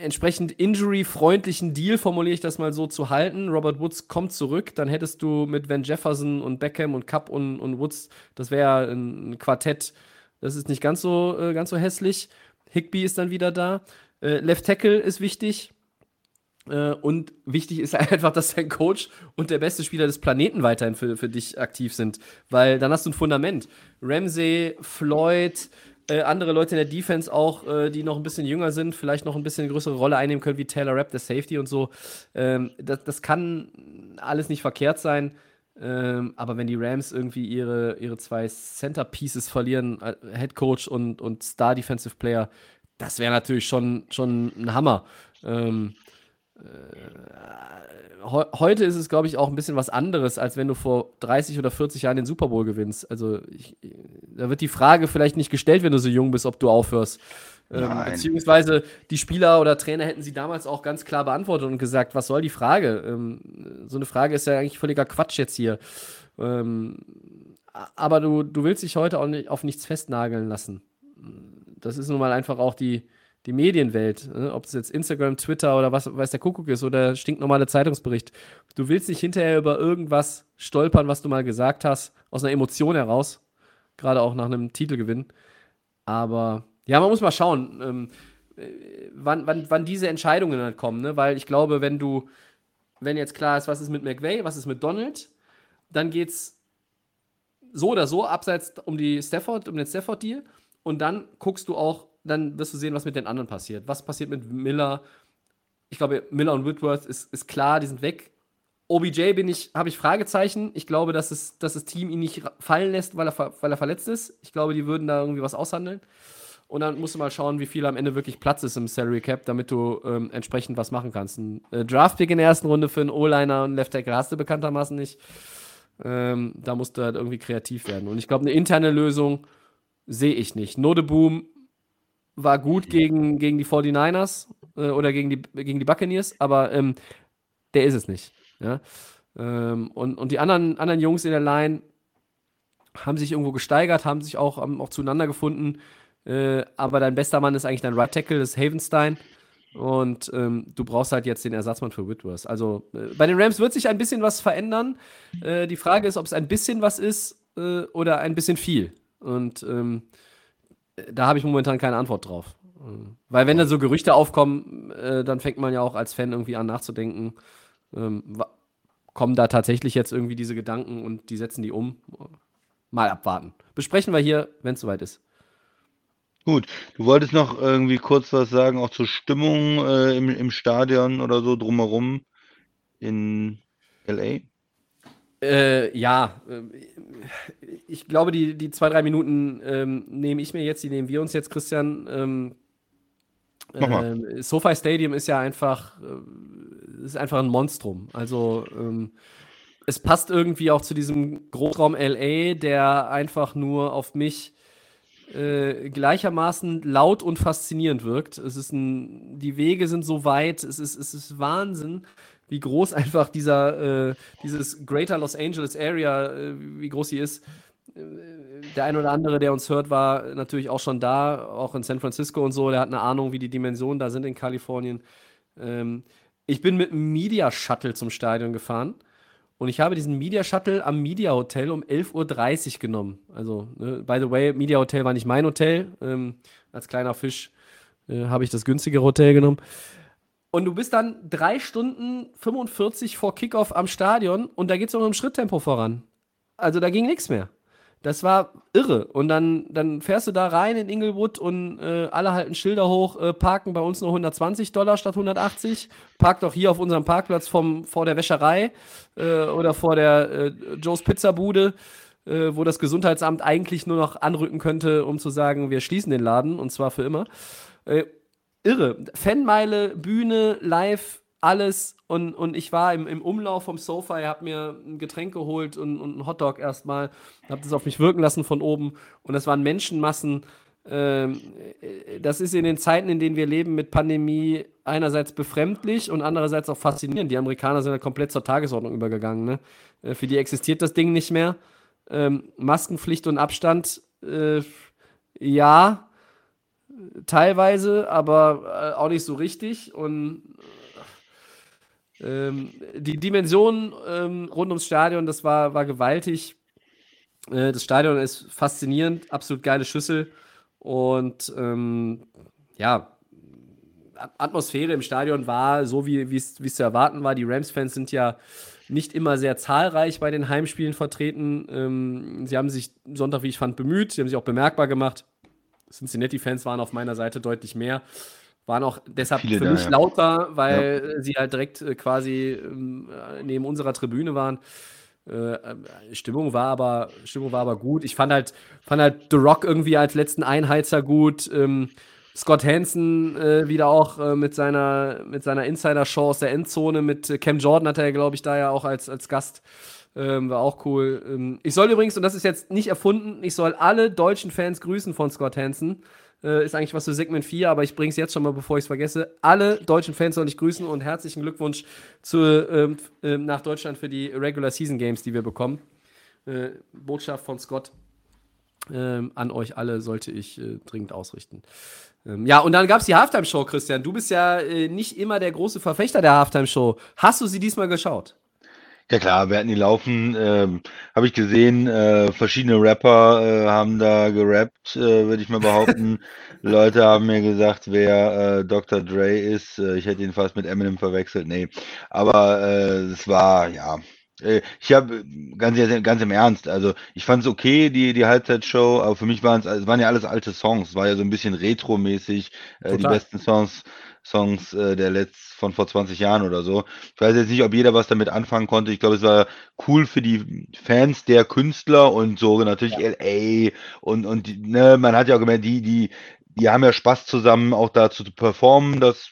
entsprechend injury-freundlichen Deal, formuliere ich das mal so, zu halten. Robert Woods kommt zurück, dann hättest du mit Van Jefferson und Beckham und Cup und, und Woods, das wäre ein Quartett, das ist nicht ganz so, äh, ganz so hässlich. Higby ist dann wieder da. Äh, Left Tackle ist wichtig. Äh, und wichtig ist einfach, dass dein Coach und der beste Spieler des Planeten weiterhin für, für dich aktiv sind. Weil dann hast du ein Fundament. Ramsey, Floyd, äh, andere Leute in der Defense auch, äh, die noch ein bisschen jünger sind, vielleicht noch ein bisschen eine größere Rolle einnehmen können, wie Taylor Rapp, der Safety und so. Ähm, das, das kann alles nicht verkehrt sein. Ähm, aber wenn die Rams irgendwie ihre, ihre zwei Centerpieces verlieren, äh, Head Coach und, und Star Defensive Player, das wäre natürlich schon, schon ein Hammer. Ähm, äh, heute ist es, glaube ich, auch ein bisschen was anderes, als wenn du vor 30 oder 40 Jahren den Super Bowl gewinnst. Also ich, da wird die Frage vielleicht nicht gestellt, wenn du so jung bist, ob du aufhörst. Ähm, beziehungsweise die Spieler oder Trainer hätten sie damals auch ganz klar beantwortet und gesagt, was soll die Frage? Ähm, so eine Frage ist ja eigentlich völliger Quatsch jetzt hier. Ähm, aber du, du willst dich heute auch nicht, auf nichts festnageln lassen. Das ist nun mal einfach auch die, die Medienwelt. Ne? Ob es jetzt Instagram, Twitter oder was weiß der Kuckuck ist oder stinknormale Zeitungsbericht. Du willst nicht hinterher über irgendwas stolpern, was du mal gesagt hast, aus einer Emotion heraus. Gerade auch nach einem Titelgewinn. Aber ja, man muss mal schauen, ähm, äh, wann, wann, wann diese Entscheidungen dann kommen, ne? Weil ich glaube, wenn du, wenn jetzt klar ist, was ist mit McVay, was ist mit Donald, dann geht's so oder so abseits um die Stafford, um den Stafford-Deal. Und dann guckst du auch, dann wirst du sehen, was mit den anderen passiert. Was passiert mit Miller? Ich glaube, Miller und Whitworth ist, ist klar, die sind weg. OBJ bin ich, habe ich Fragezeichen. Ich glaube, dass, es, dass das Team ihn nicht fallen lässt, weil er, weil er verletzt ist. Ich glaube, die würden da irgendwie was aushandeln. Und dann musst du mal schauen, wie viel am Ende wirklich Platz ist im Salary Cap, damit du ähm, entsprechend was machen kannst. Ein äh, Draftpick in der ersten Runde für einen O-Liner und Left Tackle hast du bekanntermaßen nicht. Ähm, da musst du halt irgendwie kreativ werden. Und ich glaube, eine interne Lösung sehe ich nicht. Nodeboom war gut gegen, gegen die 49ers. äh, oder gegen die, gegen die Buccaneers, aber ähm, der ist es nicht. Ja? Ähm, und, und die anderen, anderen Jungs in der Line haben sich irgendwo gesteigert, haben sich auch, haben auch zueinander gefunden. Äh, aber dein bester Mann ist eigentlich dein Right Tackle, das ist Havenstein. Und ähm, du brauchst halt jetzt den Ersatzmann für Whitworth. Also äh, bei den Rams wird sich ein bisschen was verändern. Äh, die Frage ist, ob es ein bisschen was ist äh, oder ein bisschen viel. Und ähm, da habe ich momentan keine Antwort drauf. Weil wenn da so Gerüchte aufkommen, äh, dann fängt man ja auch als Fan irgendwie an nachzudenken, ähm, kommen da tatsächlich jetzt irgendwie diese Gedanken und die setzen die um. Mal abwarten. Besprechen wir hier, wenn es soweit ist. Gut, du wolltest noch irgendwie kurz was sagen, auch zur Stimmung äh, im, im Stadion oder so drumherum in LA? Äh, ja, äh, ich glaube, die, die zwei, drei Minuten ähm, nehme ich mir jetzt, die nehmen wir uns jetzt, Christian. Ähm, äh, SoFi Stadium ist ja einfach, äh, ist einfach ein Monstrum. Also ähm, es passt irgendwie auch zu diesem Großraum LA, der einfach nur auf mich äh, gleichermaßen laut und faszinierend wirkt. Es ist ein, die Wege sind so weit, es ist, es ist Wahnsinn, wie groß einfach dieser, äh, dieses Greater Los Angeles Area, äh, wie groß sie ist. Äh, der ein oder andere, der uns hört, war natürlich auch schon da, auch in San Francisco und so. Der hat eine Ahnung, wie die Dimensionen da sind in Kalifornien. Ähm, ich bin mit einem Media Shuttle zum Stadion gefahren. Und ich habe diesen Media Shuttle am Media Hotel um 11.30 Uhr genommen. Also, ne, by the way, Media Hotel war nicht mein Hotel. Ähm, als kleiner Fisch äh, habe ich das günstigere Hotel genommen. Und du bist dann drei Stunden 45 vor Kickoff am Stadion und da geht es noch im Schritttempo voran. Also da ging nichts mehr. Das war irre. Und dann, dann fährst du da rein in Inglewood und äh, alle halten Schilder hoch, äh, parken bei uns nur 120 Dollar statt 180. Park doch hier auf unserem Parkplatz vom, vor der Wäscherei äh, oder vor der äh, Joe's Pizzabude, äh, wo das Gesundheitsamt eigentlich nur noch anrücken könnte, um zu sagen, wir schließen den Laden und zwar für immer. Äh, irre. Fanmeile, Bühne, live, alles. Und, und ich war im, im Umlauf vom Sofa, habe mir ein Getränk geholt und, und einen Hotdog erstmal, habe das auf mich wirken lassen von oben. Und das waren Menschenmassen. Ähm, das ist in den Zeiten, in denen wir leben, mit Pandemie einerseits befremdlich und andererseits auch faszinierend. Die Amerikaner sind ja komplett zur Tagesordnung übergegangen. Ne? Äh, für die existiert das Ding nicht mehr. Ähm, Maskenpflicht und Abstand, äh, ja, teilweise, aber äh, auch nicht so richtig. Und ähm, die Dimension ähm, rund ums Stadion, das war, war gewaltig. Äh, das Stadion ist faszinierend, absolut geile Schüssel. Und ähm, ja, Atmosphäre im Stadion war so, wie es zu erwarten war. Die Rams-Fans sind ja nicht immer sehr zahlreich bei den Heimspielen vertreten. Ähm, sie haben sich Sonntag, wie ich fand, bemüht. Sie haben sich auch bemerkbar gemacht. Cincinnati-Fans waren auf meiner Seite deutlich mehr. Waren auch deshalb Viele für da, mich ja. lauter, weil sie halt direkt äh, quasi ähm, neben unserer Tribüne waren. Äh, äh, Stimmung war aber Stimmung war aber gut. Ich fand halt fand halt The Rock irgendwie als letzten Einheizer gut. Ähm, Scott Hansen äh, wieder auch äh, mit seiner mit seiner Insider Show aus der Endzone mit äh, Cam Jordan hat er glaube ich da ja auch als als Gast ähm, war auch cool. Ähm, ich soll übrigens und das ist jetzt nicht erfunden, ich soll alle deutschen Fans grüßen von Scott Hansen. Äh, ist eigentlich was für Segment 4, aber ich bringe es jetzt schon mal, bevor ich es vergesse. Alle deutschen Fans soll ich grüßen und herzlichen Glückwunsch zu, ähm, ähm, nach Deutschland für die Regular Season Games, die wir bekommen. Äh, Botschaft von Scott ähm, an euch alle sollte ich äh, dringend ausrichten. Ähm, ja, und dann gab es die Halftime-Show, Christian. Du bist ja äh, nicht immer der große Verfechter der Halftime-Show. Hast du sie diesmal geschaut? Ja klar, wir hatten die laufen, ähm, habe ich gesehen, äh, verschiedene Rapper äh, haben da gerappt, äh, würde ich mal behaupten. Leute haben mir gesagt, wer äh, Dr. Dre ist. Äh, ich hätte ihn fast mit Eminem verwechselt. Nee, aber äh, es war, ja, ich habe ganz, ganz im Ernst, also ich fand es okay, die, die Halbzeitshow, aber für mich waren es, es waren ja alles alte Songs, es war ja so ein bisschen retro-mäßig, äh, die besten Songs, Songs äh, der letzt von vor 20 Jahren oder so. Ich weiß jetzt nicht, ob jeder was damit anfangen konnte. Ich glaube, es war cool für die Fans der Künstler und so natürlich LA und, und die, ne, man hat ja auch gemerkt, die, die, die haben ja Spaß zusammen auch dazu zu performen. Das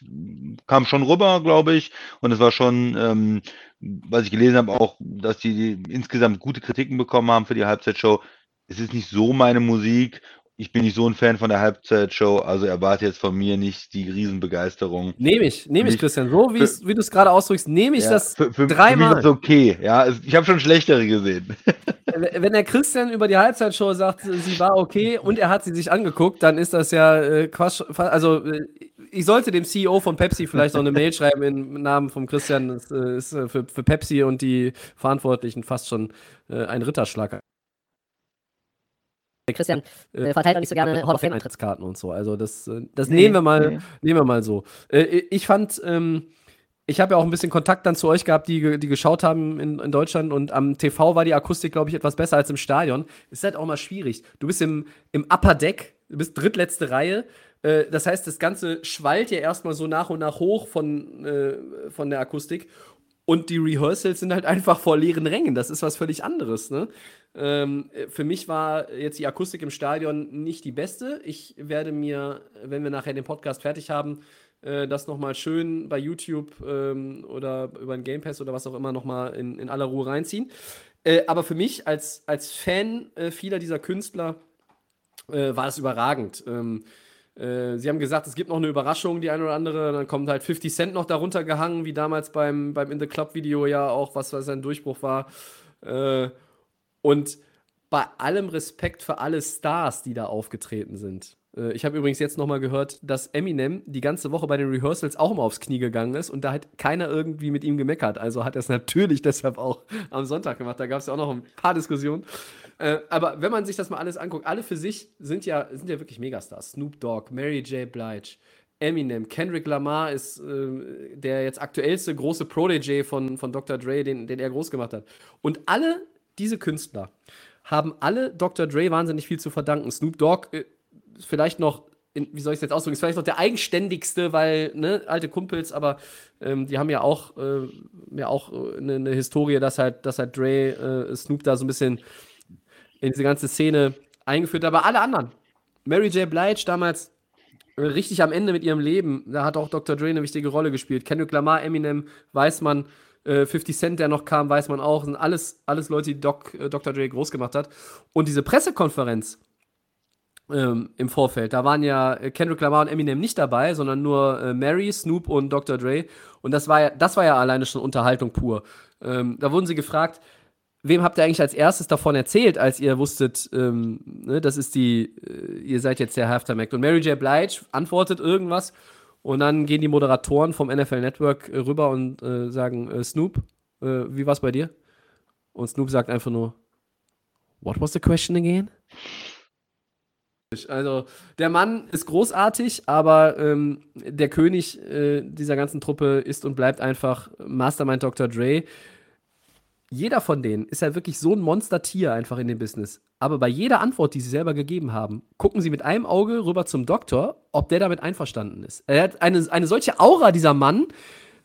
kam schon rüber, glaube ich. Und es war schon, ähm, was ich gelesen habe, auch, dass die, insgesamt gute Kritiken bekommen haben für die Halbzeitshow. Es ist nicht so meine Musik ich bin nicht so ein Fan von der Halbzeitshow, also erwarte jetzt von mir nicht die Riesenbegeisterung. Nehme ich, nehme ich, Christian. So wie, wie du es gerade ausdrückst, nehme ich Ja, das für, für, für mich dreimal. ist das okay. Ja, ich habe schon schlechtere gesehen. Wenn der Christian über die Halbzeitshow sagt, sie war okay und er hat sie sich angeguckt, dann ist das ja äh, Quatsch. Also, äh, ich sollte dem CEO von Pepsi vielleicht noch eine Mail schreiben im Namen von Christian. Das äh, ist für, für Pepsi und die Verantwortlichen fast schon äh, ein Ritterschlag. Christian äh, verteilt auch nicht so gerne Hall of Fame Eintritts. Eintrittskarten und so. Also, das, das nehmen wir mal. Nehmen wir mal so. Ich fand, ähm, ich habe ja auch ein bisschen Kontakt dann zu euch gehabt, die, die geschaut haben in, in Deutschland und am TV war die Akustik, glaube ich, etwas besser als im Stadion. Ist halt auch mal schwierig. Du bist im, im Upper Deck, du bist drittletzte Reihe. Äh, das heißt, das Ganze schwallt ja erstmal so nach und nach hoch von, äh, von der Akustik. Und die Rehearsals sind halt einfach vor leeren Rängen. Das ist was völlig anderes. Ne? Ähm, äh, für mich war jetzt die Akustik im Stadion nicht die beste. Ich werde mir, wenn wir nachher den Podcast fertig haben, äh, das nochmal schön bei YouTube ähm, oder über den Game Pass oder was auch immer nochmal in, in aller Ruhe reinziehen. Äh, aber für mich als, als Fan äh, vieler dieser Künstler äh, war es überragend. Ähm, äh, sie haben gesagt, es gibt noch eine Überraschung, die eine oder andere. Dann kommt halt 50 Cent noch darunter gehangen, wie damals beim, beim In the Club Video ja auch, was, was sein Durchbruch war. Äh, und bei allem Respekt für alle Stars, die da aufgetreten sind. Äh, ich habe übrigens jetzt nochmal gehört, dass Eminem die ganze Woche bei den Rehearsals auch mal aufs Knie gegangen ist und da hat keiner irgendwie mit ihm gemeckert. Also hat er es natürlich deshalb auch am Sonntag gemacht. Da gab es ja auch noch ein paar Diskussionen. Äh, aber wenn man sich das mal alles anguckt, alle für sich sind ja, sind ja wirklich Megastars. Snoop Dogg, Mary J. Blige, Eminem, Kendrick Lamar ist äh, der jetzt aktuellste große Protege von, von Dr. Dre, den, den er groß gemacht hat. Und alle diese Künstler haben alle Dr. Dre wahnsinnig viel zu verdanken. Snoop Dogg äh, vielleicht noch, in, wie soll ich es jetzt ausdrücken, ist vielleicht noch der eigenständigste, weil, ne, alte Kumpels, aber ähm, die haben ja auch, äh, ja auch äh, eine, eine Historie, dass halt, dass halt Dre äh, Snoop da so ein bisschen in diese ganze Szene eingeführt hat. Aber alle anderen, Mary J. Blige damals äh, richtig am Ende mit ihrem Leben, da hat auch Dr. Dre eine wichtige Rolle gespielt. Kendrick Lamar, Eminem, weiß man, äh, 50 Cent, der noch kam, weiß man auch, sind alles, alles Leute, die Doc, äh, Dr. Dre groß gemacht hat. Und diese Pressekonferenz ähm, im Vorfeld, da waren ja äh, Kendrick Lamar und Eminem nicht dabei, sondern nur äh, Mary, Snoop und Dr. Dre. Und das war ja, das war ja alleine schon Unterhaltung pur. Ähm, da wurden sie gefragt, wem habt ihr eigentlich als erstes davon erzählt, als ihr wusstet, ähm, ne, das ist die, äh, ihr seid jetzt der Halftime Act. Und Mary J. Blige antwortet irgendwas und dann gehen die Moderatoren vom NFL Network äh, rüber und äh, sagen, äh, Snoop, wie war's bei dir? Und Snoop sagt einfach nur, What was the question again? Also, der Mann ist großartig, aber ähm, der König äh, dieser ganzen Truppe ist und bleibt einfach Mastermind Dr. Dre. Jeder von denen ist ja wirklich so ein Monstertier einfach in dem Business. Aber bei jeder Antwort, die sie selber gegeben haben, gucken sie mit einem Auge rüber zum Doktor, ob der damit einverstanden ist. Er hat eine, eine solche Aura, dieser Mann.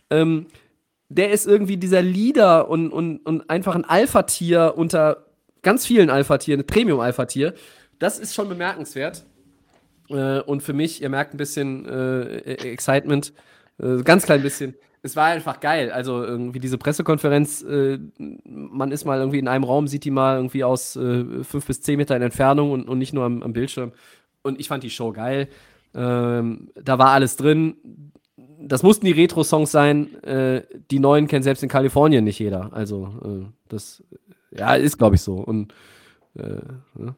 Ähm, der ist irgendwie dieser Leader und, und, und einfach ein Alpha-Tier unter ganz vielen Alpha-Tieren, Premium-Alpha-Tier. Das ist schon bemerkenswert. Äh, und für mich, ihr merkt ein bisschen äh, Excitement, äh, ganz klein bisschen. Es war einfach geil. Also irgendwie diese Pressekonferenz, äh, man ist mal irgendwie in einem Raum, sieht die mal irgendwie aus äh, fünf bis zehn Metern Entfernung und, und nicht nur am, am Bildschirm. Und ich fand die Show geil. Ähm, da war alles drin. Das mussten die Retro-Songs sein. Äh, die neuen kennt selbst in Kalifornien nicht jeder. Also das ja ist, glaube ich, so. Und äh, ne?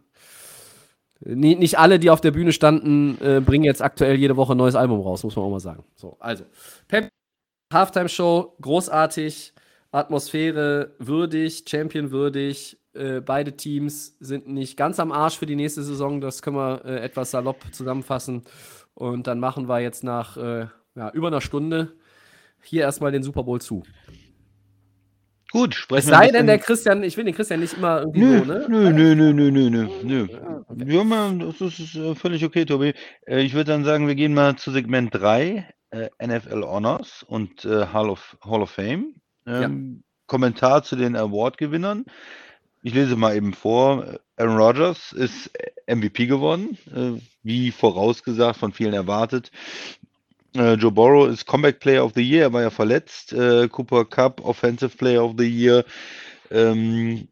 Nicht alle, die auf der Bühne standen, äh, bringen jetzt aktuell jede Woche ein neues Album raus, muss man auch mal sagen. So, also, Pep Halftime-Show, großartig, Atmosphäre würdig, Champion würdig. Äh, beide Teams sind nicht ganz am Arsch für die nächste Saison, das können wir äh, etwas salopp zusammenfassen. Und dann machen wir jetzt nach äh, ja, über einer Stunde hier erstmal den Super Bowl zu. Gut, Es sprechen wir sei ein denn, der Christian, ich will den Christian nicht immer irgendwie Nö, so, ne? nö, nö, nö, nö, nö, nö, nö. okay. Ja, mal, das ist, ist äh, völlig okay, Tobi. Äh, ich würde dann sagen, wir gehen mal zu Segment 3, äh, NFL Honors und Hall, of, Hall of Fame. Ähm, Kommentar zu den Award-Gewinnern. Ich lese mal eben vor. Aaron Rodgers ist MVP geworden, wie vorausgesagt, von vielen erwartet. Äh, Joe Burrow ist Comeback Player of the Year, er war ja verletzt. Äh, Cooper Cup Offensive Player of the Year. Ähm,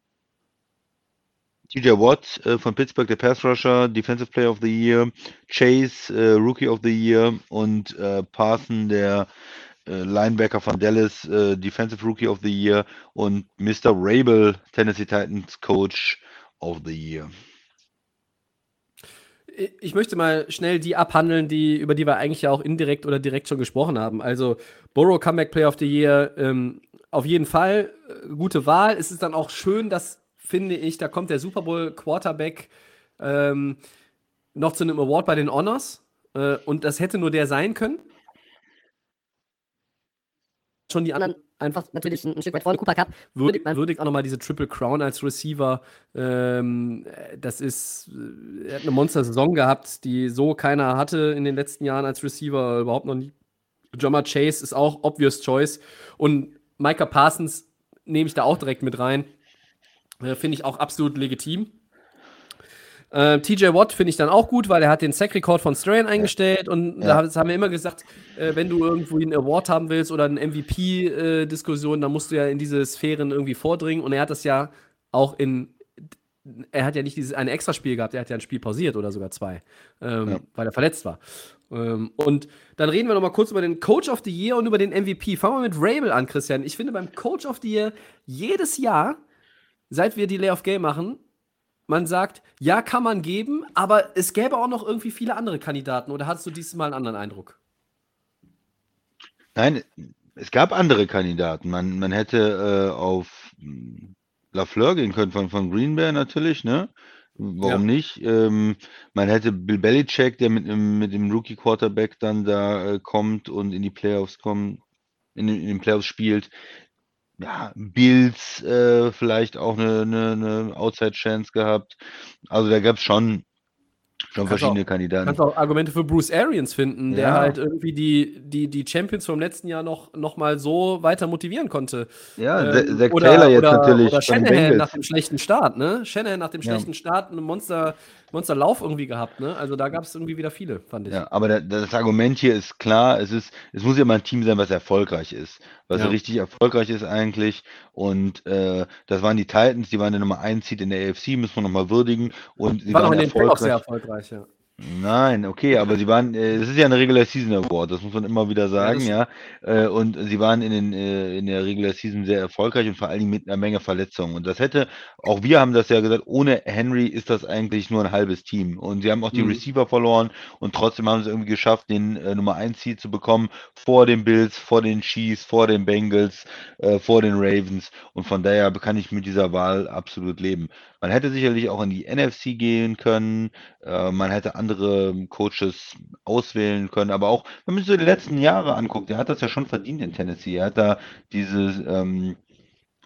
TJ Watt äh, von Pittsburgh, der Pass Rusher, Defensive Player of the Year, Chase, äh, Rookie of the Year und äh, Parson, der äh, Linebacker von Dallas, Defensive Rookie of the Year und Mr. Rabel, Tennessee Titans Coach of the Year. Ich möchte mal schnell die abhandeln, die, über die wir eigentlich ja auch indirekt oder direkt schon gesprochen haben. Also Burrow Comeback Player of the Year, ähm, auf jeden Fall äh, gute Wahl. Es ist dann auch schön, dass, finde ich, da kommt der Super Bowl Quarterback ähm, noch zu einem Award bei den Honors. Äh, und das hätte nur der sein können. Schon die anderen einfach natürlich ein, ein Stück weit vor dem Cooper Cup. Würdigt, würdigt auch nochmal diese Triple Crown als Receiver. Ähm, das ist, äh, er hat eine Monster-Saison gehabt, die so keiner hatte in den letzten Jahren als Receiver, überhaupt noch nie. Jama Chase ist auch obvious choice. Und Micah Parsons nehme ich da auch direkt mit rein. Äh, Finde ich auch absolut legitim. Äh, TJ Watt finde ich dann auch gut, weil er hat den Sack-Record von Strahan eingestellt und ja. da haben wir immer gesagt, äh, wenn du irgendwo einen Award haben willst oder eine MVP-Diskussion, äh, dann musst du ja in diese Sphären irgendwie vordringen und er hat das ja auch in, er hat ja nicht dieses eine Extraspiel gehabt, er hat ja ein Spiel pausiert oder sogar zwei, ähm, ja. weil er verletzt war. Ähm, und dann reden wir noch mal kurz über den Coach of the Year und über den MVP. Fangen wir mit Rabel an, Christian. Ich finde beim Coach of the Year jedes Jahr, seit wir die Layoff Game machen, man sagt, ja, kann man geben, aber es gäbe auch noch irgendwie viele andere Kandidaten. Oder hattest du dieses Mal einen anderen Eindruck? Nein, es gab andere Kandidaten. Man, man hätte äh, auf Lafleur gehen können von, von Green Bay natürlich, ne? Warum ja. nicht? Ähm, man hätte Bill Belichick, der mit, mit dem Rookie Quarterback dann da äh, kommt und in die Playoffs kommt, in, in den Playoffs spielt ja, Bills äh, vielleicht auch eine, eine, eine Outside-Chance gehabt. Also da gab es schon Schon verschiedene auch, Kandidaten. Kannst auch Argumente für Bruce Arians finden, ja. der halt irgendwie die, die, die Champions vom letzten Jahr noch, noch mal so weiter motivieren konnte. Ja, ähm, Zach oder, Taylor jetzt oder, natürlich. Oder Shanahan nach dem schlechten Start, ne? Shanahan nach dem ja. schlechten Start ein Monster, Monsterlauf irgendwie gehabt, ne? Also da gab es irgendwie wieder viele, fand ich. Ja, aber der, das Argument hier ist klar, es ist, es muss ja mal ein Team sein, was erfolgreich ist. Was ja. richtig erfolgreich ist eigentlich. Und äh, das waren die Titans, die waren der Nummer 1 Seed in der AFC, müssen wir nochmal würdigen. Und sie waren, waren auch in den Playoffs sehr erfolgreich, ja. Nein, okay, aber sie waren, äh, es ist ja eine Regular Season Award, das muss man immer wieder sagen, ja. ja. Äh, und sie waren in, den, äh, in der Regular Season sehr erfolgreich und vor allen Dingen mit einer Menge Verletzungen. Und das hätte, auch wir haben das ja gesagt, ohne Henry ist das eigentlich nur ein halbes Team. Und sie haben auch die mhm. Receiver verloren und trotzdem haben sie irgendwie geschafft, den äh, Nummer 1 Seed zu bekommen vor den Bills, vor den Chiefs, vor den Bengals, äh, vor den Ravens. Und von daher kann ich mit dieser Wahl absolut leben. Man hätte sicherlich auch in die NFC gehen können. Äh, man hätte andere Coaches auswählen können. Aber auch, wenn man sich so die letzten Jahre anguckt, der hat das ja schon verdient in Tennessee. Er hat da diese ähm,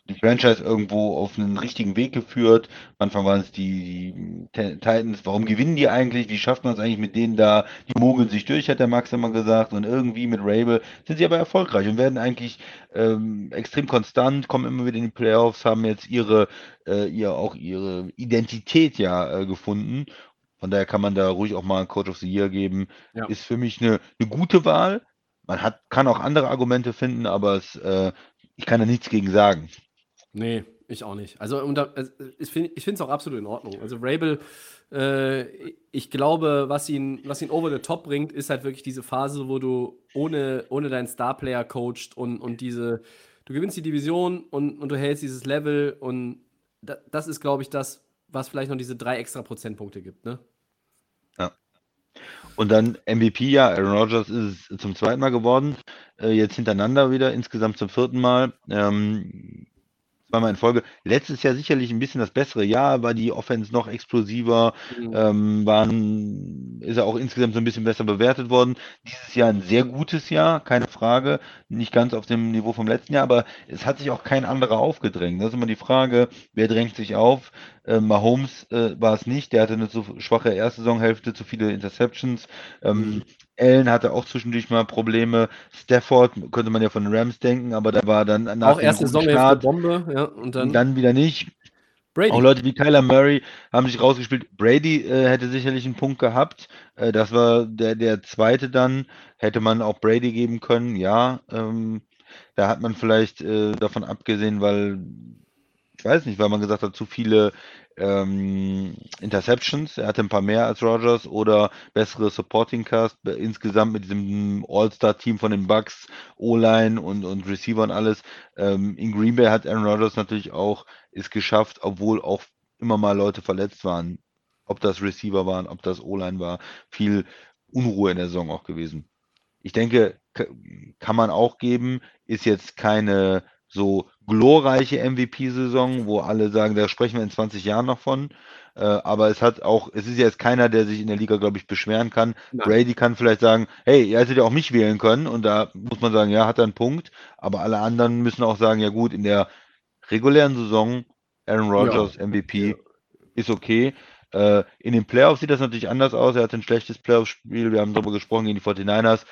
die Franchise irgendwo auf einen richtigen Weg geführt. Manchmal waren es die, die Titans. Warum gewinnen die eigentlich? Wie schafft man es eigentlich mit denen da? Die mogeln sich durch, hat der Max immer gesagt. Und irgendwie mit Rabel sind sie aber erfolgreich und werden eigentlich ähm, extrem konstant, kommen immer wieder in die Playoffs, haben jetzt ihre, äh, ihr auch ihre Identität ja äh, gefunden. Von daher kann man da ruhig auch mal einen Coach of the Year geben. Ja. Ist für mich eine, eine gute Wahl. Man hat, kann auch andere Argumente finden, aber es, äh, ich kann da nichts gegen sagen. Nee, ich auch nicht. Also, unter, ich finde es auch absolut in Ordnung. Also, Rabel, äh, ich glaube, was ihn, was ihn over the top bringt, ist halt wirklich diese Phase, wo du ohne, ohne deinen Star-Player coacht und, und diese, du gewinnst die Division und, und du hältst dieses Level und da, das ist, glaube ich, das, was vielleicht noch diese drei extra Prozentpunkte gibt, ne? Ja. Und dann MVP, ja, Aaron Rodgers ist zum zweiten Mal geworden, äh, jetzt hintereinander wieder, insgesamt zum vierten Mal. Ähm, zweimal in Folge. Letztes Jahr sicherlich ein bisschen das bessere Jahr, war die Offense noch explosiver, mhm. ähm, waren, ist er auch insgesamt so ein bisschen besser bewertet worden. Dieses Jahr ein sehr gutes Jahr, keine Frage. Nicht ganz auf dem Niveau vom letzten Jahr, aber es hat sich auch kein anderer aufgedrängt. Das ist immer die Frage, wer drängt sich auf? Äh, Mahomes äh, war es nicht, der hatte eine zu schwache erste Saisonhälfte, zu viele Interceptions. Ähm, mhm. Allen hatte auch zwischendurch mal Probleme. Stafford könnte man ja von den Rams denken, aber da war dann nach auch erste Saison Bombe, ja, und dann, dann wieder nicht. Brady. Auch Leute wie Kyler Murray haben sich rausgespielt. Brady äh, hätte sicherlich einen Punkt gehabt. Äh, das war der, der zweite dann. Hätte man auch Brady geben können, ja. Ähm, da hat man vielleicht äh, davon abgesehen, weil ich weiß nicht, weil man gesagt hat, zu viele ähm, Interceptions. Er hatte ein paar mehr als Rogers oder bessere Supporting Cast insgesamt mit diesem All-Star-Team von den Bucks, O-Line und, und Receiver und alles. Ähm, in Green Bay hat Aaron Rodgers natürlich auch es geschafft, obwohl auch immer mal Leute verletzt waren. Ob das Receiver waren, ob das O-Line war, viel Unruhe in der Saison auch gewesen. Ich denke, kann man auch geben, ist jetzt keine so glorreiche MVP-Saison, wo alle sagen, da sprechen wir in 20 Jahren noch von. Äh, aber es hat auch, es ist ja jetzt keiner, der sich in der Liga, glaube ich, beschweren kann. Nein. Brady kann vielleicht sagen, hey, ihr hättet ja auch mich wählen können. Und da muss man sagen, ja, hat er einen Punkt. Aber alle anderen müssen auch sagen, ja gut, in der regulären Saison Aaron Rodgers ja. MVP ja. ist okay. Äh, in den Playoffs sieht das natürlich anders aus. Er hatte ein schlechtes Playoff-Spiel. Wir haben darüber gesprochen gegen die 49ers.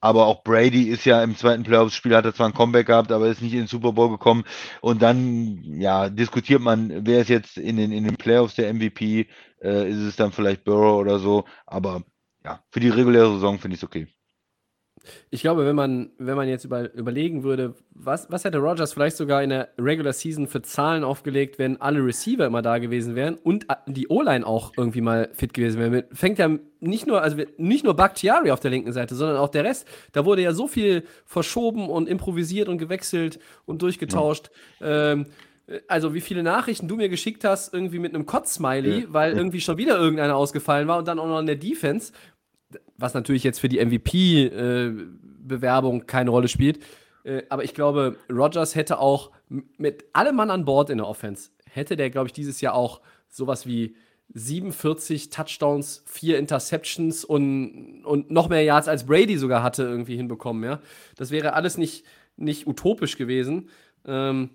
Aber auch Brady ist ja im zweiten Playoffs-Spiel, hat er zwar ein Comeback gehabt, aber ist nicht in den Super Bowl gekommen. Und dann, ja, diskutiert man, wer ist jetzt in den, in den Playoffs der MVP? Äh, ist es dann vielleicht Burrow oder so? Aber ja, für die reguläre Saison finde ich es okay. Ich glaube, wenn man, wenn man jetzt über, überlegen würde, was, was hätte Rogers vielleicht sogar in der Regular Season für Zahlen aufgelegt, wenn alle Receiver immer da gewesen wären und die O-Line auch irgendwie mal fit gewesen wäre. Fängt ja nicht nur, also nicht nur Bakhtiari auf der linken Seite, sondern auch der Rest. Da wurde ja so viel verschoben und improvisiert und gewechselt und durchgetauscht. Ja. Ähm, also wie viele Nachrichten du mir geschickt hast, irgendwie mit einem Kotz-Smiley, ja. weil irgendwie schon wieder irgendeiner ausgefallen war und dann auch noch in der Defense, was natürlich jetzt für die MVP-Bewerbung äh, keine Rolle spielt. Äh, aber ich glaube, Rogers hätte auch mit allem Mann an Bord in der Offense, hätte der, glaube ich, dieses Jahr auch sowas wie 47 Touchdowns, 4 Interceptions und, und noch mehr Yards als Brady sogar hatte irgendwie hinbekommen, ja. Das wäre alles nicht, nicht utopisch gewesen. Ähm,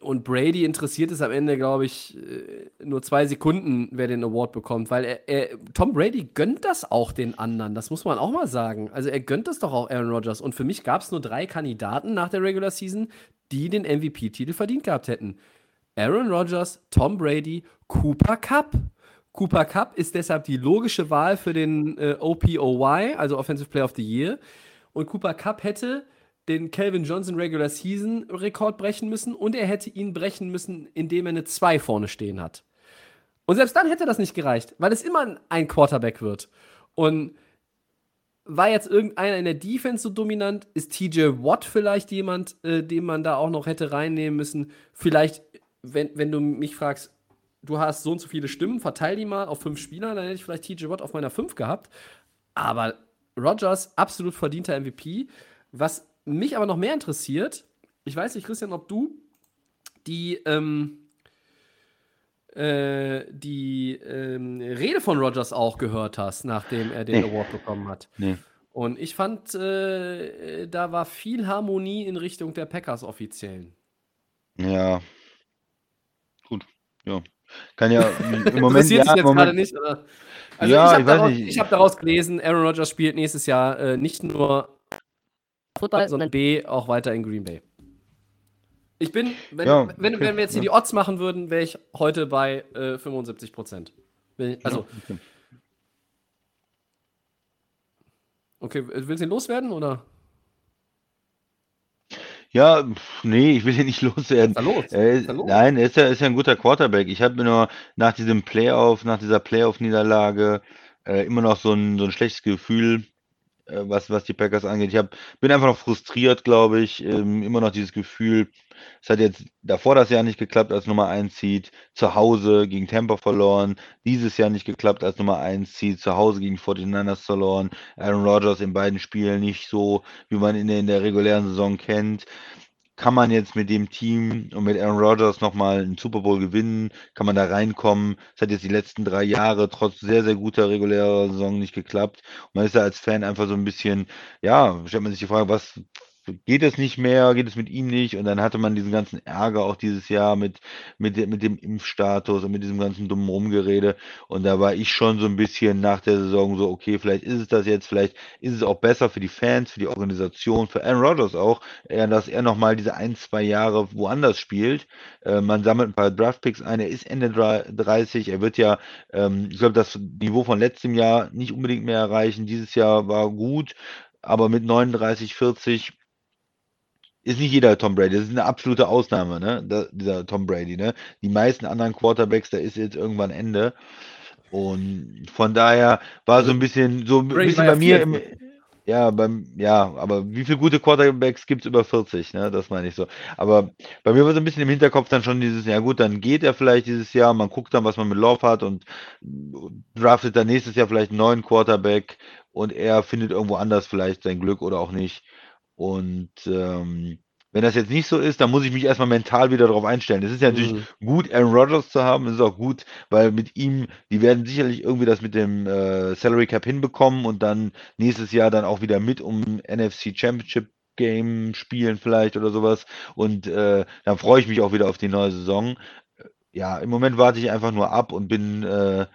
und Brady interessiert es am Ende, glaube ich, äh, nur zwei Sekunden, wer den Award bekommt, weil er, er, Tom Brady gönnt das auch den anderen. Das muss man auch mal sagen. Also er gönnt das doch auch Aaron Rodgers. Und für mich gab es nur drei Kandidaten nach der Regular Season, die den MVP-Titel verdient gehabt hätten. Aaron Rodgers, Tom Brady, Cooper Cup. Cooper Cup ist deshalb die logische Wahl für den äh, OPOY, also Offensive Player of the Year. Und Cooper Cup hätte den Calvin Johnson Regular Season Rekord brechen müssen und er hätte ihn brechen müssen, indem er eine 2 vorne stehen hat. Und selbst dann hätte das nicht gereicht, weil es immer ein Quarterback wird. Und war jetzt irgendeiner in der Defense so dominant? Ist TJ Watt vielleicht jemand, äh, den man da auch noch hätte reinnehmen müssen? Vielleicht, wenn, wenn du mich fragst, du hast so und so viele Stimmen, verteil die mal auf fünf Spieler, dann hätte ich vielleicht TJ Watt auf meiner 5 gehabt. Aber Rogers, absolut verdienter MVP. Was mich aber noch mehr interessiert, ich weiß nicht, Christian, ob du die, ähm, äh, die ähm, Rede von Rogers auch gehört hast, nachdem er den nee. Award bekommen hat. Nee. Und ich fand, äh, da war viel Harmonie in Richtung der Packers-Offiziellen. Ja. Gut, ja. Kann ja im Moment. ja, jetzt Moment, gerade nicht, oder? Also ja, ich habe daraus, hab daraus gelesen, Aaron Rodgers spielt nächstes Jahr äh, nicht nur Football, sondern B auch weiter in Green Bay. Ich bin, wenn, ja, wenn, okay, wenn wir jetzt hier ja. die Odds machen würden, wäre ich heute bei äh, 75 Prozent. Also. Okay. willst du ihn loswerden oder? Ja, nee, ich will ihn nicht loswerden. Los? Er ist, nein, er ist ja, ist ja ein guter Quarterback. Ich habe mir nur nach diesem Playoff, nach dieser Playoff-Niederlage äh, immer noch so ein, so ein schlechtes Gefühl äh, was, was die Packers angeht. Ich hab, bin einfach noch frustriert, glaube ich. Ähm, immer noch dieses Gefühl, es hat jetzt davor das Jahr nicht geklappt als Nummer 1 Seed, zu Hause gegen Tampa verloren, dieses Jahr nicht geklappt als Nummer 1 Seed, zu Hause gegen 49ers verloren, Aaron Rodgers in beiden Spielen nicht so, wie man ihn in der regulären Saison kennt kann man jetzt mit dem Team und mit Aaron Rodgers nochmal einen Super Bowl gewinnen? Kann man da reinkommen? Es hat jetzt die letzten drei Jahre trotz sehr, sehr guter regulärer Saison nicht geklappt. Und man ist ja als Fan einfach so ein bisschen, ja, stellt man sich die Frage, was geht es nicht mehr, geht es mit ihm nicht? Und dann hatte man diesen ganzen Ärger auch dieses Jahr mit, mit, mit dem Impfstatus und mit diesem ganzen dummen Rumgerede. Und da war ich schon so ein bisschen nach der Saison so, okay, vielleicht ist es das jetzt, vielleicht ist es auch besser für die Fans, für die Organisation, für Aaron Rodgers auch, dass er nochmal diese ein, zwei Jahre woanders spielt. Äh, man sammelt ein paar Draftpicks ein, er ist Ende 30, er wird ja, ähm, ich glaube, das Niveau von letztem Jahr nicht unbedingt mehr erreichen. Dieses Jahr war gut, aber mit 39, 40 ist nicht jeder Tom Brady, das ist eine absolute Ausnahme, ne? Da, dieser Tom Brady, ne? Die meisten anderen Quarterbacks, da ist jetzt irgendwann Ende. Und von daher war so ein bisschen, so ein Brady bisschen bei mir im, ja, beim, ja, aber wie viele gute Quarterbacks gibt es über 40, ne? Das meine ich so. Aber bei mir war so ein bisschen im Hinterkopf dann schon dieses, ja gut, dann geht er vielleicht dieses Jahr, man guckt dann, was man mit Love hat und draftet dann nächstes Jahr vielleicht einen neuen Quarterback und er findet irgendwo anders vielleicht sein Glück oder auch nicht. Und ähm, wenn das jetzt nicht so ist, dann muss ich mich erstmal mental wieder darauf einstellen. Es ist ja natürlich Mhm. gut, Aaron Rodgers zu haben. Es ist auch gut, weil mit ihm, die werden sicherlich irgendwie das mit dem äh, Salary Cap hinbekommen und dann nächstes Jahr dann auch wieder mit um NFC Championship Game spielen vielleicht oder sowas. Und äh, dann freue ich mich auch wieder auf die neue Saison. Ja, im Moment warte ich einfach nur ab und bin äh,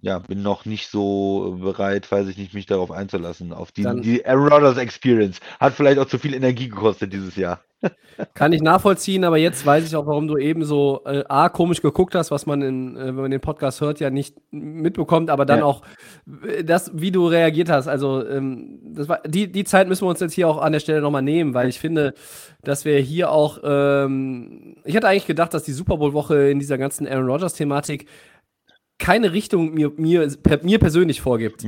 ja, bin noch nicht so bereit, weiß ich nicht, mich darauf einzulassen, auf die, Dann- die Aaron Rodgers Experience. Hat vielleicht auch zu viel Energie gekostet dieses Jahr. Kann ich nachvollziehen, aber jetzt weiß ich auch, warum du eben so äh, A, komisch geguckt hast, was man, in, äh, wenn man den Podcast hört, ja nicht mitbekommt, aber dann Ja. auch äh, das, wie du reagiert hast. Also, ähm, das war, die, die Zeit müssen wir uns jetzt hier auch an der Stelle nochmal nehmen, weil ich finde, dass wir hier auch, ähm, ich hatte eigentlich gedacht, dass die Super Bowl-Woche in dieser ganzen Aaron Rodgers-Thematik keine Richtung mir, mir, per, mir persönlich vorgibt.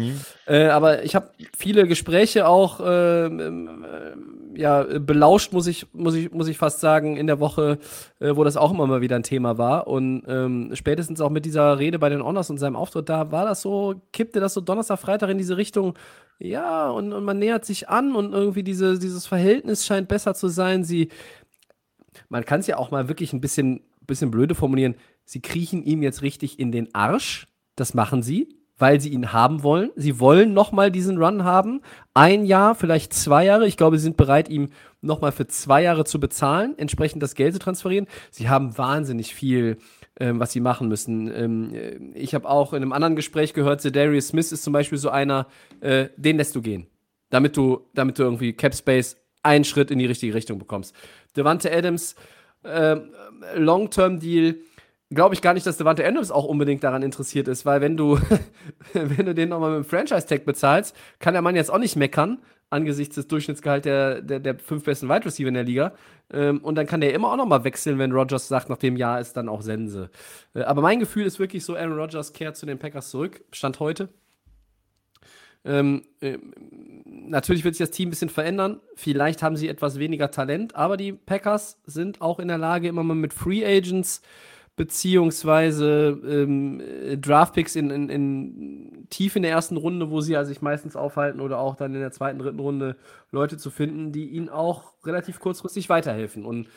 Äh, aber ich habe viele Gespräche auch ähm, äh, ja, belauscht, muss ich, muss, ich, muss ich fast sagen, in der Woche, äh, wo das auch immer mal wieder ein Thema war. Und ähm, spätestens auch mit dieser Rede bei den Honors und seinem Auftritt, da war das so, kippte das so Donnerstag, Freitag in diese Richtung. Ja, und, und man nähert sich an und irgendwie diese, dieses Verhältnis scheint besser zu sein. Sie, man kann es ja auch mal wirklich ein bisschen, bisschen blöde formulieren. Sie kriechen ihm jetzt richtig in den Arsch. Das machen sie, weil sie ihn haben wollen. Sie wollen nochmal diesen Run haben. Ein Jahr, vielleicht zwei Jahre. Ich glaube, sie sind bereit, ihm nochmal für zwei Jahre zu bezahlen, entsprechend das Geld zu transferieren. Sie haben wahnsinnig viel, ähm, was sie machen müssen. Ähm, äh, ich habe auch in einem anderen Gespräch gehört, Darius Smith ist zum Beispiel so einer, äh, den lässt du gehen. Damit du, damit du irgendwie Cap Space einen Schritt in die richtige Richtung bekommst. Devante Adams, ähm, Long-Term-Deal, glaube ich gar nicht, dass Devante Adams auch unbedingt daran interessiert ist, weil wenn du, wenn du den nochmal mit dem Franchise-Tag bezahlst, kann der Mann jetzt auch nicht meckern, angesichts des Durchschnittsgehalts der, der, der fünf besten Wide Receiver in der Liga. Ähm, und dann kann der immer auch nochmal wechseln, wenn Rodgers sagt, nach dem Jahr ist dann auch Sense. Äh, aber mein Gefühl ist wirklich so, Aaron Rodgers kehrt zu den Packers zurück, Stand heute. Ähm, äh, natürlich wird sich das Team ein bisschen verändern. Vielleicht haben sie etwas weniger Talent, aber die Packers sind auch in der Lage, immer mal mit Free Agents beziehungsweise ähm, äh, Draftpicks in, in, in tief in der ersten Runde, wo sie ja sich meistens aufhalten, oder auch dann in der zweiten, dritten Runde Leute zu finden, die ihnen auch relativ kurzfristig weiterhelfen. Und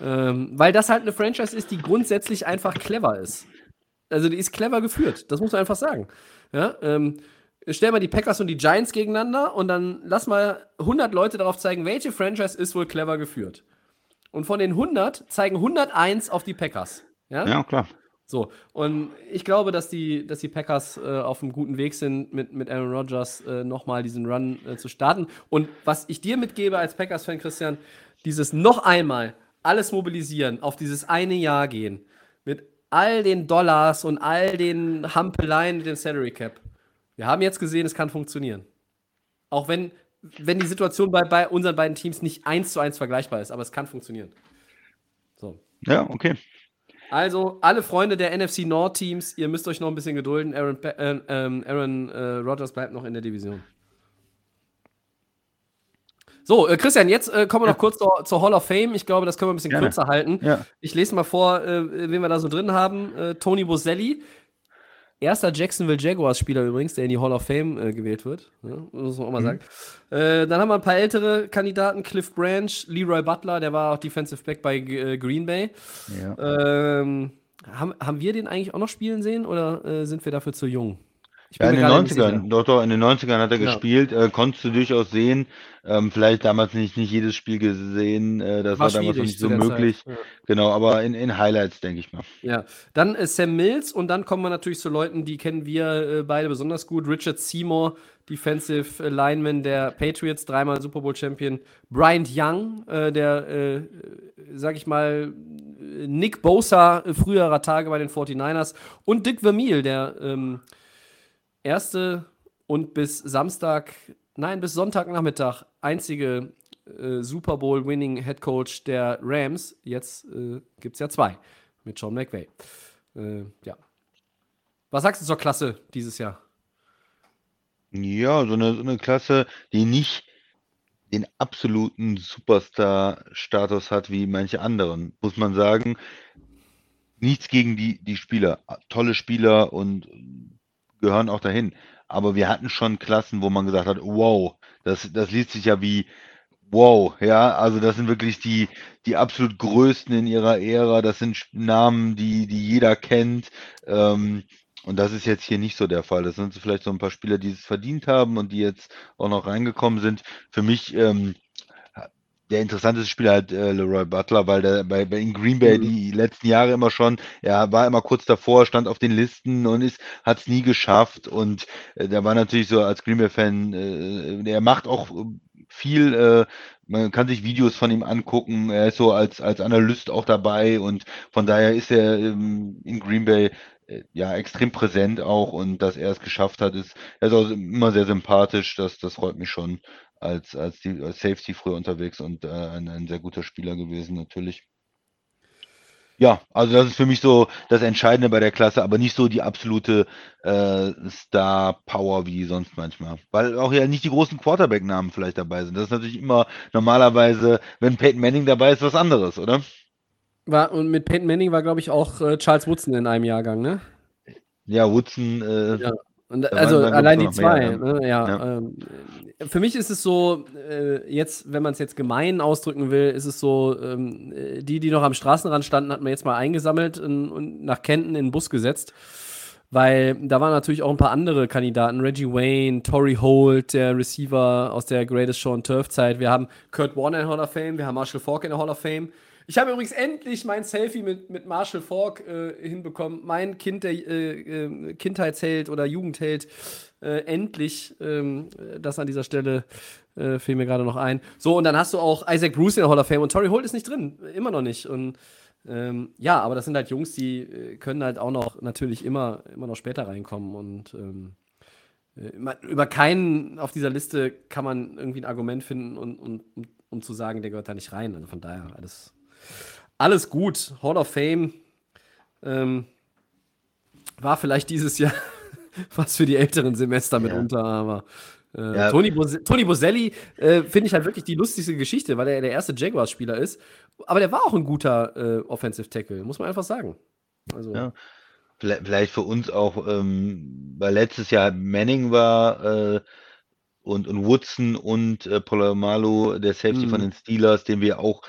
ähm, weil das halt eine Franchise ist, die grundsätzlich einfach clever ist. Also die ist clever geführt, das muss man einfach sagen. Ja, ähm, stell mal die Packers und die Giants gegeneinander und dann lass mal 100 Leute darauf zeigen, welche Franchise ist wohl clever geführt. Und von den 100 zeigen 101 auf die Packers. Ja, Ja, klar. so. Und ich glaube, dass die, dass die Packers äh, auf einem guten Weg sind, mit, mit Aaron Rodgers äh, nochmal diesen Run äh, zu starten. Und was ich dir mitgebe als Packers-Fan, Christian, dieses noch einmal alles mobilisieren, auf dieses eine Jahr gehen, mit all den Dollars und all den Hampeleien mit dem Salary Cap. Wir haben jetzt gesehen, es kann funktionieren. Auch wenn, wenn die Situation bei, bei unseren beiden Teams nicht eins zu eins vergleichbar ist, aber es kann funktionieren. So. Ja, okay. Also, alle Freunde der NFC Nord Teams, ihr müsst euch noch ein bisschen gedulden. Aaron, äh, ähm, Aaron äh, Rodgers bleibt noch in der Division. So, äh, Christian, jetzt äh, kommen wir noch kurz zur, zur Hall of Fame. Ich glaube, das können wir ein bisschen Gerne. kürzer halten. Ja. Ich lese mal vor, äh, wen wir da so drin haben. Äh, Tony Boselli, erster Jacksonville Jaguars-Spieler übrigens, der in die Hall of Fame äh, gewählt wird. Ja, muss man auch mal sagen. Äh, dann haben wir ein paar ältere Kandidaten: Cliff Branch, Leroy Butler, der war auch Defensive Back bei äh, Green Bay. Ja. Ähm, haben, haben wir den eigentlich auch noch spielen sehen oder äh, sind wir dafür zu jung? Ich Ja, in den gerade nicht 90ern, sicher. doch, doch, in den 90ern hat er Ja. gespielt, äh, konntest du durchaus sehen, ähm, vielleicht damals nicht, nicht jedes Spiel gesehen, äh, das war, damals noch nicht so möglich. Ja. Genau, aber in, in Highlights, denke ich mal. Ja, dann äh, Sam Mills und dann kommen wir natürlich zu Leuten, die kennen wir äh, beide besonders gut. Richard Seymour, Defensive Lineman der Patriots, dreimal Super Bowl Champion. Bryant Young, äh, der, äh, sag ich mal, Nick Bosa früherer Tage bei den 49ers. Und Dick Vermeil, der ähm, erste und bis Samstag, nein, bis Sonntagnachmittag einzige äh, Super Bowl-winning Head Coach der Rams. Jetzt äh, gibt es ja zwei mit Sean McVay. Äh, ja. Was sagst du zur Klasse dieses Jahr? Ja, so eine, so eine Klasse, die nicht den absoluten Superstar-Status hat wie manche anderen, muss man sagen. Nichts gegen die, die Spieler. Tolle Spieler und gehören auch dahin. Aber wir hatten schon Klassen, wo man gesagt hat, wow, das, das liest sich ja wie wow, ja, also das sind wirklich die, die absolut größten in ihrer Ära. Das sind Namen, die, die jeder kennt. Ähm, und das ist jetzt hier nicht so der Fall. Das sind vielleicht so ein paar Spieler, die es verdient haben und die jetzt auch noch reingekommen sind. Für mich ähm, der interessanteste Spieler halt äh, Leroy Butler, weil der bei, bei in Green Bay mhm. die letzten Jahre immer schon, er war immer kurz davor, stand auf den Listen und ist hat es nie geschafft. Und äh, der war natürlich so als Green Bay Fan, äh, er macht auch viel, äh, man kann sich Videos von ihm angucken, er ist so als als Analyst auch dabei und von daher ist er ähm, in Green Bay äh, ja, extrem präsent auch und dass er es geschafft hat, ist, er ist auch immer sehr sympathisch, das, das freut mich schon als, als, die, als Safety früher unterwegs und äh, ein, ein sehr guter Spieler gewesen, natürlich. Ja, also das ist für mich so das Entscheidende bei der Klasse, aber nicht so die absolute äh, Star-Power wie sonst manchmal. Weil auch ja nicht die großen Quarterback-Namen vielleicht dabei sind. Das ist natürlich immer normalerweise, wenn Peyton Manning dabei ist, was anderes, oder? War, und mit Peyton Manning war, glaube ich, auch äh, Charles Woodson in einem Jahrgang, ne? Ja, Woodson. Äh, ja. Und, also allein die zwei. Mehr, ne? ja, ja. Ähm, für mich ist es so, äh, jetzt, wenn man es jetzt gemein ausdrücken will, ist es so, ähm, die, die noch am Straßenrand standen, hat man jetzt mal eingesammelt und, und nach Kenton in den Bus gesetzt. Weil da waren natürlich auch ein paar andere Kandidaten. Reggie Wayne, Tory Holt, der Receiver aus der Greatest Show on Turf Zeit. Wir haben Kurt Warner in der Hall of Fame, wir haben Marshall Falk in der Hall of Fame. Ich habe übrigens endlich mein Selfie mit, mit Marshall Falk äh, hinbekommen. Mein Kind, der äh, äh, Kindheitsheld oder Jugendheld. Äh, endlich. Ähm, das an dieser Stelle äh, fiel mir gerade noch ein. So, und dann hast du auch Isaac Bruce in der Hall of Fame und Tory Holt ist nicht drin. Immer noch nicht. Und ähm, ja, aber das sind halt Jungs, die äh, können halt auch noch natürlich immer, immer noch später reinkommen. Und ähm, über keinen auf dieser Liste kann man irgendwie ein Argument finden, und, und, um, um zu sagen, der gehört da nicht rein. Also von daher alles alles gut. Hall of Fame ähm, war vielleicht dieses Jahr was für die älteren Semester ja. mitunter, aber äh, ja. Tony, Bos Tony Boselli äh, finde ich halt wirklich die lustigste Geschichte, weil er der erste Jaguars-Spieler ist. Aber der war auch ein guter äh, Offensive Tackle, muss man einfach sagen. Also. Ja. Vielleicht für uns auch, ähm, weil letztes Jahr Manning war äh, und, und Woodson und äh, Polamalu, der Safety mhm. von den Steelers, den wir auch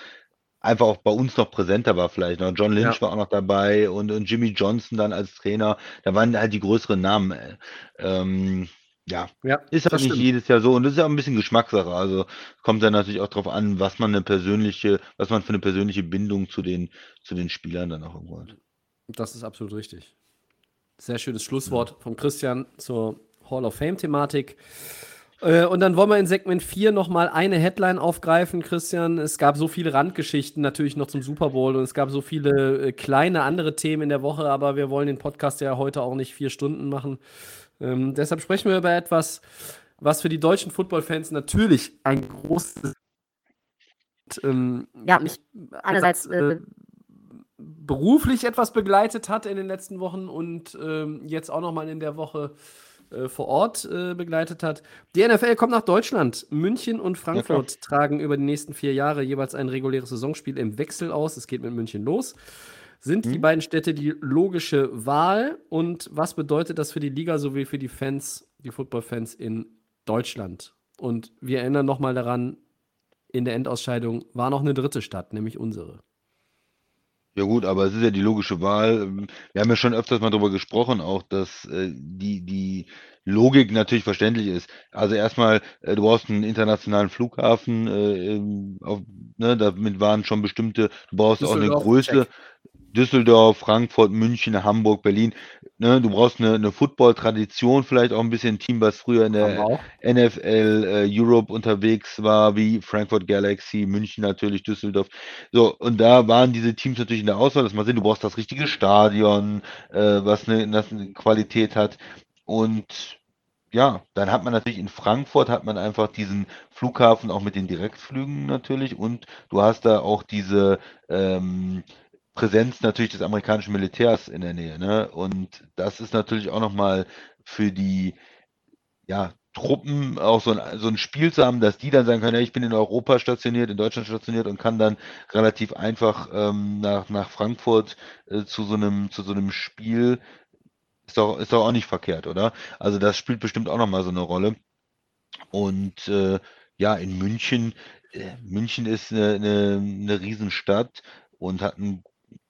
einfach auch bei uns noch präsenter war vielleicht noch. John Lynch ja. war auch noch dabei und, und Jimmy Johnson dann als Trainer. Da waren halt die größeren Namen. Äh, ähm, ja, ja, ist halt nicht jedes Jahr so und das ist ja auch ein bisschen Geschmackssache. Also kommt dann natürlich auch darauf an, was man eine persönliche, was man für eine persönliche Bindung zu den, zu den Spielern dann auch irgendwo hat. Das ist absolut richtig. Sehr schönes Schlusswort ja. von Christian zur Hall of Fame-Thematik. Äh, und dann wollen wir in Segment 4 nochmal eine Headline aufgreifen, Christian. Es gab so viele Randgeschichten natürlich noch zum Super Bowl und es gab so viele äh, kleine andere Themen in der Woche, aber wir wollen den Podcast ja heute auch nicht vier Stunden machen. Ähm, deshalb sprechen wir über etwas, was für die deutschen Football-Fans natürlich ein großes. Ähm, ja, mich einerseits äh, beruflich etwas begleitet hat in den letzten Wochen und ähm, jetzt auch nochmal in der Woche äh, vor Ort äh, begleitet hat. Die NFL kommt nach Deutschland. München und Frankfurt ja, tragen über die nächsten vier Jahre jeweils ein reguläres Saisonspiel im Wechsel aus. Es geht mit München los. Sind mhm. die beiden Städte die logische Wahl? Und was bedeutet das für die Liga sowie für die Fans, die Footballfans in Deutschland? Und wir erinnern nochmal daran, in der Endausscheidung war noch eine dritte Stadt, nämlich unsere. Ja gut, aber es ist ja die logische Wahl. Wir haben ja schon öfters mal darüber gesprochen auch, dass, äh, die die Logik natürlich verständlich ist. Also erstmal, äh, du brauchst einen internationalen Flughafen, äh, ähm, auf ne, damit waren schon bestimmte du brauchst auch eine Größe. Düsseldorf, Frankfurt, München, Hamburg, Berlin. Ne, du brauchst eine, eine Football-Tradition, vielleicht auch ein bisschen ein Team, was früher in der NFL äh, Europe unterwegs war, wie Frankfurt Galaxy, München natürlich, Düsseldorf. So, und da waren diese Teams natürlich in der Auswahl, dass man sehen, du brauchst das richtige Stadion, äh, was eine, das eine Qualität hat. Und ja, dann hat man natürlich in Frankfurt hat man einfach diesen Flughafen auch mit den Direktflügen natürlich und du hast da auch diese ähm, Präsenz natürlich des amerikanischen Militärs in der Nähe, ne? Und das ist natürlich auch nochmal für die ja, Truppen auch so ein, so ein Spiel zu haben, dass die dann sagen können, ja, ich bin in Europa stationiert, in Deutschland stationiert und kann dann relativ einfach ähm, nach, nach Frankfurt äh, zu so einem, zu so einem Spiel, ist doch, ist doch auch nicht verkehrt, oder? Also das spielt bestimmt auch nochmal so eine Rolle. Und äh, ja, in München, äh, München ist eine, eine, eine Riesenstadt und hat einen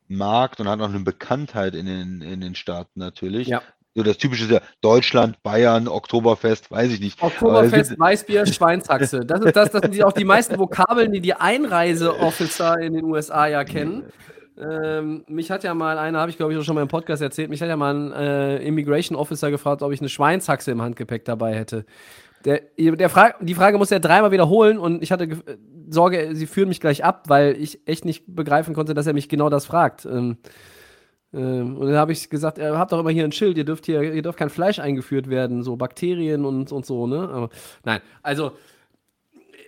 Markt und hat auch eine Bekanntheit in den, in den Staaten natürlich. Ja. So das typische ist ja Deutschland, Bayern, Oktoberfest, weiß ich nicht. Oktoberfest, Weißbier, Schweinshaxe. Das, ist das, das sind die, auch die meisten Vokabeln, die die Einreiseofficer in den USA ja kennen. Ähm, mich hat ja mal einer, habe ich glaube ich schon mal im Podcast erzählt, mich hat ja mal ein äh, Immigration Officer gefragt, ob ich eine Schweinshaxe im Handgepäck dabei hätte. Der, der Fra die Frage muss er dreimal wiederholen und ich hatte Sorge, sie führen mich gleich ab, weil ich echt nicht begreifen konnte, dass er mich genau das fragt. Ähm, ähm, und dann habe ich gesagt, ihr habt doch immer hier ein Schild, ihr dürft hier, ihr dürft kein Fleisch eingeführt werden, so Bakterien und, und so, ne? Aber nein, also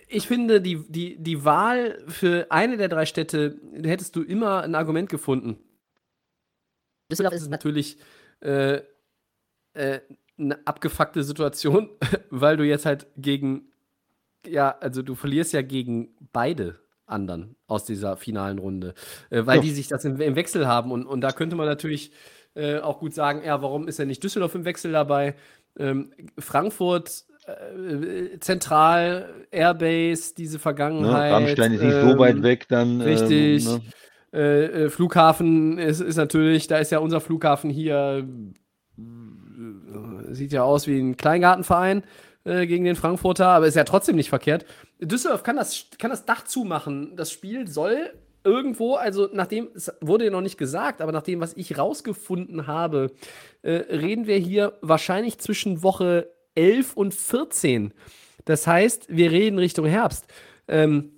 ich finde, die, die, die Wahl für eine der drei Städte hättest du immer ein Argument gefunden. Düsseldorf ist es natürlich äh, äh, eine abgefuckte Situation, weil du jetzt halt gegen, ja, also du verlierst ja gegen beide anderen aus dieser finalen Runde, äh, weil ja. die sich das im, im, Wechsel haben. Und, und da könnte man natürlich äh, auch gut sagen, ja, warum ist ja nicht Düsseldorf im Wechsel dabei? Ähm, Frankfurt äh, zentral, Airbase, diese Vergangenheit. Ne, Rammstein ist nicht ähm, so weit weg dann. Richtig. Ähm, ne? Äh, äh, Flughafen ist, ist natürlich, da ist ja unser Flughafen hier, sieht ja aus wie ein Kleingartenverein äh, gegen den Frankfurter, aber ist ja trotzdem nicht verkehrt. Düsseldorf kann das, kann das Dach zumachen. Das Spiel soll irgendwo, also nachdem, es wurde ja noch nicht gesagt, aber nach dem, was ich rausgefunden habe, äh, reden wir hier wahrscheinlich zwischen Woche 11 und 14. Das heißt, wir reden Richtung Herbst. Ähm,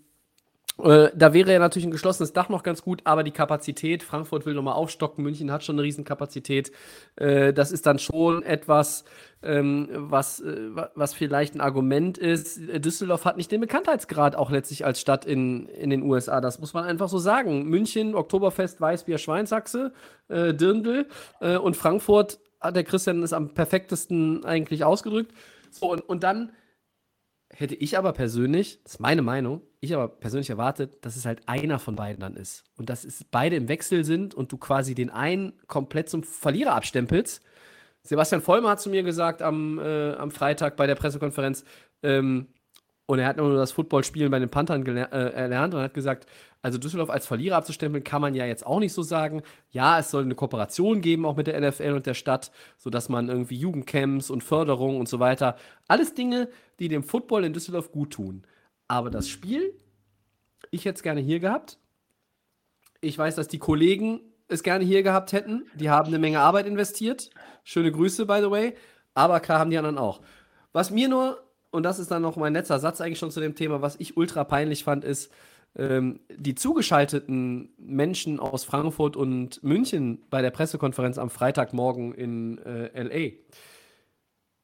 äh, da wäre ja natürlich ein geschlossenes Dach noch ganz gut, aber die Kapazität, Frankfurt will nochmal aufstocken, München hat schon eine Riesenkapazität. Äh, das ist dann schon etwas, ähm, was, äh, was vielleicht ein Argument ist. Düsseldorf hat nicht den Bekanntheitsgrad auch letztlich als Stadt in, in den USA. Das muss man einfach so sagen. München, Oktoberfest, Weißbier, Schweinsachse, äh, Dirndl äh, und Frankfurt hat der Christian es am perfektesten eigentlich ausgedrückt. So, und, und dann hätte ich aber persönlich, das ist meine Meinung, ich aber persönlich erwartet, dass es halt einer von beiden dann ist. Und dass es beide im Wechsel sind und du quasi den einen komplett zum Verlierer abstempelst. Sebastian Vollmer hat zu mir gesagt am, äh, am Freitag bei der Pressekonferenz, ähm, und er hat nur das Footballspielen bei den Panthern äh, erlernt und hat gesagt, also Düsseldorf als Verlierer abzustempeln, kann man ja jetzt auch nicht so sagen. Ja, es soll eine Kooperation geben, auch mit der NFL und der Stadt, sodass man irgendwie Jugendcamps und Förderung und so weiter, alles Dinge, die dem Football in Düsseldorf gut tun. Aber das Spiel, ich hätte es gerne hier gehabt. Ich weiß, dass die Kollegen es gerne hier gehabt hätten. Die haben eine Menge Arbeit investiert. Schöne Grüße, by the way. Aber klar haben die anderen auch. Was mir nur und das ist dann noch mein letzter Satz eigentlich schon zu dem Thema, was ich ultra peinlich fand, ist, ähm, die zugeschalteten Menschen aus Frankfurt und München bei der Pressekonferenz am Freitagmorgen in äh, LA.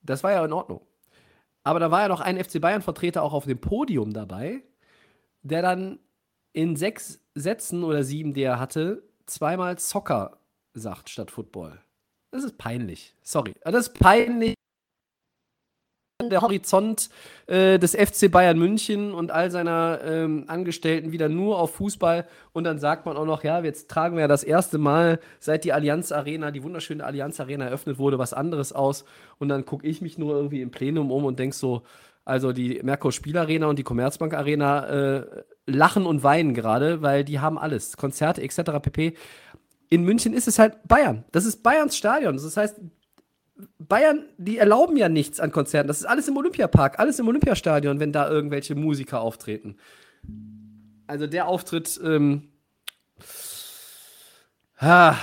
Das war ja in Ordnung. Aber da war ja noch ein FC Bayern-Vertreter auch auf dem Podium dabei, der dann in sechs Sätzen oder sieben, die er hatte, zweimal Soccer sagt statt Football. Das ist peinlich. Sorry. Das ist peinlich der Horizont äh, des FC Bayern München und all seiner ähm, Angestellten wieder nur auf Fußball. Und dann sagt man auch noch, ja, jetzt tragen wir ja das erste Mal, seit die Allianz Arena, die wunderschöne Allianz Arena eröffnet wurde, was anderes aus. Und dann gucke ich mich nur irgendwie im Plenum um und denke so, also die Merkur Spielarena und die Commerzbank Arena äh, lachen und weinen gerade, weil die haben alles, Konzerte etc. pp. In München ist es halt Bayern. Das ist Bayerns Stadion. Das heißt, Bayern, die erlauben ja nichts an Konzerten. Das ist alles im Olympiapark, alles im Olympiastadion, wenn da irgendwelche Musiker auftreten. Also der Auftritt, ähm, ah,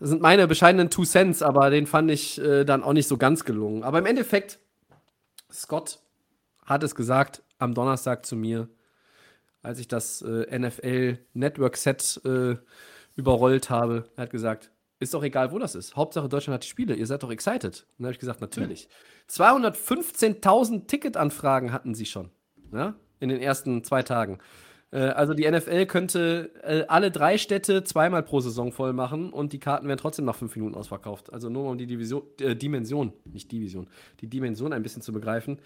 das sind meine bescheidenen Two Cents, aber den fand ich äh, dann auch nicht so ganz gelungen. Aber im Endeffekt, Scott hat es gesagt am Donnerstag zu mir, als ich das äh, NFL Network Set äh, überrollt habe. Er hat gesagt, ist doch egal, wo das ist. Hauptsache Deutschland hat die Spiele. Ihr seid doch excited. Und dann habe ich gesagt, natürlich. 215.000 Ticketanfragen hatten sie schon. Ja? In den ersten zwei Tagen. Äh, also die NFL könnte äh, alle drei Städte zweimal pro Saison voll machen und die Karten werden trotzdem nach fünf Minuten ausverkauft. Also nur um die Division, äh, Dimension, nicht Division, die Dimension ein bisschen zu begreifen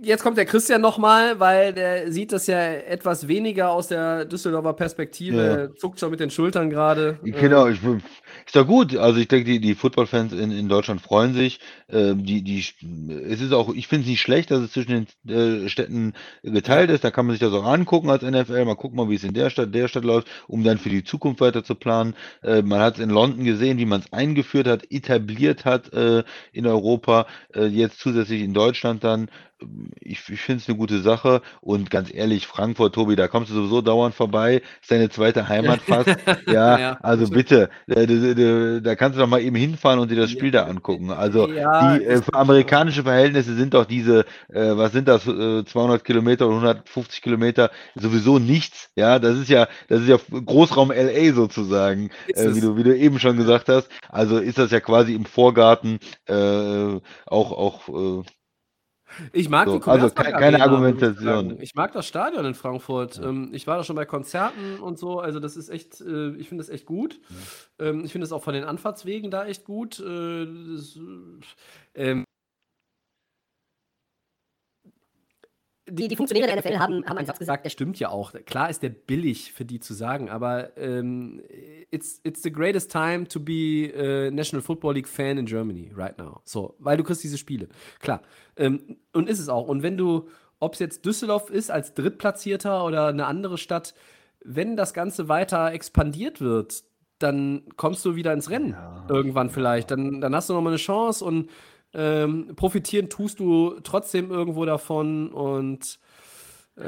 jetzt kommt der Christian nochmal, weil der sieht das ja etwas weniger aus der Düsseldorfer Perspektive, ja. zuckt schon mit den Schultern gerade. Genau, ich, ist doch gut. Also ich denke, die, die Football-Fans in, in Deutschland freuen sich. Ähm, die, die, es ist auch, ich finde es nicht schlecht, dass es zwischen den äh, Städten geteilt ist. Da kann man sich das auch angucken als NFL. Mal gucken mal, wie es in der Stadt, der Stadt läuft, um dann für die Zukunft weiter zu planen. Äh, man hat es in London gesehen, wie man es eingeführt hat, etabliert hat äh, in Europa, äh, jetzt zusätzlich in Deutschland dann ich, ich finde es eine gute Sache und ganz ehrlich, Frankfurt, Tobi, da kommst du sowieso dauernd vorbei, ist deine zweite Heimat fast. ja, ja, also bitte, da, da, kannst du doch mal eben hinfahren und dir das Spiel da angucken. Also ja, die äh, amerikanische Verhältnisse sind doch diese, äh, was sind das, äh, 200 Kilometer oder 150 Kilometer, sowieso nichts. Ja, das ist ja, das ist ja Großraum LA sozusagen, äh, wie, du, wie du eben schon gesagt hast. Also ist das ja quasi im Vorgarten äh, auch, auch äh, ich mag so, die Also keine, keine Argumentation. Ich mag das Stadion in Frankfurt. Ja. Ähm, ich war da schon bei Konzerten und so. Also das ist echt, äh, ich finde das echt gut. Ja. Ähm, ich finde es auch von den Anfahrtswegen da echt gut. Äh, das, ähm, die, die Funktionäre der NFL haben, haben einen Satz gesagt, der stimmt ja auch. Klar ist der billig für die zu sagen, aber ähm, it's, it's the greatest time to be a National Football League Fan in Germany right now. So, weil du kriegst diese Spiele. Klar. Ähm, und ist es auch. Und wenn du, ob es jetzt Düsseldorf ist als Drittplatzierter oder eine andere Stadt, wenn das Ganze weiter expandiert wird, dann kommst du wieder ins Rennen ja. irgendwann vielleicht. Dann, dann hast du nochmal eine Chance und ähm, profitieren tust du trotzdem irgendwo davon und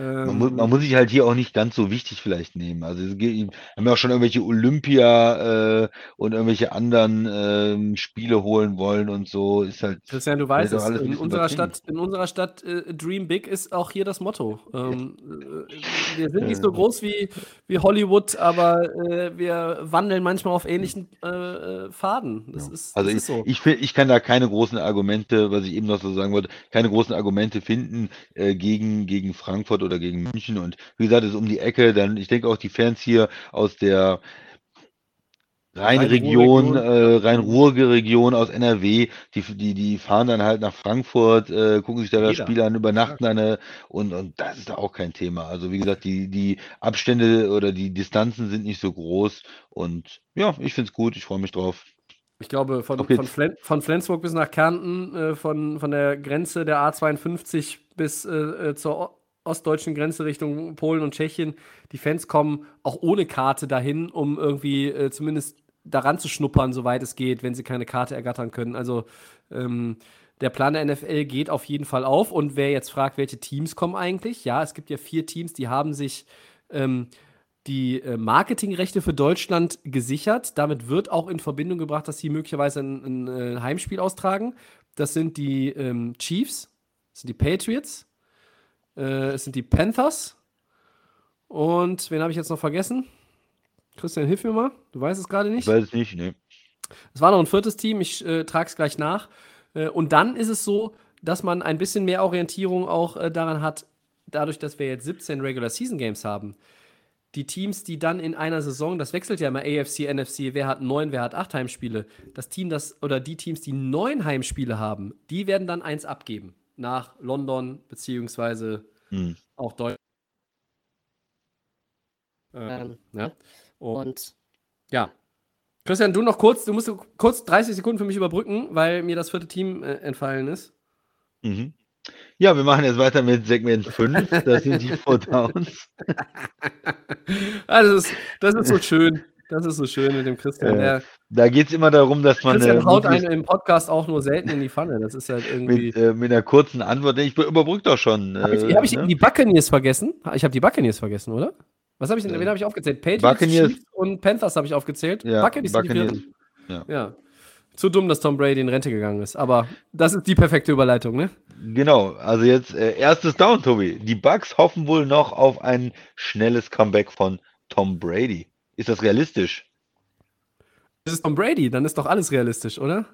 man, muss, man, muss, sich halt hier auch nicht ganz so wichtig vielleicht nehmen. Also es geht, haben ja auch schon irgendwelche Olympia äh, und irgendwelche anderen äh, Spiele holen wollen und so. Ist halt. Christian, du weißt es, in unserer Stadt, in unserer Stadt äh, Dream Big ist auch hier das Motto. Ähm, äh, wir sind nicht so groß wie, wie Hollywood, aber äh, wir wandeln manchmal auf ähnlichen äh, Faden. Das ja. ist, also das ich, ist so. ich, ich kann da keine großen Argumente, was ich eben noch so sagen wollte, keine großen Argumente finden gegen, gegen Frankfurt Frankfurt oder gegen München. Und wie gesagt, es ist um die Ecke. Dann, ich denke auch die Fans hier aus der Rheinregion, äh, Rhein-Ruhr-Region aus NRW, die, die, die fahren dann halt nach Frankfurt, äh, gucken sich da das Spiel an, übernachten dann äh, und, und das ist da auch kein Thema. Also wie gesagt, die, die Abstände oder die Distanzen sind nicht so groß und ja, ich finde es gut, ich freue mich drauf. Ich glaube, von, von, Flen von, Flensburg bis nach Kärnten, äh, von, von der Grenze der A52 bis äh, äh zur ostdeutschen Grenze Richtung Polen und Tschechien. Die Fans kommen auch ohne Karte dahin, um irgendwie äh, zumindest daran zu schnuppern, soweit es geht, wenn sie keine Karte ergattern können. Also ähm, der Plan der NFL geht auf jeden Fall auf. Und wer jetzt fragt, welche Teams kommen eigentlich? Ja, es gibt ja vier Teams, die haben sich ähm, die äh, Marketingrechte für Deutschland gesichert. Damit wird auch in Verbindung gebracht, dass sie möglicherweise ein, ein, äh, Heimspiel austragen. Das sind die ähm, Chiefs, das sind die Patriots, äh, es sind die Panthers. Und wen habe ich jetzt noch vergessen? Christian, hilf mir mal. Du weißt es gerade nicht. Ich weiß es nicht, ne. Es war noch ein viertes Team, ich äh, trage es gleich nach. Äh, und dann ist es so, dass man ein bisschen mehr Orientierung auch äh, daran hat, dadurch, dass wir jetzt 17 Regular Season Games haben. Die Teams, die dann in einer Saison, das wechselt ja immer AFC, NFC, wer hat neun, wer hat acht Heimspiele. Das Team, das, oder die Teams, die neun Heimspiele haben, die werden dann eins abgeben nach London, beziehungsweise hm. auch Deutschland. Ähm, ja. Und ja. Christian, du noch kurz, du musst kurz 30 Sekunden für mich überbrücken, weil mir das vierte Team äh, entfallen ist. Mhm. Ja, wir machen jetzt weiter mit Segment 5. Das sind die Four Downs. also das, ist, das ist so schön. Das ist so schön mit dem Christian. Äh, da geht es immer darum, dass man. Christian äh, haut einen im Podcast auch nur selten in die Pfanne. Das ist halt irgendwie. Mit, äh, mit einer kurzen Antwort. Ich überbrücke doch schon. Habe ich, hab ich ne? die Buccaneers vergessen? Ich habe die Buccaneers vergessen, oder? Was habe ich denn? Wen habe ich aufgezählt? Patriots, Buccaneers. Und Panthers habe ich aufgezählt. Ja, Buccaneers, Buccaneers. Ja. ja. Zu dumm, dass Tom Brady in Rente gegangen ist. Aber das ist die perfekte Überleitung, ne? Genau. Also jetzt äh, erstes Down, Tobi. Die Bucks hoffen wohl noch auf ein schnelles Comeback von Tom Brady. Ist das realistisch? Das ist Tom Brady, dann ist doch alles realistisch, oder?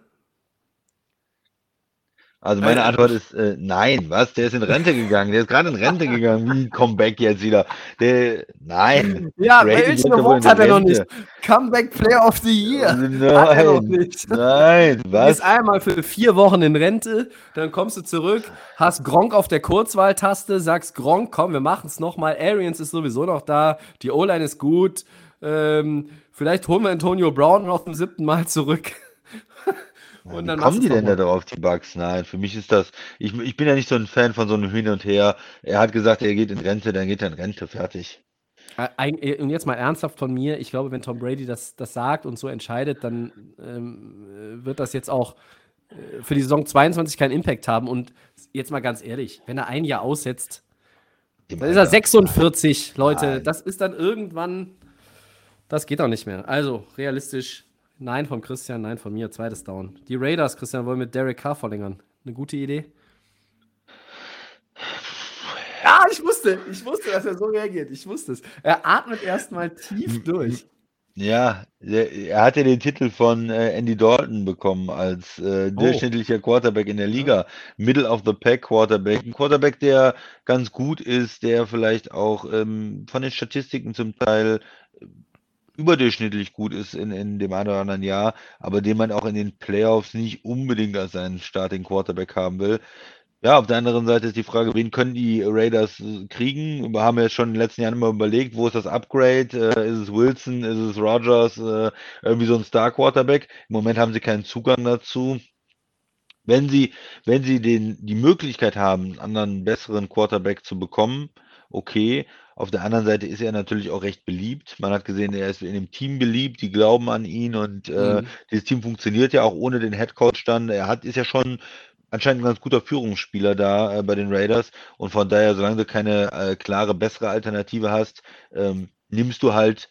Also meine Äh, Antwort ist äh, nein. Was? Der ist in Rente gegangen. Der ist gerade in Rente gegangen. Wie Comeback jetzt wieder? Der, nein. Ja, Brady welchen Award hat er noch nicht? Comeback Player of the Year. Hat er noch Nein. nicht. Nein. Du Was? gehst einmal für vier Wochen in Rente, dann kommst du zurück, hast Gronk auf der Kurzwahltaste, sagst Gronk, komm, wir machen es nochmal. Arians ist sowieso noch da, die O-Line ist gut. Ähm, vielleicht holen wir Antonio Brown noch zum siebten Mal zurück. Und Wie dann kommen die denn da drauf, die Bugs? Nein, für mich ist das. Ich, ich bin ja nicht so ein Fan von so einem Hin und Her. Er hat gesagt, er geht in Rente, dann geht er in Rente, fertig. Äh, Und jetzt mal ernsthaft von mir, ich glaube, wenn Tom Brady das, das sagt und so entscheidet, dann ähm, äh, wird das jetzt auch äh, für die Saison 22 keinen Impact haben. Und jetzt mal ganz ehrlich, wenn er ein Jahr aussetzt, dann ist er Alter. 46, Leute. Das ist dann irgendwann, das geht auch nicht mehr. Also realistisch, nein von Christian, nein von mir, zweites Down. Die Raiders, Christian, wollen mit Derek Carr verlängern. Eine gute Idee? Ja, ich wusste, ich wusste, dass er so reagiert. Ich wusste es. Er atmet erstmal tief durch. Ja, er hat ja den Titel von äh, Andy Dalton bekommen als äh, Oh. durchschnittlicher Quarterback in der Liga. Middle of the Pack Quarterback. Ein Quarterback, der ganz gut ist, der vielleicht auch ähm, von den Statistiken zum Teil überdurchschnittlich gut ist in, in dem einen oder anderen Jahr, aber den man auch in den Playoffs nicht unbedingt als seinen Starting Quarterback haben will. Ja, auf der anderen Seite ist die Frage, wen können die Raiders äh, kriegen? Wir haben ja schon in den letzten Jahren immer überlegt, wo ist das Upgrade? Äh, ist es Wilson? Ist es Rogers? Äh, irgendwie so ein Star-Quarterback? Im Moment haben sie keinen Zugang dazu. Wenn sie, wenn sie den, die Möglichkeit haben, einen anderen, besseren Quarterback zu bekommen, okay. Auf der anderen Seite ist er natürlich auch recht beliebt. Man hat gesehen, er ist in dem Team beliebt, die glauben an ihn und äh, Mhm. dieses Team funktioniert ja auch ohne den Headcoach dann. Er hat, ist ja schon anscheinend ein ganz guter Führungsspieler da äh, bei den Raiders und von daher, solange du keine äh, klare, bessere Alternative hast, ähm, nimmst du halt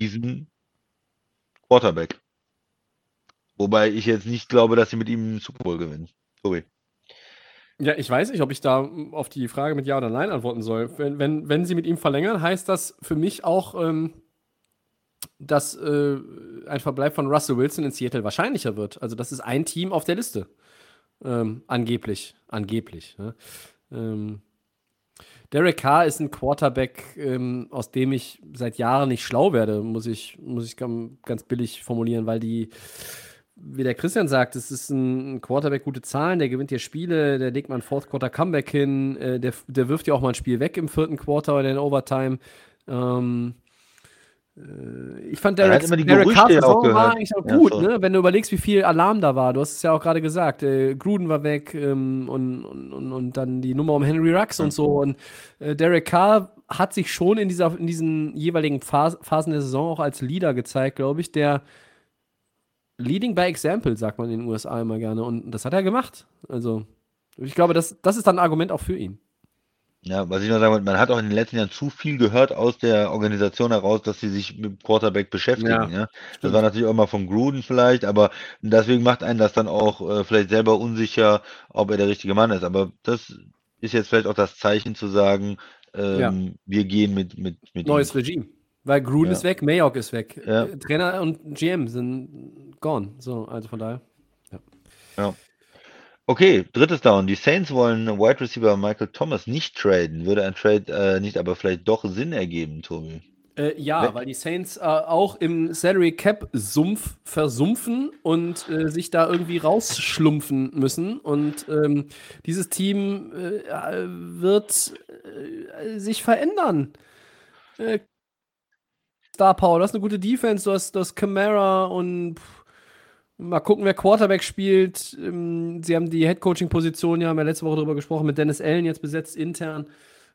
diesen Quarterback. Wobei ich jetzt nicht glaube, dass sie mit ihm einen Super Bowl gewinnen. Tobi. Ja, ich weiß nicht, ob ich da mm, auf die Frage mit Ja oder Nein antworten soll. Wenn, wenn, wenn sie mit ihm verlängern, heißt das für mich auch, ähm, dass äh, ein Verbleib von Russell Wilson in Seattle wahrscheinlicher wird. Also, das ist ein Team auf der Liste. Ähm, angeblich. Angeblich. Ne? Ähm, Derek Carr ist ein Quarterback, ähm, aus dem ich seit Jahren nicht schlau werde, muss ich, muss ich ganz billig formulieren, weil die, wie der Christian sagt, es ist ein Quarterback, gute Zahlen, der gewinnt hier Spiele, der legt mal ein Fourth Quarter Comeback hin, äh, der, der wirft ja auch mal ein Spiel weg im vierten Quarter oder in Overtime. Ähm, äh, ich fand Derek, die Derek Gerüchte ja auch war eigentlich auch Ja, gut, sorry. ne? wenn du überlegst, wie viel Alarm da war. Du hast es ja auch gerade gesagt, äh, Gruden war weg ähm, und, und, und, dann die Nummer um Henry Rux und so. Und äh, Derek Carr hat sich schon in, dieser, in diesen jeweiligen Phas Phasen der Saison auch als Leader gezeigt, glaube ich, der Leading by Example, sagt man in den USA immer gerne. Und das hat er gemacht. Also, ich glaube, das, das ist dann ein Argument auch für ihn. Ja, was ich noch sagen wollte, man hat auch in den letzten Jahren zu viel gehört aus der Organisation heraus, dass sie sich mit Quarterback beschäftigen. Ja, Ja, Das war natürlich auch immer von Gruden vielleicht, aber deswegen macht einen das dann auch äh, vielleicht selber unsicher, ob er der richtige Mann ist. Aber das ist jetzt vielleicht auch das Zeichen zu sagen, ähm, Ja. wir gehen mit, mit, mit Neues ihm. Regime. Weil Gruden Ja. ist weg, Mayock ist weg. Ja. Äh, Trainer und GM sind gone. So, also von daher. Okay, drittes Down. Die Saints wollen Wide Receiver Michael Thomas nicht traden. Würde ein Trade äh, nicht aber vielleicht doch Sinn ergeben, Tobi? Äh, ja, Wenn- weil die Saints äh, auch im Salary Cap Sumpf versumpfen und äh, sich da irgendwie rausschlumpfen müssen. Und ähm, dieses Team äh, äh, wird äh, sich verändern. Star Power, du hast eine gute Defense, du hast, du hast Camara und pff, mal gucken, wer Quarterback spielt. Ähm, sie haben die Head-Coaching-Position, ja, haben wir letzte Woche darüber gesprochen, mit Dennis Allen jetzt besetzt intern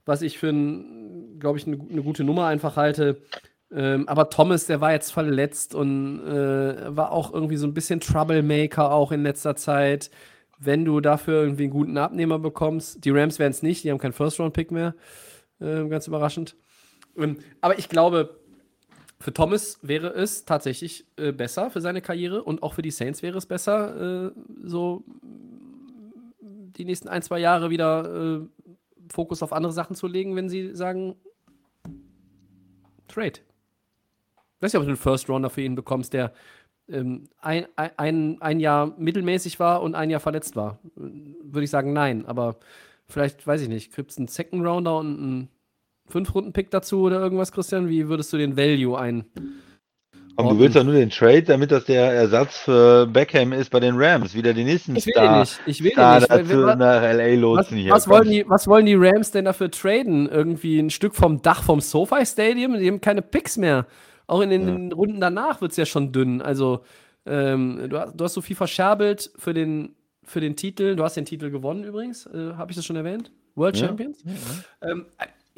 was ich für, glaube ich, eine eine gute Nummer einfach halte. Ähm, aber Thomas, der war jetzt verletzt und äh, war auch irgendwie so ein bisschen Troublemaker auch in letzter Zeit. Wenn du dafür irgendwie einen guten Abnehmer bekommst, die Rams werden es nicht, die haben keinen First-Round-Pick mehr, äh, ganz überraschend. Ähm, aber ich glaube, für Thomas wäre es tatsächlich äh, besser für seine Karriere und auch für die Saints wäre es besser, äh, so die nächsten ein, zwei Jahre wieder äh, Fokus auf andere Sachen zu legen, wenn sie sagen, Trade. weiß nicht, ob du einen First Rounder für ihn bekommst, der ähm, ein, ein, ein Jahr mittelmäßig war und ein Jahr verletzt war. Würde ich sagen, nein. Aber vielleicht, weiß ich nicht, kriegst einen Second Rounder und einen Fünf-Runden-Pick dazu oder irgendwas, Christian? Wie würdest du den Value ein? Aber du willst doch nur den Trade, damit das der Ersatz für Beckham ist bei den Rams, wieder den nächsten ich will Star. Den nicht. Ich will Star den nicht. dazu was, nach LA lotsen was, hier. was, wollen die, was wollen die Rams denn dafür traden? Irgendwie ein Stück vom Dach vom SoFi Stadium? Die haben keine Picks mehr. Auch in den, Ja. den Runden danach wird es ja schon dünn. Also, ähm, du, hast, du hast so viel verscherbelt für den, für den Titel. Du hast den Titel gewonnen übrigens. Äh, Habe ich das schon erwähnt? World Ja. Champions? Ähm,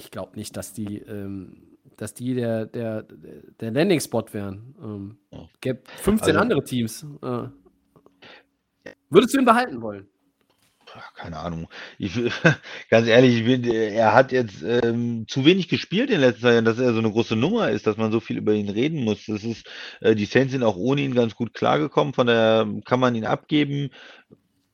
ich glaube nicht, dass die, ähm, dass die der, der, der Landing-Spot wären. Ähm, Ja. gäbe 15 Also- andere Teams. Äh. Würdest du ihn behalten wollen? Keine Ahnung. Ich, ganz ehrlich, ich bin, er hat jetzt ähm, zu wenig gespielt in den letzten Jahren, dass er so eine große Nummer ist, dass man so viel über ihn reden muss. Das ist, äh, die Saints sind auch ohne ihn ganz gut klargekommen, von daher kann man ihn abgeben.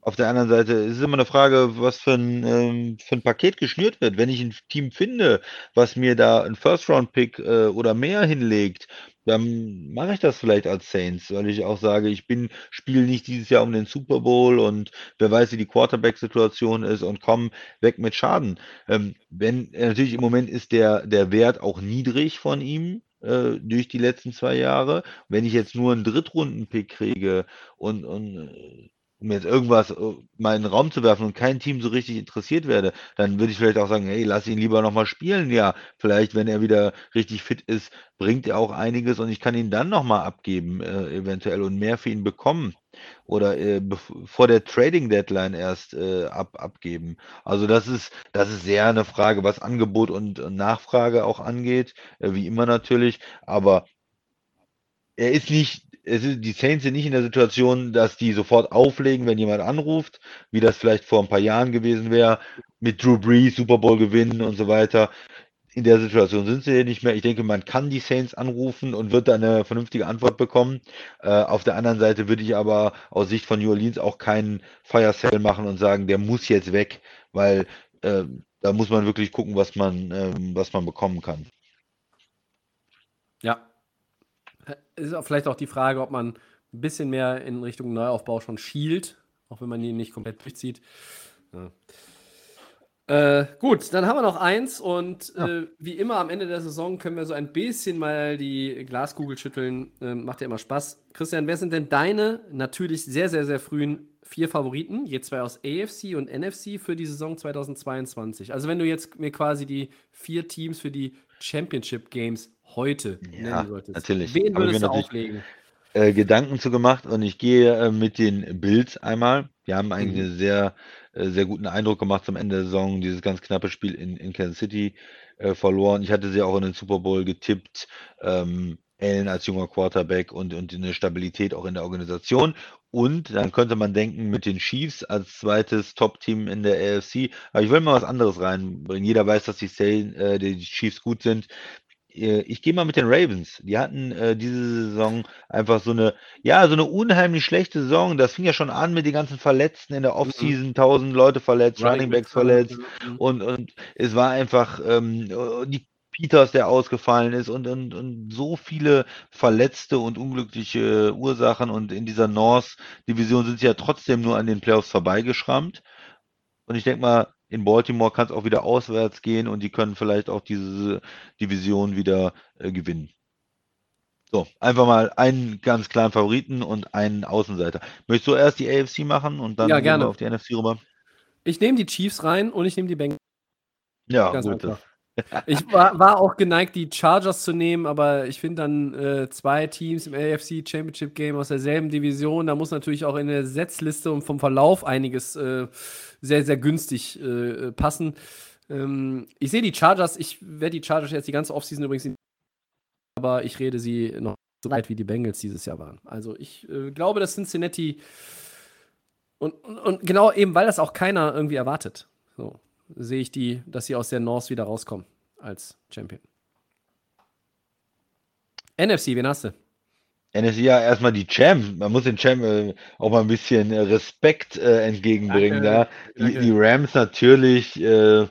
Auf der anderen Seite ist es immer eine Frage, was für ein, ähm, für ein Paket geschnürt wird. Wenn ich ein Team finde, was mir da einen First-Round-Pick äh, oder mehr hinlegt, dann mache ich das vielleicht als Saints, weil ich auch sage, ich bin, spiele nicht dieses Jahr um den Super Bowl und wer weiß, wie die Quarterback-Situation ist und komm weg mit Schaden. Ähm, wenn äh, natürlich im Moment ist der, der Wert auch niedrig von ihm äh, durch die letzten zwei Jahre. Wenn ich jetzt nur einen Drittrunden-Pick kriege und, und äh, um jetzt irgendwas äh, mal in den Raum zu werfen und kein Team so richtig interessiert werde, dann würde ich vielleicht auch sagen, hey, lass ihn lieber nochmal spielen. Ja, vielleicht, wenn er wieder richtig fit ist, bringt er auch einiges und ich kann ihn dann nochmal abgeben, äh, eventuell und mehr für ihn bekommen. Oder äh, vor der Trading Deadline erst äh, ab, abgeben. Also das ist, das ist sehr eine Frage, was Angebot und, und Nachfrage auch angeht, äh, wie immer natürlich. Aber er ist nicht, es ist, die Saints sind nicht in der Situation, dass die sofort auflegen, wenn jemand anruft, wie das vielleicht vor ein paar Jahren gewesen wäre, mit Drew Brees, Super Bowl gewinnen und so weiter. In der Situation sind sie nicht mehr. Ich denke, man kann die Saints anrufen und wird da eine vernünftige Antwort bekommen. Äh, auf der anderen Seite würde ich aber aus Sicht von New Orleans auch keinen Fire Sale machen und sagen, der muss jetzt weg, weil äh, da muss man wirklich gucken, was man, ähm, was man bekommen kann. Ja. Ist auch vielleicht auch die Frage, ob man ein bisschen mehr in Richtung Neuaufbau schon schielt, auch wenn man ihn nicht komplett durchzieht. Ja. Äh, gut, dann haben wir noch eins und äh, wie immer am Ende der Saison können wir so ein bisschen mal die Glaskugel schütteln. Ähm, macht ja immer Spaß. Christian, wer sind denn deine natürlich sehr, sehr, sehr frühen vier Favoriten, je zwei aus AFC und NFC für die Saison 2022? Also wenn du jetzt mir quasi die vier Teams für die Championship Games heute Ja, nennen solltest, natürlich. wen würdest du auflegen? äh, Gedanken zu gemacht und ich gehe äh, mit den Bills einmal. Die haben eigentlich Mhm. einen sehr, äh, sehr guten Eindruck gemacht zum Ende der Saison. Dieses ganz knappe Spiel in, in Kansas City äh, verloren. Ich hatte sie auch in den Super Bowl getippt. Ähm, Allen als junger Quarterback und, und eine Stabilität auch in der Organisation. Und dann könnte man denken, mit den Chiefs als zweites Top-Team in der AFC. Aber ich will mal was anderes reinbringen. Jeder weiß, dass die, Sale, äh, die Chiefs gut sind ich gehe mal mit den Ravens. Die hatten äh, diese Saison einfach so eine, ja, so eine unheimlich schlechte Saison. Das fing ja schon an mit den ganzen Verletzten in der Offseason, tausend Leute verletzt, Running Backs verletzt. Mhm. Und, und es war einfach ähm, die Peters, der ausgefallen ist und, und, und so viele verletzte und unglückliche Ursachen. Und in dieser North-Division sind sie ja trotzdem nur an den Playoffs vorbeigeschrammt. Und ich denke mal, in Baltimore kann es auch wieder auswärts gehen und die können vielleicht auch diese Division wieder äh, gewinnen. So, einfach mal einen ganz klaren Favoriten und einen Außenseiter. Möchtest du erst die AFC machen und dann Ja, gehen gerne. wir auf die NFC rüber? Ich nehme die Chiefs rein und ich nehme die Bengals. Ja, Ganz gut. einfach. Ich war, war auch geneigt, die Chargers zu nehmen, aber ich finde dann äh, zwei Teams im AFC Championship Game aus derselben Division. Da muss natürlich auch in der Setzliste und vom Verlauf einiges äh, sehr, sehr günstig äh, passen. Ähm, ich sehe die Chargers, ich werde die Chargers jetzt die ganze Offseason übrigens, in- aber ich rede sie noch so weit wie die Bengals dieses Jahr waren. Also ich äh, glaube, dass Cincinnati und, und, und genau eben, weil das auch keiner irgendwie erwartet. So sehe ich die, dass sie aus der North wieder rauskommen als Champion. NFC, wen hast du? NFC ja erstmal die Champ. Man muss den Champ äh, auch mal ein bisschen äh, Respekt äh, entgegenbringen Danke, da. Die, die Rams natürlich äh,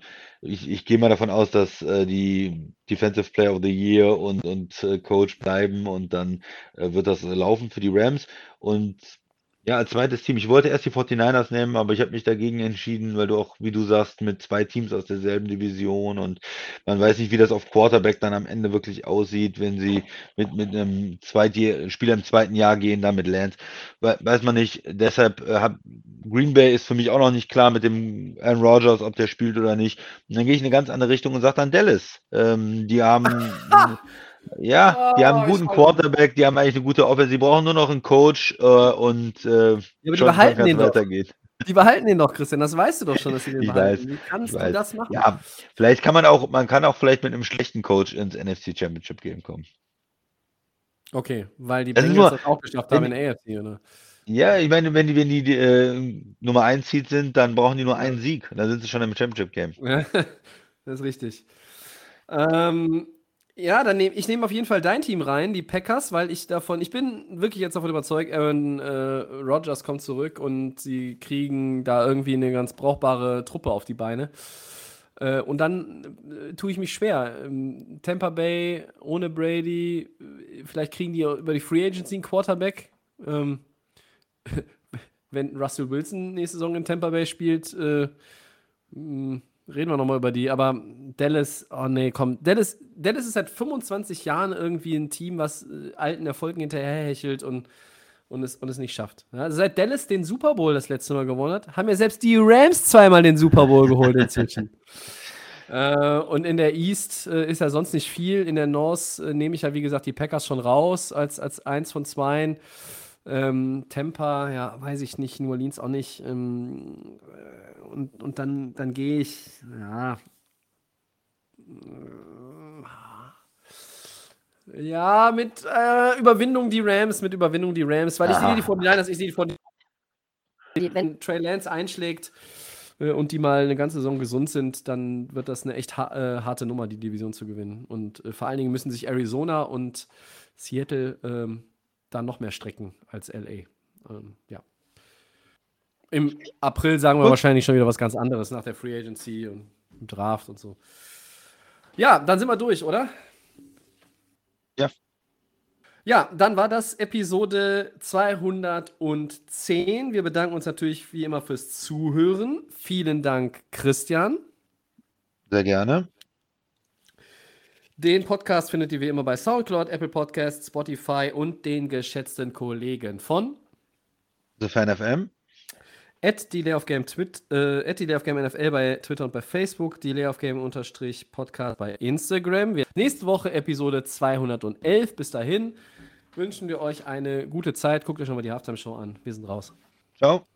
ich, ich gehe mal davon aus, dass äh, die Defensive Player of the Year und, und äh, Coach bleiben und dann äh, wird das laufen für die Rams. Und ja, als zweites Team. Ich wollte erst die 49ers nehmen, aber ich habe mich dagegen entschieden, weil du auch, wie du sagst, mit zwei Teams aus derselben Division und man weiß nicht, wie das auf Quarterback dann am Ende wirklich aussieht, wenn sie mit, mit einem Zweitjahr, Spieler im zweiten Jahr gehen, dann mit Lance. Weiß man nicht. Deshalb äh, hab, Green Bay ist für mich auch noch nicht klar mit dem Aaron Rodgers, ob der spielt oder nicht. Und dann gehe ich in eine ganz andere Richtung und sage dann Dallas. Ähm, die haben Ja, die haben einen guten Quarterback, die haben eigentlich eine gute Offense. Sie brauchen nur noch einen Coach äh, und äh, ja, aber die behalten den weitergeht. Doch. Die behalten den doch, Christian. Das weißt du doch schon, dass sie den ich behalten. Weiß, Wie kannst du weiß. das machen? Ja, vielleicht kann man auch, man kann auch vielleicht mit einem schlechten Coach ins NFC Championship Game kommen. Okay, weil die Bengals nur, das auch geschafft haben in der AFC, oder? Ja, ich meine, wenn die, wenn die, die äh, Nummer 1 Seed sind, dann brauchen die nur einen Sieg. Dann sind sie schon im Championship Game. das ist richtig. Ähm, ja, dann nehme ich nehme auf jeden Fall dein Team rein, die Packers, weil ich davon, ich bin wirklich jetzt davon überzeugt, Aaron äh, Rodgers kommt zurück und sie kriegen da irgendwie eine ganz brauchbare Truppe auf die Beine. Äh, und dann äh, tue ich mich schwer. Ähm, Tampa Bay ohne Brady, äh, vielleicht kriegen die über die Free Agency einen Quarterback. Ähm, wenn Russell Wilson nächste Saison in Tampa Bay spielt, äh, mh, Reden wir nochmal über die, aber Dallas, oh nee, komm, Dallas, Dallas ist seit 25 Jahren irgendwie ein Team, was äh, alten Erfolgen hinterherhechelt und, und, es, und es nicht schafft. Also seit Dallas den Super Bowl das letzte Mal gewonnen hat, haben ja selbst die Rams zweimal den Super Bowl geholt inzwischen. äh, und in der East äh, ist ja sonst nicht viel. In der North äh, nehme ich ja, wie gesagt, die Packers schon raus als, als eins von zweien. Ähm, Tampa, ja, weiß ich nicht, New Orleans auch nicht. Ähm, und, und dann, dann gehe ich, ja. Ja, mit äh, Überwindung die Rams, mit Überwindung die Rams, weil ich sehe die vor die Niners, ich sehe die vor die, wenn Trey Lance einschlägt äh, und die mal eine ganze Saison gesund sind, dann wird das eine echt ha äh, harte Nummer, die Division zu gewinnen. Und äh, vor allen Dingen müssen sich Arizona und Seattle ähm, da noch mehr strecken als LA. Ähm, ja. Im April sagen wir Gut. wahrscheinlich schon wieder was ganz anderes nach der Free Agency und Draft und so. Ja, dann sind wir durch, oder? Ja. Ja, dann war das Episode 210. Wir bedanken uns natürlich wie immer fürs Zuhören. Vielen Dank, Christian. Sehr gerne. Den Podcast findet ihr wie immer bei SoundCloud, Apple Podcasts, Spotify und den geschätzten Kollegen von The Fan FM. At Delay of Game, Twit, äh, at Delay of Game NFL bei Twitter und bei Facebook, Delay of Game unterstrich Podcast bei Instagram. Wir, nächste Woche Episode 211. Bis dahin wünschen wir euch eine gute Zeit. Guckt euch nochmal die Halftime-Show an. Wir sind raus. Ciao.